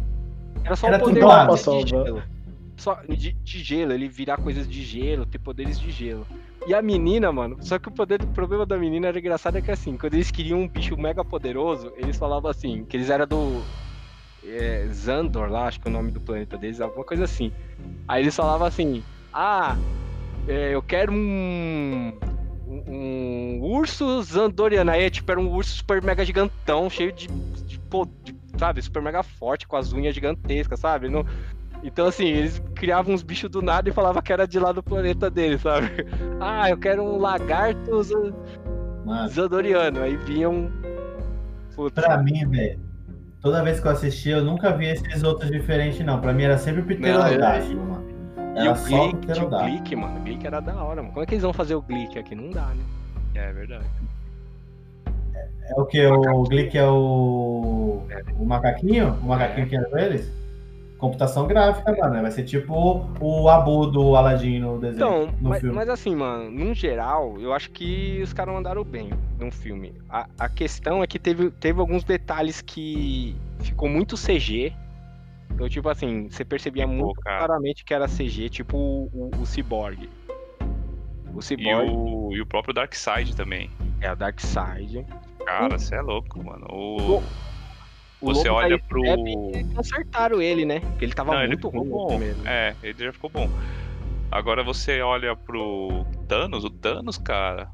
era só Era o poder de salvar. gelo. Só de, de gelo, ele virar coisas de gelo, ter poderes de gelo. E a menina, mano, só que o poder, o problema da menina era engraçado é que assim, quando eles queriam um bicho mega poderoso, eles falavam assim, que eles eram do é, Zandor lá, acho que é o nome do planeta deles, alguma coisa assim. Aí eles falavam assim, ah, é, eu quero um, um, urso Zandoriano. Aí tipo, era um urso super mega gigantão, cheio de, de, pô, de sabe, super mega forte, com as unhas gigantescas, sabe? Não... Então, assim, eles criavam uns bichos do nada e falavam que era de lá do planeta deles, sabe? Ah, eu quero um lagarto Zadoriano. Aí vinham. Putz. Pra mim, velho, toda vez que eu assisti, eu nunca vi esses outros diferentes, não. Pra mim era sempre o pterodáctilo, mano. Era e o Glick, o Glick, mano. O Glick era da hora, mano. Como é que eles vão fazer o Glick aqui? Não dá, né? É verdade. É, é o que? O Glick é o. O macaquinho? O macaquinho é. que era eles? Computação gráfica, mano. Vai ser tipo o Abu do Aladdin no desenho. Então, no mas, filme. mas assim, mano, num geral, eu acho que os caras mandaram bem no filme. A, a questão é que teve, teve alguns detalhes que ficou muito CG. Então, tipo assim, você percebia muito claramente que era CG, tipo o, o, o Cyborg. O Cyborg. E o, e o próprio Darkseid também. É, o Darkseid. Cara, você é louco, mano. O... Você olha pro. Consertaram ele, né? Porque ele tava Não, muito ele ruim bom. É, ele já ficou bom. Agora você olha pro Thanos, o Thanos, cara.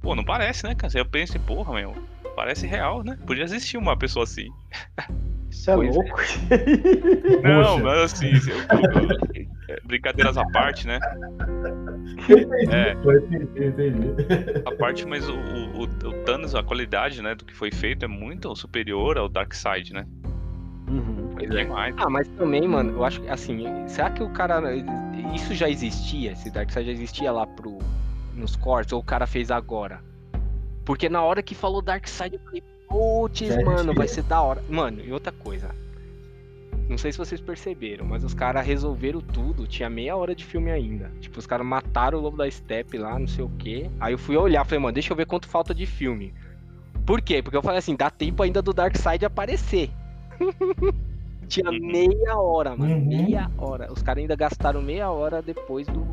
Pô, não parece, né, cara? Eu penso, porra, meu. Parece real, né? Podia existir uma pessoa assim. Isso é pois louco. É. Não, mas assim, eu, eu, é, brincadeiras à parte, né? É. A parte, mas o, o, o, Thanos, a qualidade, né, do que foi feito é muito superior ao Darkseid, né? Uhum. É demais. Ah, mas também, mano, eu acho que assim, será que o cara. Isso já existia? Esse Darkseid já existia lá pro, nos cortes, ou o cara fez agora? Porque na hora que falou Darkseid, eu falei, putz, mano, vai ser da hora. Mano, e outra coisa, não sei se vocês perceberam, mas os caras resolveram tudo. Tinha meia hora de filme ainda. Tipo, os caras mataram o Lobo da Steppe lá, não sei o quê. Aí eu fui olhar, falei, mano, deixa eu ver quanto falta de filme. Por quê? Porque eu falei assim, dá tempo ainda do Darkseid aparecer. Tinha meia hora, mano. Uhum. Meia hora. Os caras ainda gastaram meia hora depois do,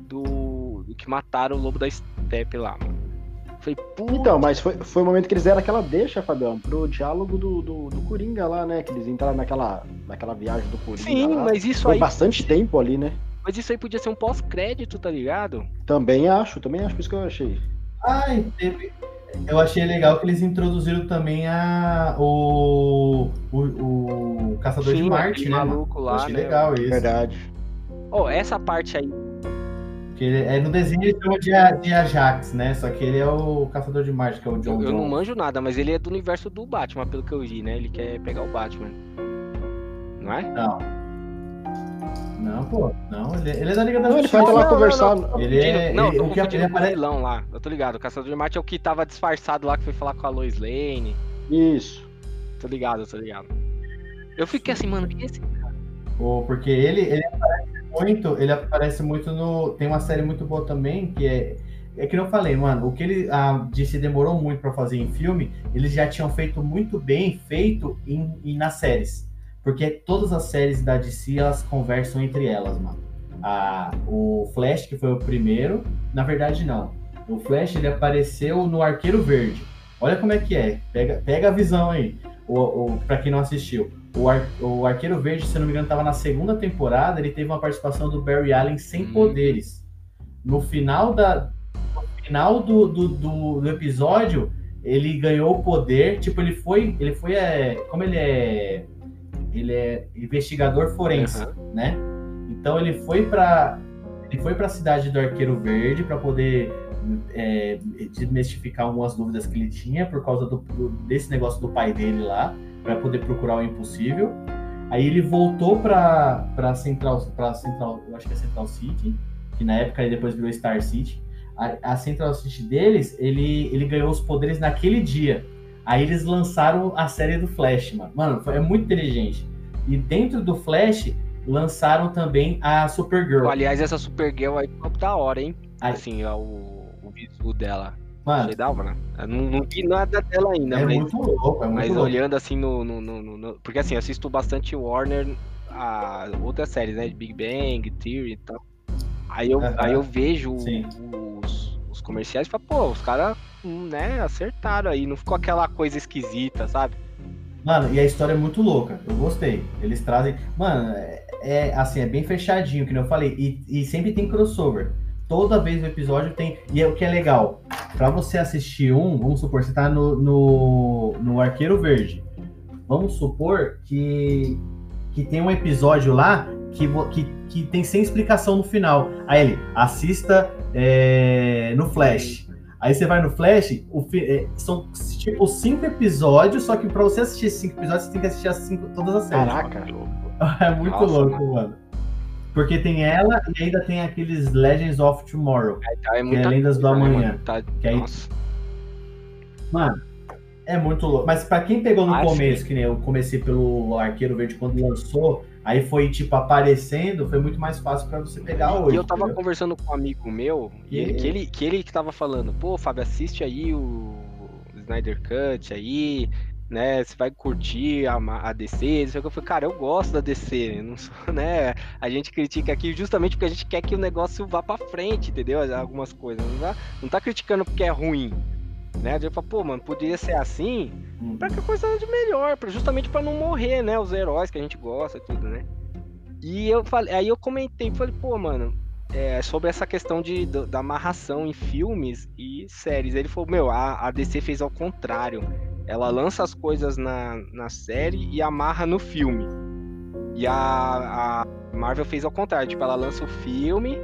do, do que mataram o Lobo da Steppe lá, mano. Falei, Então, mas foi, foi o momento que eles deram aquela deixa, Fabião, pro diálogo do, do, do Coringa lá, né? Que eles entraram naquela, naquela viagem do Coringa. Sim, lá. mas isso foi aí. bastante tempo ali, né? Mas isso aí podia ser um pós-crédito, tá ligado? Também acho, também acho, por isso que eu achei. Ai, teve. Eu achei legal que eles introduziram também a o o, o Caçador Sim, de Marte, né? Maluco lá, achei né? legal isso. Verdade. Oh, essa parte aí que ele, é, no desenho ele chama de, de, Ajax, né? Só que ele é o caçador de Marte, que é o John Eu, eu não manjo nada, mas ele é do universo do Batman, pelo que eu vi, né? Ele quer pegar o Batman. Não é? Não. Não, pô. Não, ele, ele é da Liga da Justiça. Ele vai lá conversar. Não, não, ele é. Não, ele, tô confundindo ele aparece... vilão lá. Eu tô ligado. O Caçador de Marte é o que tava disfarçado lá, que foi falar com a Lois Lane. Isso. Tô ligado, tô ligado. Eu fiquei assim, mano, quem é esse cara? Pô, porque ele, ele aparece muito, ele aparece muito no. Tem uma série muito boa também, que é. É que eu falei, mano, o que ele a DC demorou muito para fazer em filme, eles já tinham feito muito bem feito em, em, nas séries. Porque todas as séries da DC, elas conversam entre elas, mano. A, o Flash, que foi o primeiro, na verdade não. O Flash, ele apareceu no Arqueiro Verde. Olha como é que é. Pega, pega a visão aí, o, o, pra quem não assistiu. O, Ar, o Arqueiro Verde, se não me engano, estava na segunda temporada. Ele teve uma participação do Barry Allen sem hum. poderes. No final, da, no final do, do, do, do, episódio, ele ganhou o poder. Tipo, ele foi. Ele foi. É, como ele é. Ele é investigador forense, uhum. né? Então ele foi para ele foi para a cidade do Arqueiro Verde para poder é, desmistificar algumas dúvidas que ele tinha por causa do, do, desse negócio do pai dele lá para poder procurar o impossível. Aí ele voltou para Central, para Central, eu acho que é Central City, que na época ele depois virou Star City. A, a, Central City deles, ele, ele ganhou os poderes naquele dia. Aí eles lançaram a série do Flash, mano. Mano, foi, é muito inteligente. E dentro do Flash, lançaram também a Supergirl. Aliás, essa Supergirl aí ficou da hora, hein? Aí, assim, o, o visual dela. Mano, Achei da hora. Eu não, não vi nada dela ainda, é mas, muito louco, é muito mas louco. olhando assim no, no, no, no, Porque assim, assisto bastante Warner, a outras séries, né? De Big Bang, Theory e tal. Aí eu, aí eu vejo os, os comerciais e falo, pô, os caras, hum, né, acertaram aí, não ficou aquela coisa esquisita, sabe? Mano, e a história é muito louca. Eu gostei. Eles trazem. Mano, é, é assim, é bem fechadinho, que eu falei. E, e sempre tem crossover toda vez o episódio tem. E é o que é legal. Para você assistir um, vamos supor, você tá no, no, no Arqueiro Verde. vamos supor que, que tem um episódio lá que, que, que tem sem explicação no final. Aí ele, assista é, no Flash. Aí você vai no Flash, o, é, são tipo cinco episódios, só que pra você assistir cinco episódios, você tem que assistir as cinco, todas as séries. Caraca. É muito Nossa, louco, mano. mano. Porque tem ela e ainda tem aqueles Legends of Tomorrow. É, tá, é que é Lendas do né, Amanhã. Tá... Que aí... Mano, é muito louco. Mas pra quem pegou no começo, que nem eu comecei pelo Arqueiro Verde quando lançou, aí foi tipo aparecendo, foi muito mais fácil para você pegar hoje. E eu tava entendeu? conversando com um amigo meu, e ele, que, ele, que ele que tava falando, pô, Fábio, assiste aí o Snyder Cut aí, né? Você vai curtir a, a DC. Isso que eu falei, cara, eu gosto da DC, não sou, né? A gente critica aqui justamente porque a gente quer que o negócio vá para frente, entendeu? Algumas coisas. Não tá, não tá criticando porque é ruim. Né? Eu falo, pô, mano, poderia ser assim pra que a coisa ande melhor, justamente para não morrer, né? Os heróis que a gente gosta e tudo, né? E eu falei, aí eu comentei, falei, pô, mano, é, sobre essa questão de, da amarração em filmes e séries. Ele falou, meu, a, a DC fez ao contrário. Ela lança as coisas na, na série e amarra no filme. E a, a Marvel fez ao contrário, tipo, ela lança o filme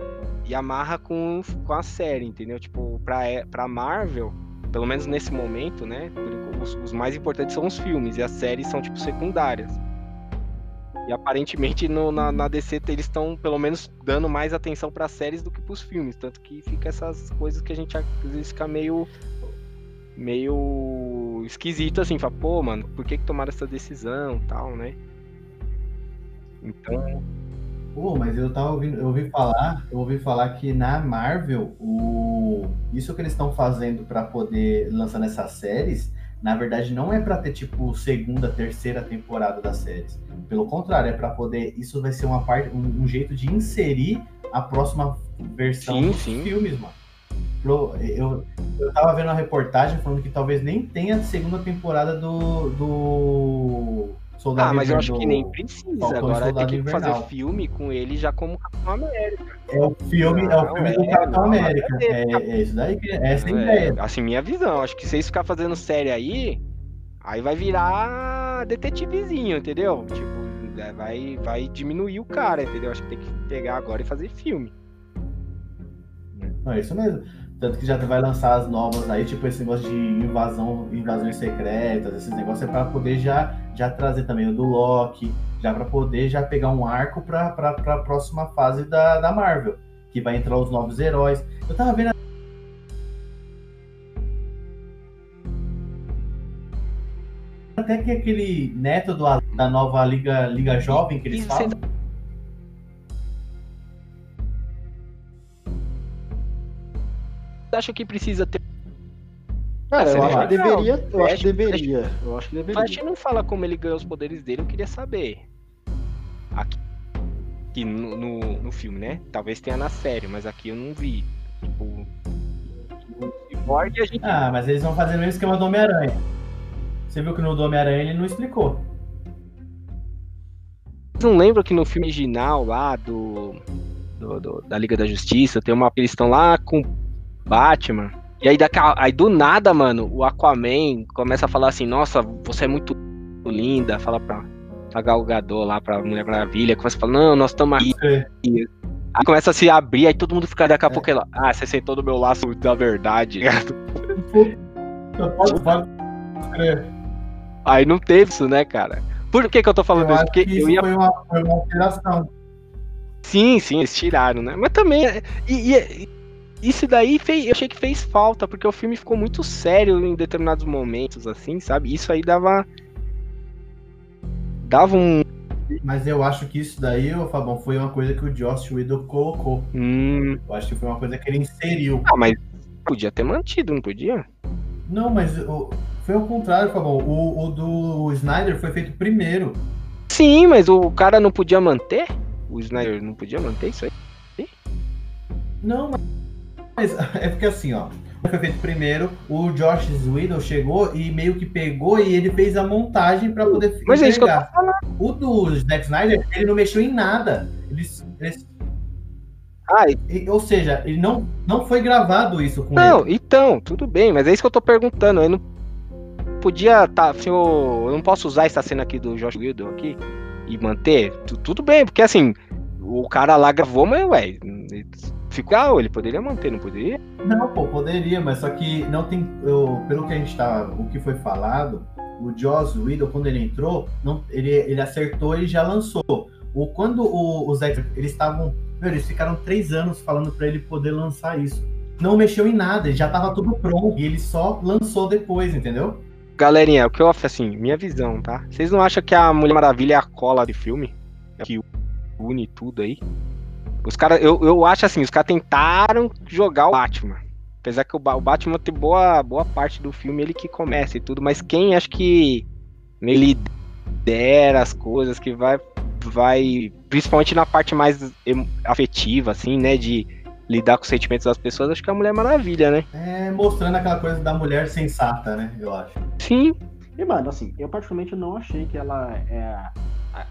e amarra com, com a série, entendeu? Tipo, pra, pra Marvel, pelo menos nesse momento, né? Os, os mais importantes são os filmes e as séries são, tipo, secundárias. E aparentemente no, na, na, DC eles estão pelo menos dando mais atenção para séries do que para os filmes, tanto que fica essas coisas que a gente às vezes fica meio meio esquisito assim, fala, pô, mano, por que que tomaram essa decisão, tal, né? Então, Pô, mas eu tava ouvindo, eu ouvi falar, eu ouvi falar que na Marvel, o isso que eles estão fazendo para poder lançar nessas séries, na verdade não é para ter tipo segunda, terceira temporada das séries. Pelo contrário, é para poder isso vai ser uma parte, um, um, jeito de inserir a próxima versão sim, dos sim. filmes, mano. Eu, eu tava vendo uma reportagem falando que talvez nem tenha segunda temporada do, do Soldado Ah, mas eu acho que nem precisa. Falcão Agora tem que Invernal. fazer filme com ele já como Capitão América. É o filme, não, é o filme é, do Capitão não, América. É, é, é, isso daí que é essa é, ideia. Assim, minha visão. Acho que se eles ficar fazendo série aí, aí vai virar detetivezinho, entendeu? Tipo, é, vai, vai diminuir o cara, entendeu? Acho que tem que pegar agora e fazer filme. Não, é isso mesmo. Tanto que já vai lançar as novas aí, tipo esse negócio de invasão, invasões secretas, esses negócios é para poder já, já trazer também o do Loki, já para poder já pegar um arco para a próxima fase da, da Marvel, que vai entrar os novos heróis. Eu tava vendo até que aquele neto do, da nova Liga, Liga Jovem que eles falam. Acha que precisa ter. Cara, eu acho, que deveria, eu acho que deveria. Eu acho que deveria. Flash não fala como ele ganhou os poderes dele, eu queria saber. Aqui, aqui no, no, no, filme, né? Talvez tenha na série, mas aqui eu não vi. Tipo. a gente... Ah, mas eles vão fazer o mesmo esquema do Homem-Aranha. Você viu que no do Homem-Aranha ele não explicou. Não lembro que no filme original lá do, do, do da Liga da Justiça tem uma. Eles estão lá com Batman. E aí, daqui, aí do nada, mano, o Aquaman começa a falar assim, nossa, você é muito linda, fala pra, pra Gal Gadot lá, pra Mulher Maravilha, começa a falar, não, nós estamos aqui. É. Aí começa a se abrir, aí todo mundo fica daqui a é. pouco ela, ah, você sentou no meu laço da verdade. aí não teve isso, né, cara? Por que que eu tô falando eu isso? Porque isso eu ia... foi, uma, foi uma alteração. Sim, sim, eles tiraram, né? Mas também. E, e, isso daí fez, eu achei que fez falta, porque o filme ficou muito sério em determinados momentos, assim, sabe? Isso aí dava. Dava um. Mas eu acho que isso daí, ô Fabão, foi uma coisa que o Josh Whedon colocou. Hum. Eu acho que foi uma coisa que ele inseriu. Ah, mas podia ter mantido, não podia? Não, mas o, foi ao contrário, Fabão. O, o do Snyder foi feito primeiro. Sim, mas o cara não podia manter? O Snyder não podia manter isso aí? Não, mas mas é porque assim, ó. Foi feito primeiro, o Josh Whedon chegou e meio que pegou e ele fez a montagem para poder Mas é isso que eu tô falando. O do Zack Snyder, ele não mexeu em nada. Eles, eles... Ah, e... Ou seja, ele não, não foi gravado isso com não, ele. Não, então, tudo bem, mas é isso que eu tô perguntando. Ele não podia. Tá, se eu, eu não posso usar essa cena aqui do Josh Whedon aqui e manter? Tu- tudo bem, porque assim, o cara lá gravou, mas, ué, ficou, ele poderia manter, não poderia? Não, pô, poderia, mas só que não tem. eu- pelo que a gente tá. O que foi falado, o Joss Whedon, quando ele entrou, não, ele, ele acertou e já lançou. O, quando o, os eles estavam. Eles ficaram três anos falando pra ele poder lançar isso. Não mexeu em nada, já tava tudo pronto. E ele só lançou depois, entendeu? Galerinha, o que eu assim, minha visão, tá? Vocês não acham que a Mulher Maravilha é a cola de filme? Que une tudo aí? Os caras, eu, eu acho assim, os caras tentaram jogar o Batman. Apesar que o, Ba- o Batman tem boa, boa parte do filme, ele que começa e tudo, mas quem acho que ele lidera as coisas, que vai, vai, principalmente na parte mais afetiva, assim, né, de lidar com os sentimentos das pessoas, acho que é a Mulher Maravilha, né? É, mostrando aquela coisa da mulher sensata, né? Eu acho. Sim, E, mano, assim, eu particularmente não achei que ela é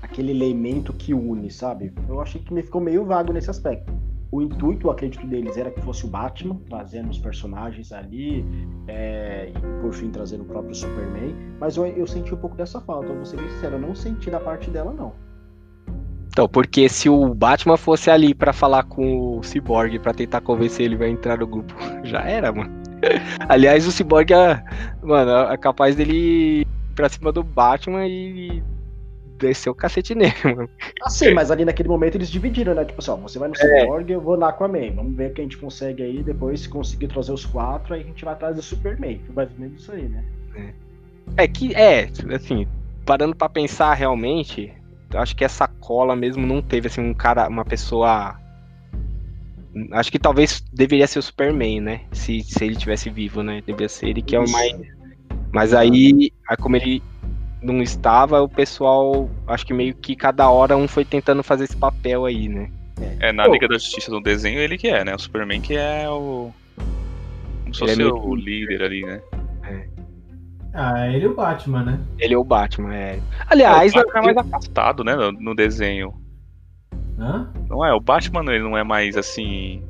aquele elemento que une, sabe? Eu achei que me ficou meio vago nesse aspecto. O intuito, acredito, deles era que fosse o Batman, trazendo os personagens ali, é, e por fim trazendo o próprio Superman. Mas eu, eu senti um pouco dessa falta, eu vou ser bem sincero, eu não senti da parte dela, não. Então, porque se o Batman fosse ali pra falar com o Cyborg pra tentar convencer ele a entrar no grupo, já era, mano. Aliás, o Cyborg é, mano, é capaz dele ir pra cima do Batman e descer o cacete nele, mano. Assim, mas ali naquele momento eles dividiram, né? Tipo assim, ó, você vai no Cyborg, eu vou na Aquaman. Vamos ver o que a gente consegue aí. Depois, se conseguir trazer os quatro, aí a gente vai atrás do Superman. Foi mais ou menos isso aí, né? É que, é, assim, parando pra pensar realmente, eu acho que essa cola mesmo não teve, assim, um cara, uma pessoa. Acho que talvez deveria ser o Superman, né? Se, se ele tivesse vivo, né? Deveria ser ele que é o mais. Mas aí, aí, como ele não estava, o pessoal, acho que meio que cada hora um foi tentando fazer esse papel aí, né? É, na Pô. Liga da Justiça no desenho, ele que é, né? O Superman que é o. Como se Ele é fosse meio o líder ali, né? Ah, ele e o Batman, né? Ele é o Batman, é. Aliás, o Batman é mais afastado, né? No, no desenho. Hã? Não é? O Batman ele não é mais assim.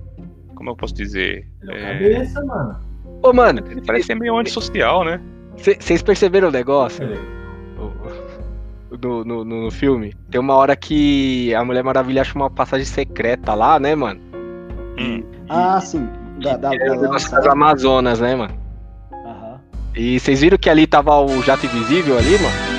Como eu posso dizer? É É, cabeça, mano. ô, mano, ele parece ser meio antissocial, né? vocês perceberam o negócio? Ele- no, no, no- no filme. Tem uma hora que a Mulher Maravilha acha uma passagem secreta lá, né, mano? Hum. Ah, sim. Da, da, é da das Amazonas, né, mano? Aham. E vocês viram que ali tava o jato invisível ali, mano?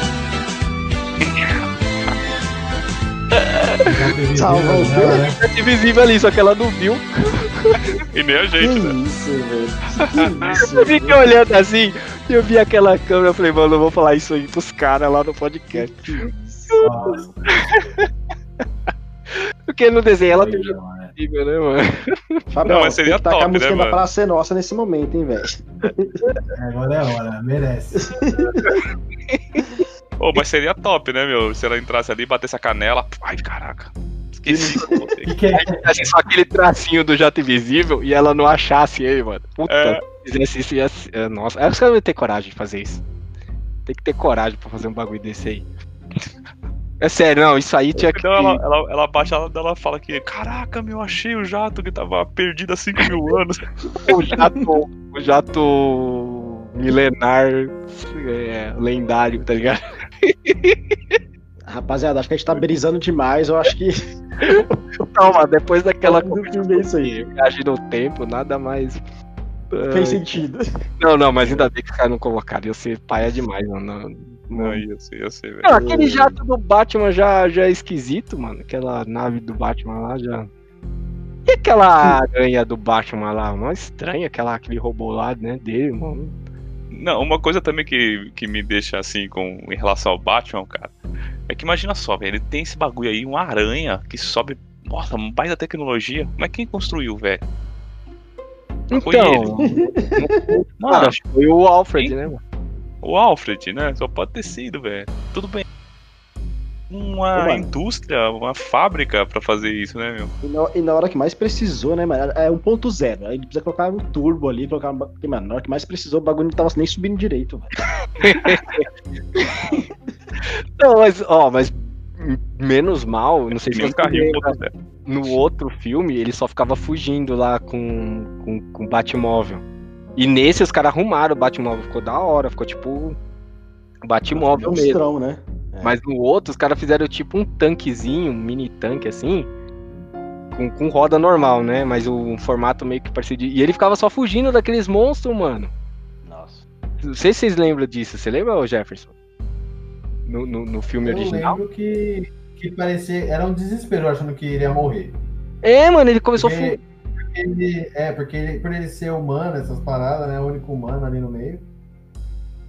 Já teve Salvou vídeo o dela, né? Jato invisível ali, só que ela não viu. E nem a Que gente, né? isso, velho. Que isso. Eu fiquei olhando assim, e eu vi aquela câmera, eu falei, mano, eu vou falar isso aí pros caras lá no podcast. Que Porque no desenho ela tem invisível, né, mano? Fabião, Não, mas seria que tacar top, a música né, da mano? Praça é Nossa nesse momento, hein, velho. Agora é hora, merece. Ô, mas seria top, né, meu? Se ela entrasse ali e batesse a canela. Ai, caraca. Esqueci com você. E que é? Assim, só aquele tracinho do jato invisível e ela não achasse ele, mano. Puta, É. se fizesse isso ia ser- é, Nossa, acho que ela não ter coragem de fazer isso. Tem que ter coragem pra fazer um bagulho desse aí. É sério, não, isso aí tinha que. Então ela, ela, ela baixa, ela, ela fala que, caraca, meu, achei o jato que tava perdido há 5 mil anos. O jato. O jato milenar é, lendário, tá ligado? Rapaziada, acho que a gente tá brisando demais. Eu acho que. Mano, depois daquela Do filme é viagem no tempo, nada mais. Fez sentido. Não, não, mas ainda bem que os caras não colocaram. Ia ser paia demais, mano. Não, não, Não, eu sei, eu sei, velho. Não, aquele jato do Batman já, já é esquisito, mano. Aquela nave do Batman lá já. E aquela aranha do Batman lá? Mó estranha aquela, aquele robô lá, né? Dele, mano. Não, uma coisa também que, que me deixa assim com em relação ao Batman, cara, é que imagina só, velho, ele tem esse bagulho aí, uma aranha que sobe. Nossa, um baita tecnologia. Mas quem construiu, velho? Foi Então, Mano, cara, acho que foi o Alfred, né, mano? o Alfred, né? Só pode ter sido, velho. Tudo bem. Uma Ô, mano. indústria, uma fábrica pra fazer isso, né, meu? E na, e na hora que mais precisou, né, mano? É 1.0. Aí ele precisa colocar um turbo ali, colocar um. Porque, mano, na hora que mais precisou, o bagulho não tava nem subindo direito, velho. Não, mas, ó, mas menos mal, não sei se você carrinho lembra, 1.0. no outro filme ele só ficava fugindo lá com, com, com o Batmóvel. E nesse os caras arrumaram o Batmóvel, ficou da hora, ficou tipo Batmóvel mesmo. Monstrão, né? É. Mas no outro, os caras fizeram tipo um tanquezinho, um mini tanque assim, com, com roda normal, né? Mas o um formato meio que parecido. E ele ficava só fugindo daqueles monstros, mano. Nossa. Não sei se vocês lembram disso. Você lembra, Jefferson? No, no, no filme Eu original? lembro que, que parecia. Era um desespero achando que iria morrer. É, mano, ele começou a fugir. Porque, porque ele, é, porque ele, por ele ser humano, essas paradas, né? O único humano ali no meio.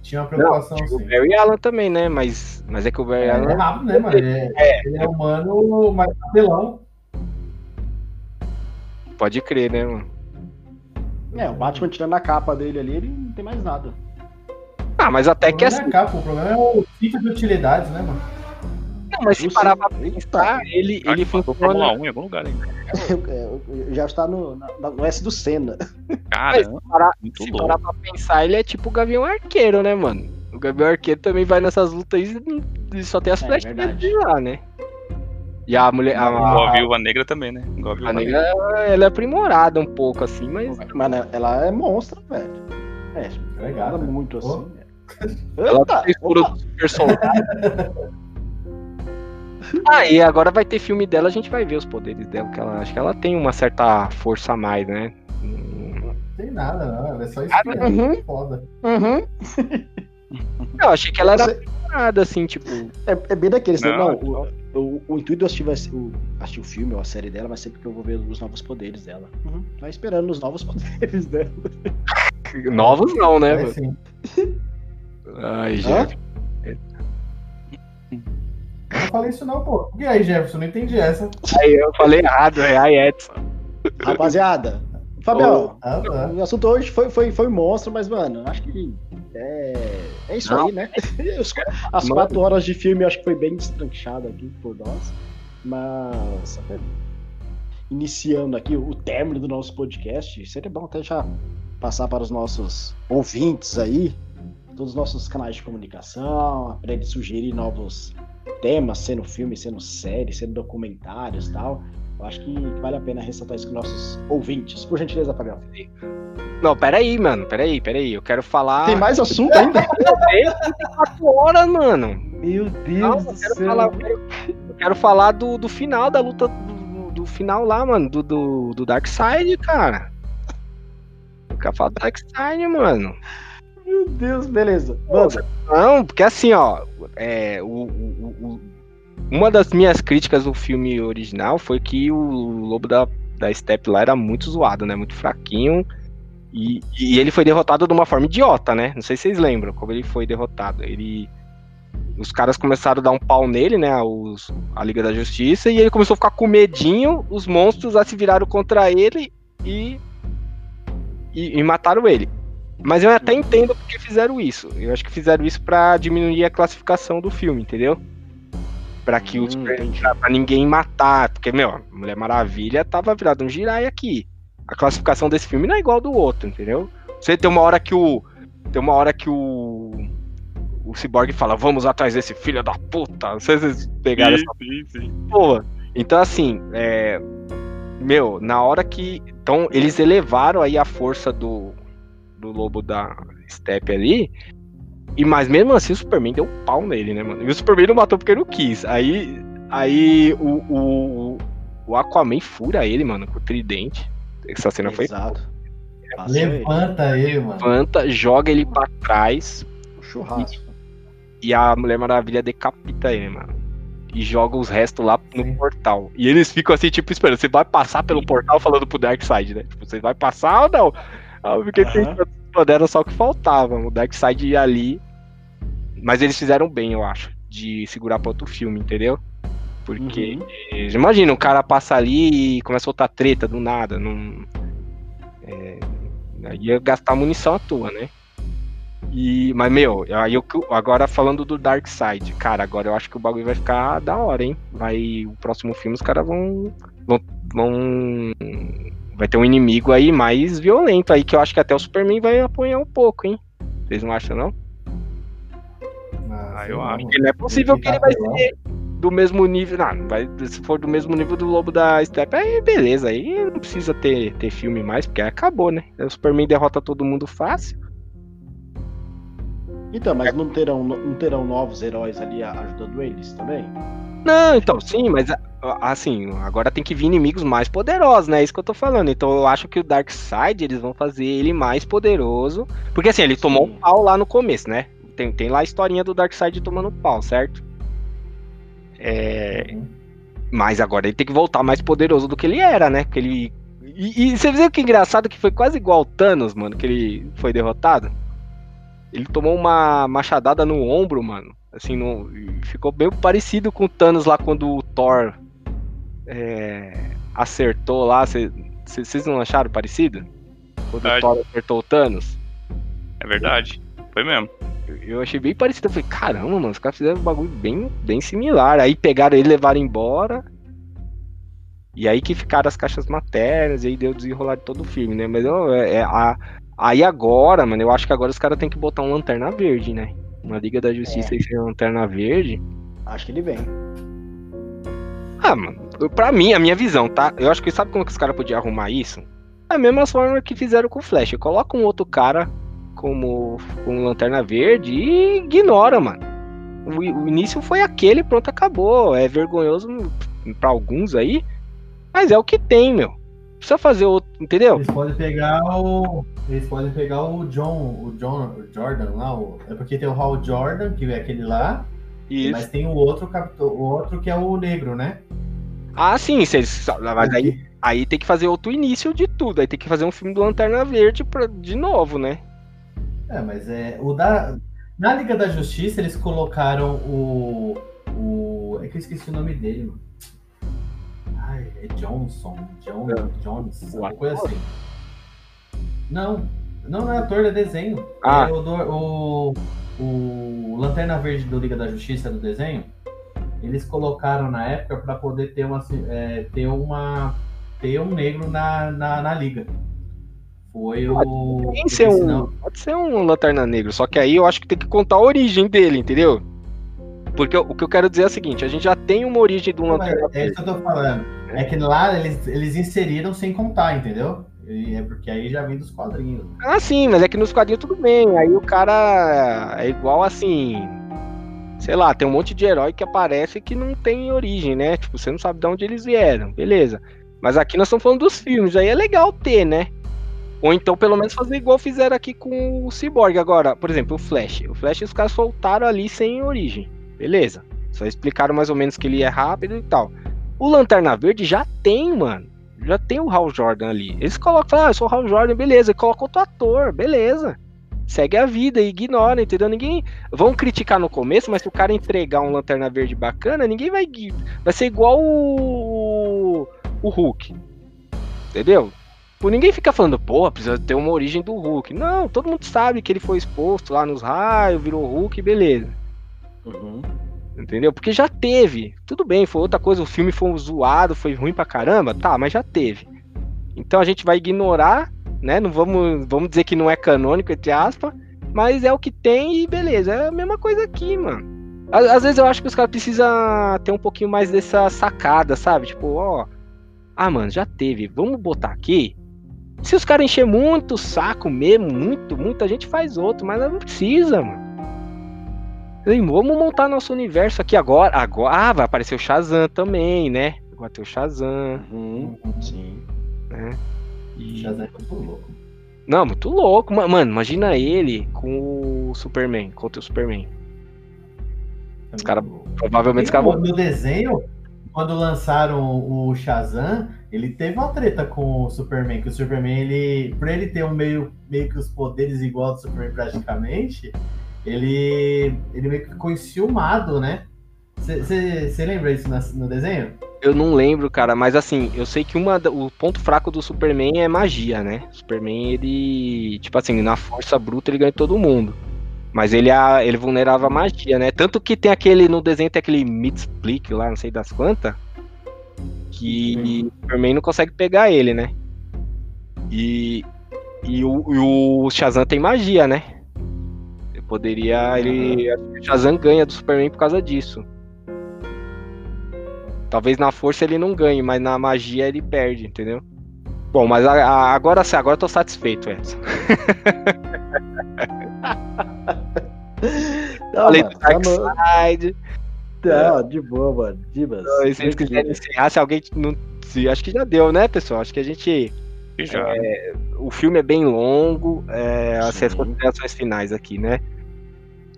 Tinha uma preocupação O assim. Barry Allen também, né? Mas, mas é que o Barry É, ele é Allen. rápido, né, mano? Ele é, ele é humano, mas papelão. Pode crer, né, mano? É, o Batman tirando a capa dele ali, ele não tem mais nada. Ah, mas até que problema assim. é capa, o problema é o cinto de utilidades, né, mano? Não, mas se parar pra pensar, ele, Acho ele passou Fórmula funciona. 1 em algum lugar ainda. É, Já está no, na- no S do Senna. Caramba, Parar- muito se parar pra pensar, ele é tipo o Gavião Arqueiro, né, mano? O Gavião Arqueiro também vai nessas lutas aí e só tem as É, flechinhas de lá, né? E a mulher. A, Igual a, a Viúva Negra também, né? Igual a Viúva a Negra. negra, ela é aprimorada um pouco, assim, mas. Mas ela é monstro, velho. É, Legal. anda né? muito assim. Ela tem textura opa. do super soldado. ah, e agora vai ter filme dela, a gente vai ver os poderes dela, que ela acho que ela tem uma certa força a mais, né? Não tem nada, não. Ela é só uhum. isso. Foda. Uhum. Eu achei que ela era Você- aprimorada, assim, tipo. É, é bem daqueles, né? Não, Não, o, o, o intuito de eu assistir, vai ser- o, assistir o filme ou a série dela vai ser porque eu vou ver os novos poderes dela. Uhum. Vai esperando os novos poderes dela. Novos não, né, É. Ai. Eu não falei isso não, pô. E aí, Jefferson, não entendi essa. Aí eu falei errado, é a Edson. Rapaziada, Fabião, Ah, tá. o assunto hoje foi, foi, foi monstro, mas, mano, acho que é, é isso Não. aí, né? As Mano. quatro horas de filme acho que foi bem destranchado aqui por nós. Mas, é, iniciando aqui o término do nosso podcast, seria bom até já passar para os nossos ouvintes aí, todos os nossos canais de comunicação, para eles sugerir novos temas, sendo filme, sendo série, sendo documentários e tal. Eu acho que vale a pena ressaltar isso com nossos ouvintes. Por gentileza, Fabião. Não, peraí, mano, peraí, peraí. Eu quero falar. Tem mais assunto ainda? Tem 34 horas, mano. Meu Deus Não, do eu quero céu. falar, eu quero, eu quero falar do, do final da luta, do, do final lá, mano, do, do, do Darkseid, cara. Eu quero falar do Darkseid, mano. Meu Deus, beleza. Manda. Não, porque assim, ó, é, o, o- o- uma das minhas críticas do filme original foi que o lobo da, da Steppe lá era muito zoado, né? Muito fraquinho. E, e ele foi derrotado de uma forma idiota, né? Não sei se vocês lembram como ele foi derrotado. Ele. Os caras começaram a dar um pau nele, né? Os, a Liga da Justiça, e ele começou a ficar com medinho, os monstros já se viraram contra ele e. e, e mataram ele. Mas eu até entendo porque fizeram isso. Eu acho que fizeram isso pra diminuir a classificação do filme, entendeu? Pra que os Hum, entendi. pra, ninguém matar, porque meu, Mulher Maravilha tava virado um girai aqui. A classificação desse filme não é igual do outro, entendeu? Você tem uma hora que o tem uma hora que o o Cyborg fala, vamos atrás desse filho da puta. Não sei se vocês pegaram essa Sim, sim, sim. Pô, então assim, é, meu, na hora que. Então, eles elevaram aí a força do, do lobo da Steppe ali. E mas mesmo assim o Superman deu um pau nele, né, mano? E o Superman não matou porque ele não quis. Aí. Aí o, o, o Aquaman fura ele, mano, com o tridente. Essa cena foi Exato. Passa ele. Levanta ele, mano. levanta, joga ele pra trás. O churrasco. E a Mulher Maravilha decapita ele, mano. E joga os restos lá no Sim. portal. E eles ficam assim, tipo, esperando. Você vai passar pelo portal falando pro Darkseid, né? Tipo, você vai passar ou não? Aí eu fiquei Aham. pensando, era só o que faltava. O Darkseid ia ali. Mas eles fizeram bem, eu acho. De segurar pra outro filme, entendeu? Porque. Uhum. Imagina, o cara passa ali e começa a soltar treta do nada. Não. É, aí ia gastar munição à toa, né? E, mas, meu, aí eu, agora falando do Dark Side, cara, agora eu acho que o bagulho vai ficar da hora, hein? Vai, o próximo filme os caras vão, vão, vão. Vai ter um inimigo aí mais violento aí, que eu acho que até o Superman vai apanhar um pouco, hein? Vocês não acham, não? Ah, eu sei acho. não, Porque não é possível que ele vai tá ser do mesmo nível. Não, vai, se for do mesmo nível do Lobo da Steppe, aí beleza. Aí não precisa ter, ter filme mais, porque aí acabou, né? O Superman derrota todo mundo fácil. Então, mas não terão, não terão novos heróis ali ajudando eles também? Não, então, sim, mas assim, agora tem que vir inimigos mais poderosos, né? É isso que eu tô falando. Então eu acho que o Darkseid, eles vão fazer ele mais poderoso. Porque assim, ele sim. tomou um pau lá no começo, né? Tem, tem lá a historinha do Darkseid tomando pau, certo? É. Uhum. Mas agora ele tem que voltar mais poderoso do que ele era, né? Porque ele. E, e você viu que engraçado que foi quase igual o Thanos, mano, que ele foi derrotado? Ele tomou uma machadada no ombro, mano. Assim, no, ficou bem parecido com o Thanos lá quando o Thor é, acertou lá. Vocês não acharam parecido? Quando verdade. o Thor acertou o Thanos? É verdade, foi mesmo. Eu, eu achei bem parecido. Eu falei, caramba, mano, os caras fizeram um bagulho bem, bem similar. Aí pegaram ele e levaram embora. E aí que ficaram as caixas maternas, e aí deu desenrolar de todo o filme, né? Mas eu, é, é, a, aí agora, mano, eu acho que agora os caras têm que botar um lanterna verde, né? Uma Liga da Justiça é. e lanterna verde. Acho que ele vem. Ah, mano, pra mim, a minha visão, tá? Eu acho que sabe como que os caras podiam arrumar isso? Da mesma forma que fizeram com o Flash. Coloca um outro cara como, como lanterna verde e ignora, mano. O, o início foi aquele, pronto, acabou. É vergonhoso para alguns aí, mas é o que tem, meu. Precisa fazer outro, entendeu? Eles podem pegar o. Eles podem pegar o John, o John o Jordan lá. O, é porque tem o Hal Jordan, que é aquele lá. Isso. Mas tem o outro, o outro que é o negro, né? Ah, sim, vocês, mas aí, aí tem que fazer outro início de tudo. Aí tem que fazer um filme do Lanterna Verde pra, de novo, né? É, mas é. O da. Na Liga da Justiça, eles colocaram o. o é que eu esqueci o nome dele, mano. Ai, é Johnson. John, é. Jones, uma coisa assim. Não, não, não é ator, é desenho. Ah. É o, o, o Lanterna Verde do Liga da Justiça do desenho eles colocaram na época para poder ter uma, é, ter uma ter um negro na, na, na liga. Foi o. Pode ser, um, pode ser um Lanterna Negro, só que aí eu acho que tem que contar a origem dele, entendeu? Porque o que eu quero dizer é o seguinte: a gente já tem uma origem de um Lanterna. É isso que eu tô falando. É que lá eles, eles inseriram sem contar, entendeu? E é porque aí já vem dos quadrinhos. Ah, sim, mas é que nos quadrinhos tudo bem. Aí o cara é igual assim sei lá, tem um monte de herói que aparece que não tem origem, né? Tipo, você não sabe de onde eles vieram, beleza. Mas aqui nós estamos falando dos filmes, aí é legal ter, né? Ou então, pelo menos, fazer igual fizeram aqui com o Cyborg. Agora, por exemplo, o Flash. O Flash os caras soltaram ali sem origem. Beleza. Só explicaram mais ou menos que ele é rápido e tal. O Lanterna Verde já tem, mano. Já tem o Hal Jordan ali. Eles colocam, ah, eu sou o Hal Jordan, beleza. Coloca outro ator, beleza segue a vida e ignora, entendeu? Ninguém. Vão criticar no começo, mas se o cara entregar um lanterna verde bacana, ninguém vai. Vai ser igual o. O Hulk. Entendeu? Por ninguém fica falando, pô, precisa ter uma origem do Hulk. Não, todo mundo sabe que ele foi exposto lá nos raios, virou Hulk, beleza. Uhum. Entendeu? Porque já teve. Tudo bem, foi outra coisa. O filme foi zoado, foi ruim pra caramba. Tá, mas já teve. Então a gente vai ignorar né? Não vamos, vamos dizer que não é canônico, entre aspas, mas é o que tem e beleza. É a mesma coisa aqui, mano. Às, vezes eu acho que os caras precisam ter um pouquinho mais dessa sacada, sabe? Tipo, ó. Ah, mano, já teve. Vamos botar aqui. Se os caras encher muito o saco mesmo, muito, muita gente faz outro, mas não precisa, mano. Vamos montar nosso universo aqui agora. Agora, ah, vai aparecer o Shazam também, né? Vai ter o Shazam. Uhum, sim. Né? E... Shazam é muito louco. Não, muito louco. Mano, imagina ele com o Superman, contra o Superman. É os caras provavelmente os caras No desenho, quando lançaram o Shazam, ele teve uma treta com o Superman, que o Superman, ele, pra ele ter um meio, meio que os poderes igual do Superman praticamente, ele, ele meio que ficou enciumado, né? Você lembra isso no desenho? Eu não lembro, cara, mas assim, eu sei que uma, o ponto fraco do Superman é magia, né? Superman, ele, tipo assim, na força bruta ele ganha todo mundo. Mas ele, ele vulnerava a magia, né? Tanto que tem aquele, no desenho tem aquele mid-split lá, não sei das quantas, que o Superman não consegue pegar ele, né? E, e, o, e o Shazam tem magia, né? Ele poderia, ele, o Shazam ganha do Superman por causa disso. Talvez na força ele não ganhe, mas na magia ele perde, entendeu? Bom, mas a, a, agora sim, agora eu tô satisfeito, Edson. Não, Falei mano, do tá Dark no- Side. Não, de boa, mano. Divas. Então, se vocês quiserem encerrar, se alguém não. Se, acho que já deu, né, pessoal? Acho que a gente. Já. O filme é bem longo, é, as considerações finais aqui, né?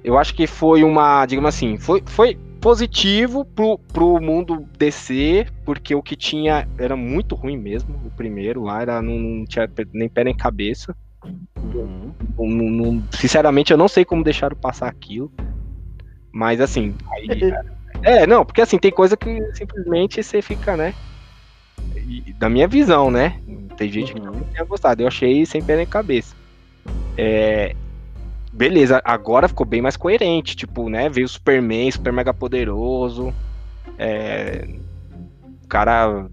Eu acho que foi uma, digamos assim, foi, foi positivo pro, pro mundo DC, porque o que tinha era muito ruim mesmo. O primeiro lá era, não, não tinha nem pé nem cabeça. Uhum. Não- não- sinceramente, eu não sei como deixaram passar aquilo. Mas assim, aí- é, não, porque assim, tem coisa que simplesmente você fica, né? E- da minha visão, né? Tem gente que Uhum. não tinha gostado. Eu achei sem pé nem cabeça. É, beleza, agora ficou bem mais coerente. Tipo, né? Veio o Superman, super mega poderoso. É, o cara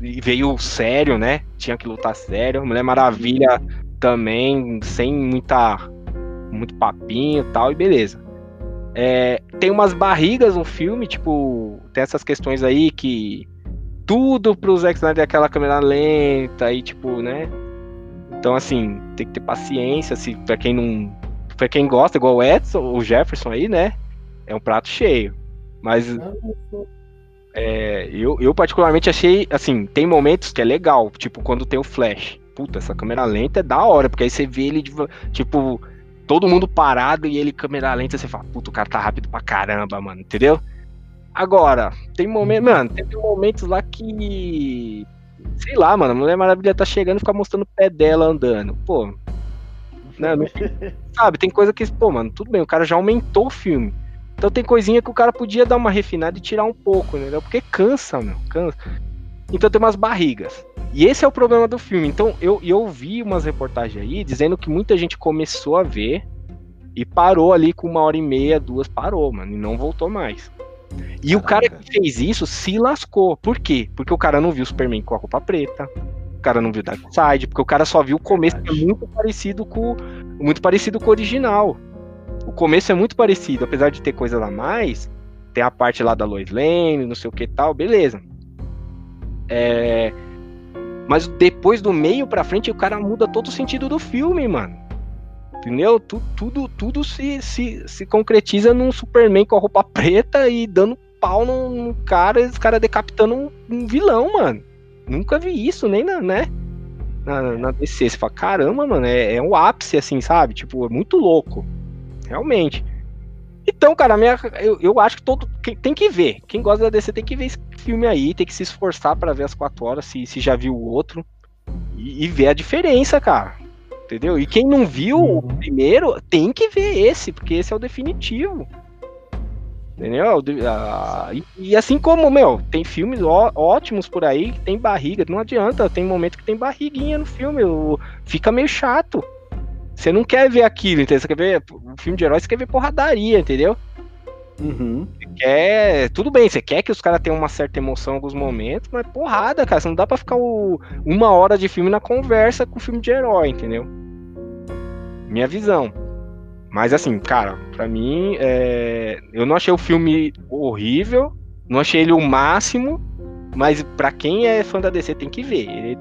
veio sério, né? Tinha que lutar sério. Mulher Maravilha também, sem muita muito papinho e tal, e beleza. É, tem umas barrigas no filme, tipo, tem essas questões aí que tudo pro Zack Snyder é aquela câmera lenta e tipo, né? Então assim, tem que ter paciência, se para quem não, para quem gosta, igual o Edson, o Jefferson aí, né? É um prato cheio. Mas é, eu, eu particularmente achei, assim, tem momentos que é legal, tipo quando tem o flash. Puta, essa câmera lenta é da hora, porque aí você vê ele, tipo, todo mundo parado e ele câmera lenta, você fala, puta, o cara tá rápido pra caramba, mano, entendeu? Agora, tem momentos, mano, tem momentos lá que. Sei lá, mano, a Mulher Maravilha tá chegando e fica mostrando o pé dela andando. Pô. Né, não- sabe, tem coisa que, pô, mano, tudo bem, o cara já aumentou o filme. Então tem coisinha que o cara podia dar uma refinada e tirar um pouco, entendeu? Porque cansa, meu, cansa. Então tem umas barrigas. E esse é o problema do filme. Então eu, eu vi umas reportagens aí dizendo que muita gente começou a ver e parou ali com uma hora e meia, duas, parou, mano, e não voltou mais. E o cara Caraca. que fez isso se lascou. Por quê? Porque o cara não viu o Superman com a roupa preta. O cara não viu Darkseid, porque o cara só viu o começo que é muito parecido com muito parecido com o original. O começo é muito parecido, apesar de ter coisa a mais. Tem a parte lá da Lois Lane, não sei o que tal, beleza. É, Mas depois do meio pra frente, o cara muda todo o sentido do filme, mano. Entendeu? Tu- Tudo, tudo se, se, se concretiza num Superman com a roupa preta e dando pau num cara, e os caras decapitando um, um vilão, mano. Nunca vi isso, nem na, né? Na, na DC. Você fala, caramba, mano, é, é um ápice, assim, sabe? Tipo, é muito louco. Realmente. Então, cara, minha, eu, eu acho que todo. quem- Tem que ver. Quem gosta da DC tem que ver esse filme aí, tem que se esforçar pra ver as quatro horas, se, se já viu o outro. E, e ver a diferença, cara. Entendeu? E quem não viu o Uhum. primeiro, tem que ver esse, porque esse é o definitivo. Entendeu? De- ah, e, e assim como, meu, tem filmes ó- ótimos por aí que tem barriga, não adianta, tem momento que tem barriguinha no filme, o- fica meio chato. Você não quer ver aquilo, entendeu? Você quer ver um filme de herói, você quer ver porradaria, entendeu? Uhum. Quer, tudo bem, você quer que os caras tenham uma certa emoção em alguns momentos, mas porrada, cara, você não dá pra ficar o- uma hora de filme na conversa com filme de herói, entendeu? Minha visão. Mas assim, cara, pra mim, é, eu não achei o filme horrível, não achei ele o máximo, mas pra quem é fã da DC tem que ver. Ele-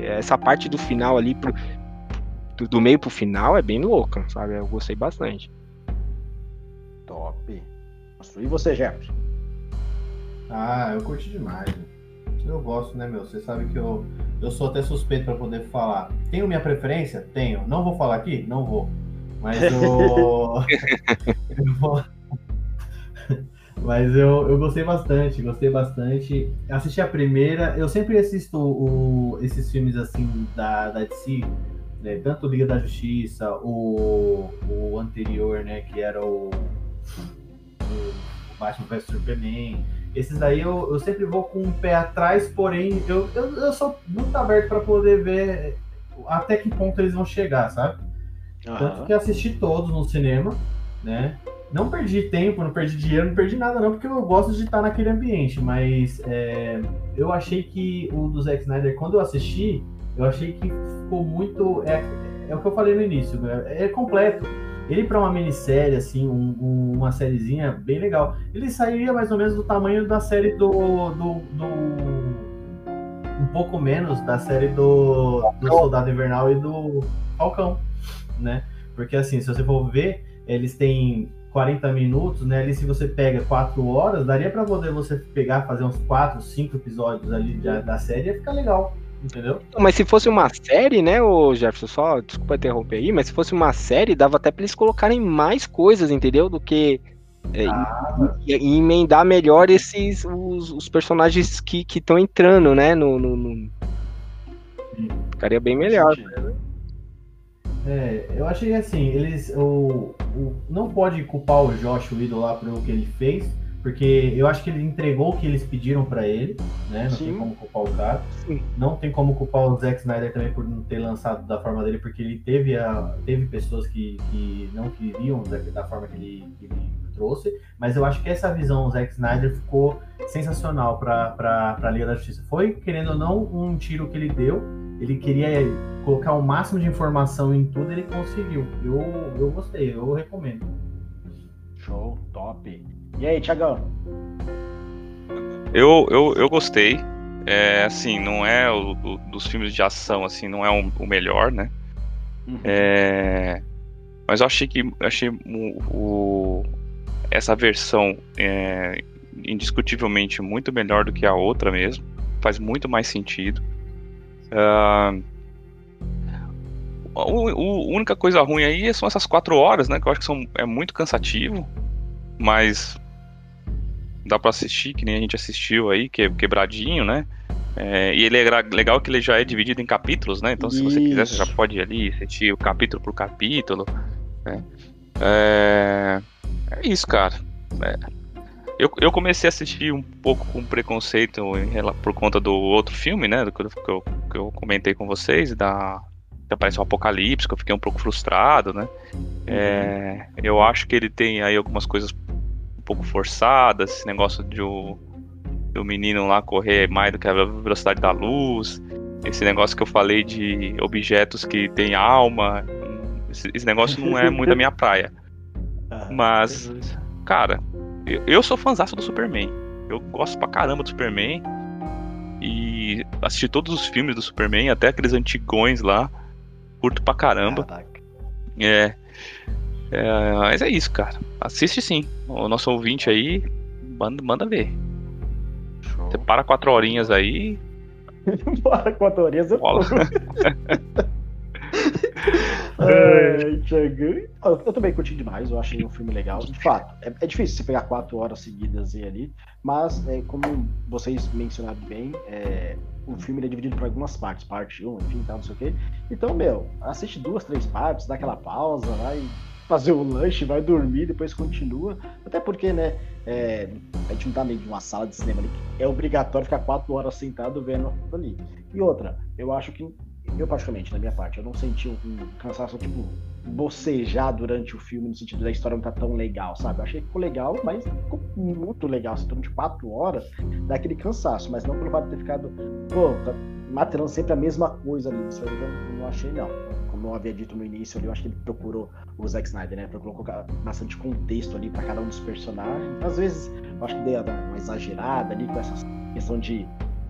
é- essa parte do final ali, pro- do, do meio pro final, é bem louca, sabe? Eu gostei bastante. Top. E você, Jefferson? Ah, eu curti demais. Eu gosto, né, meu? Você sabe que eu, eu sou até suspeito pra poder falar. Tenho minha preferência? Tenho. Não vou falar aqui? Não vou. Mas eu. eu vou- Mas eu, eu gostei bastante, gostei bastante. Assisti a primeira, eu sempre assisto o- esses filmes assim da, da DC, né? Tanto Liga da Justiça, o, o anterior, né? Que era o Batman vs Superman. Esses daí eu, eu sempre vou com um pé atrás, porém eu, eu, eu sou muito aberto para poder ver até que ponto eles vão chegar, sabe? Tanto que assisti todos no cinema, né? Não perdi tempo, não perdi dinheiro, não perdi nada não, porque eu gosto de estar naquele ambiente, mas é, eu achei que o do Zack Snyder, quando eu assisti, eu achei que ficou muito... É, é o que eu falei no início, é, é completo. Ele para uma minissérie, assim, um- um- uma sériezinha bem legal, ele sairia mais ou menos do tamanho da série do... do, do- um pouco menos da série do, do Soldado Invernal e do Falcão, né? Porque assim, se você for ver, eles têm 40 minutos, né? Ali se você pega 4 horas, daria para poder você pegar, fazer uns 4, 5 episódios ali da, da série e ficar legal. Entendeu? Mas se fosse uma série, né, o Jefferson, só desculpa interromper aí, mas se fosse uma série, dava até pra eles colocarem mais coisas, entendeu? Do que é, ah, e, e, emendar melhor esses os, os personagens que estão entrando, né? No, no, no... Ficaria bem melhor. É, eu achei assim, eles. O, o, não pode culpar o Josh Whedon lá pelo que ele fez, porque eu acho que ele entregou o que eles pediram para ele, né? Não Sim. tem como culpar o cara. Sim. Não tem como culpar o Zack Snyder também por não ter lançado da forma dele, porque ele teve, a, teve pessoas que, que não queriam da, da forma que ele, que ele trouxe, mas eu acho que essa visão do Zack Snyder ficou sensacional para a Liga da Justiça. Foi, querendo ou não, um tiro que ele deu. Ele queria colocar o máximo de informação em tudo, ele conseguiu. Eu, eu gostei, eu recomendo. Show, top. E aí, Thiagão? Eu, eu, eu gostei. É, assim, não é o, o, dos filmes de ação, assim, não é o, o melhor, né? Uhum. É, mas eu achei que achei o, o essa versão é indiscutivelmente muito melhor do que a outra mesmo. Faz muito mais sentido. Uh, a, única coisa ruim aí são essas quatro horas, né? Que eu acho que são, é muito cansativo. Mas dá para assistir, que nem a gente assistiu aí, que é quebradinho, né? É, e ele é legal que ele já é dividido em capítulos, né? Então, se você quiser, você já pode ir ali assistir o capítulo por capítulo. Né? É, é isso, cara. É. Eu, eu comecei a assistir um pouco com preconceito em, por conta do outro filme, né? Do que eu, que eu comentei com vocês, da, que aparece o Apocalipse, que eu fiquei um pouco frustrado, né? É, eu acho que ele tem aí algumas coisas pouco forçadas, esse negócio de o, do menino lá correr mais do que a velocidade da luz, esse negócio que eu falei de objetos que têm alma, esse, esse negócio não é muito a minha praia. Ah, Mas, cara, eu, eu sou fãzão do Superman. Eu gosto pra caramba do Superman. E assisti todos os filmes do Superman, até aqueles antigões lá. Curto pra caramba. Caraca. É. é. Mas é isso, cara. Assiste sim. O nosso ouvinte aí, manda, manda ver. Show. Você para quatro horinhas aí. para quatro horinhas eu Ai, eu, eu também curti demais, eu achei um filme legal. De fato, é, é difícil você pegar quatro horas seguidas e ali, mas é, como vocês mencionaram bem, é, o filme é dividido por algumas partes, parte 1, enfim, tal, não sei o quê. Então, meu, assiste duas, três partes, dá aquela pausa, vai fazer o lanche, vai dormir, depois continua. Até porque, né, é, a gente não tá meio de uma sala de cinema ali, é obrigatório ficar quatro horas sentado vendo ali. E outra, eu acho que eu particularmente, da minha parte, eu não senti um, cansaço, tipo, bocejar durante o filme, no sentido da história não tá tão legal, sabe? Eu achei que ficou legal, mas ficou muito legal. Se tornou de quatro horas, dá aquele cansaço, mas não pelo fato de ter ficado, pô, tá materializando sempre a mesma coisa ali. Isso aí eu não achei, não. Como eu havia dito no início eu acho que ele procurou, o Zack Snyder, né? Procurou colocar bastante contexto ali para cada um dos personagens. Às vezes, eu acho que deu uma exagerada ali com essa questão de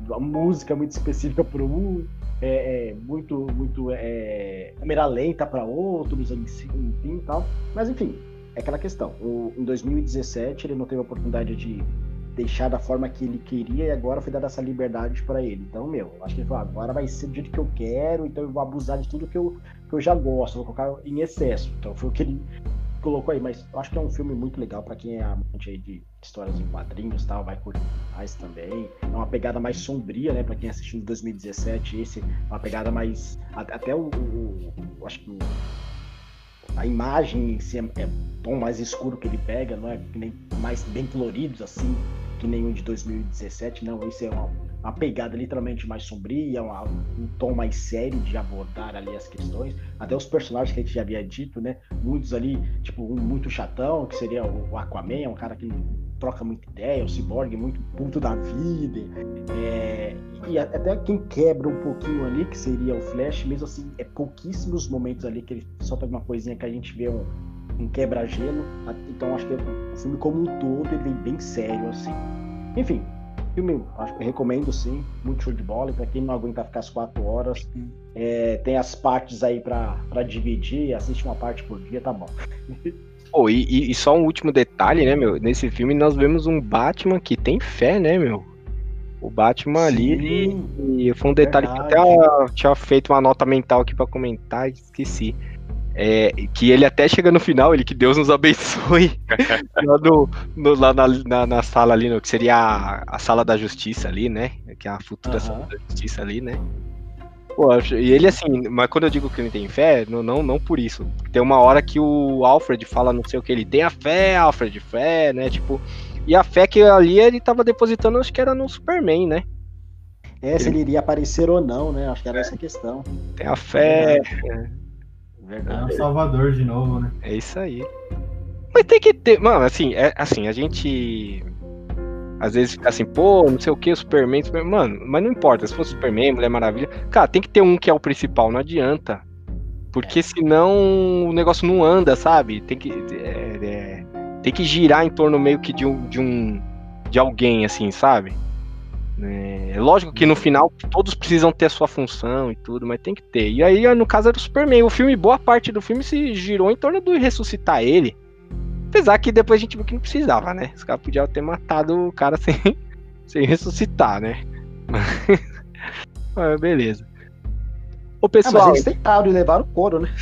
uma música muito específica para um, é, é, muito, muito é, câmera lenta para outros, enfim e tal. Mas enfim, é aquela questão. O, em 2017 ele não teve a oportunidade de deixar da forma que ele queria e agora foi dada essa liberdade para ele. Então, meu, acho que ele falou, agora vai ser do jeito que eu quero, então eu vou abusar de tudo que eu, que eu já gosto, vou colocar em excesso. Então foi o que ele colocou aí, mas acho que é um filme muito legal para quem é amante aí de histórias em quadrinhos tal, vai curtir mais também. É uma pegada mais sombria, né, para quem assistiu em 2017, esse é uma pegada mais até o, o, o acho que o, a imagem em si é, é tom mais escuro que ele pega, não é nem mais bem coloridos assim, que o de 2017, não, esse é uma uma pegada literalmente mais sombria, uma, um tom mais sério de abordar ali as questões. Até os personagens que a gente já havia dito, né? Muitos ali, tipo, um muito chatão, que seria o Aquaman, um cara que troca muita ideia, o Cyborg muito puto da vida. É, e até quem quebra um pouquinho ali, que seria o Flash, mesmo assim, é pouquíssimos momentos ali que ele solta alguma coisinha que a gente vê um, um quebra-gelo. Então acho que o filme como um todo ele vem bem sério, assim. Enfim, filme, acho que recomendo sim, muito show de bola. Para quem não aguenta ficar as quatro horas, é, tem as partes aí para dividir, assiste uma parte por dia, tá bom. Pô, e, e, só um último detalhe, né, meu? Nesse filme nós vemos um Batman que tem fé, né, meu? O Batman Sim, ali, ele, foi um detalhe verdade. que até tinha feito uma nota mental aqui para comentar, esqueci. É, que ele até chega no final, ele que Deus nos abençoe. lá, no, no, lá na, na, na, sala ali, no, que seria a, a, sala da justiça ali, né? Que é a futura uhum. sala da justiça ali, né? Pô, e ele assim, mas quando eu digo que ele tem fé, não, não, não por isso. Tem uma hora que o Alfred fala não sei o que, ele tem a fé, Alfred, fé, né? Tipo, e a fé que ali ele tava depositando, acho que era no Superman, né? É, se ele iria aparecer ou não, né? Acho que era é. essa questão. Tem a fé. É. Verdade. É um salvador de novo, né? É isso aí. Mas tem que ter. Mano, assim, é, assim, a gente. Às vezes fica assim, pô, não sei o que, Superman, Superman. Mano, mas não importa. Se fosse Superman, Mulher Maravilha. Cara, tem que ter um que é o principal, não adianta. Porque senão o negócio não anda, sabe? Tem que. É, é, tem que girar em torno meio que de um. De, um, de alguém, assim, sabe? É, é lógico que no final todos precisam ter a sua função e tudo, mas tem que ter. E aí, no caso, era o Superman. O filme, boa parte do filme se girou em torno do ressuscitar ele. Apesar que depois a gente viu que não precisava, né? Os caras podiam ter matado o cara sem, sem ressuscitar, né? Mas, beleza. Ô, pessoal. Ah, mas eles tentaram e levaram o couro, né?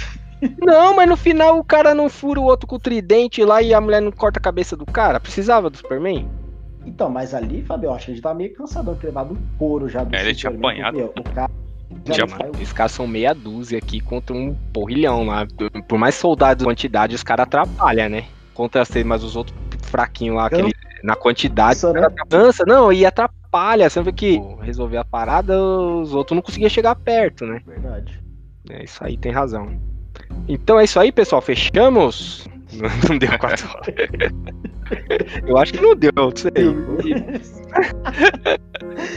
Não, mas no final o cara não fura o outro com o tridente lá e a mulher não corta a cabeça do cara. Precisava do Superman? Então, mas ali, Fabio, acho que a gente tá meio cansado de ter levado um couro já do É, ele tinha apanhado. o cara já Os caras são meia dúzia aqui contra um porrilhão lá. Por mais soldados quantidade, os caras atrapalham, né? Contra ser, mas os outros fraquinhos lá, aquele, na quantidade, Nossa, né? cansa, não, e atrapalha. Vê que resolver a parada, os outros não conseguiam chegar perto, né? Verdade. É, isso aí tem razão. Então é isso aí, pessoal. Fechamos? Não deu quatro horas. Eu acho que não deu, não sei.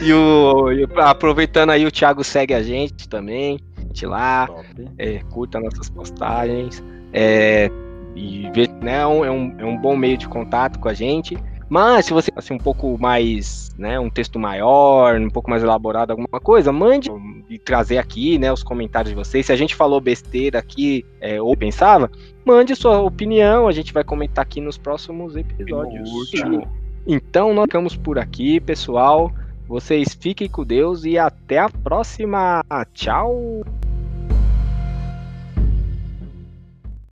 e, o, e aproveitando aí, o Thiago segue a gente também. A gente lá, é, curta nossas postagens. É, e vê, né, é, um, é um bom meio de contato com a gente. Mas se você assim um pouco mais, né, um texto maior, um pouco mais elaborado alguma coisa, mande e trazer aqui, né, os comentários de vocês. Se a gente falou besteira aqui é, ou pensava, mande sua opinião, a gente vai comentar aqui nos próximos episódios. Então nós ficamos por aqui, pessoal. Vocês fiquem com Deus e até a próxima. Tchau.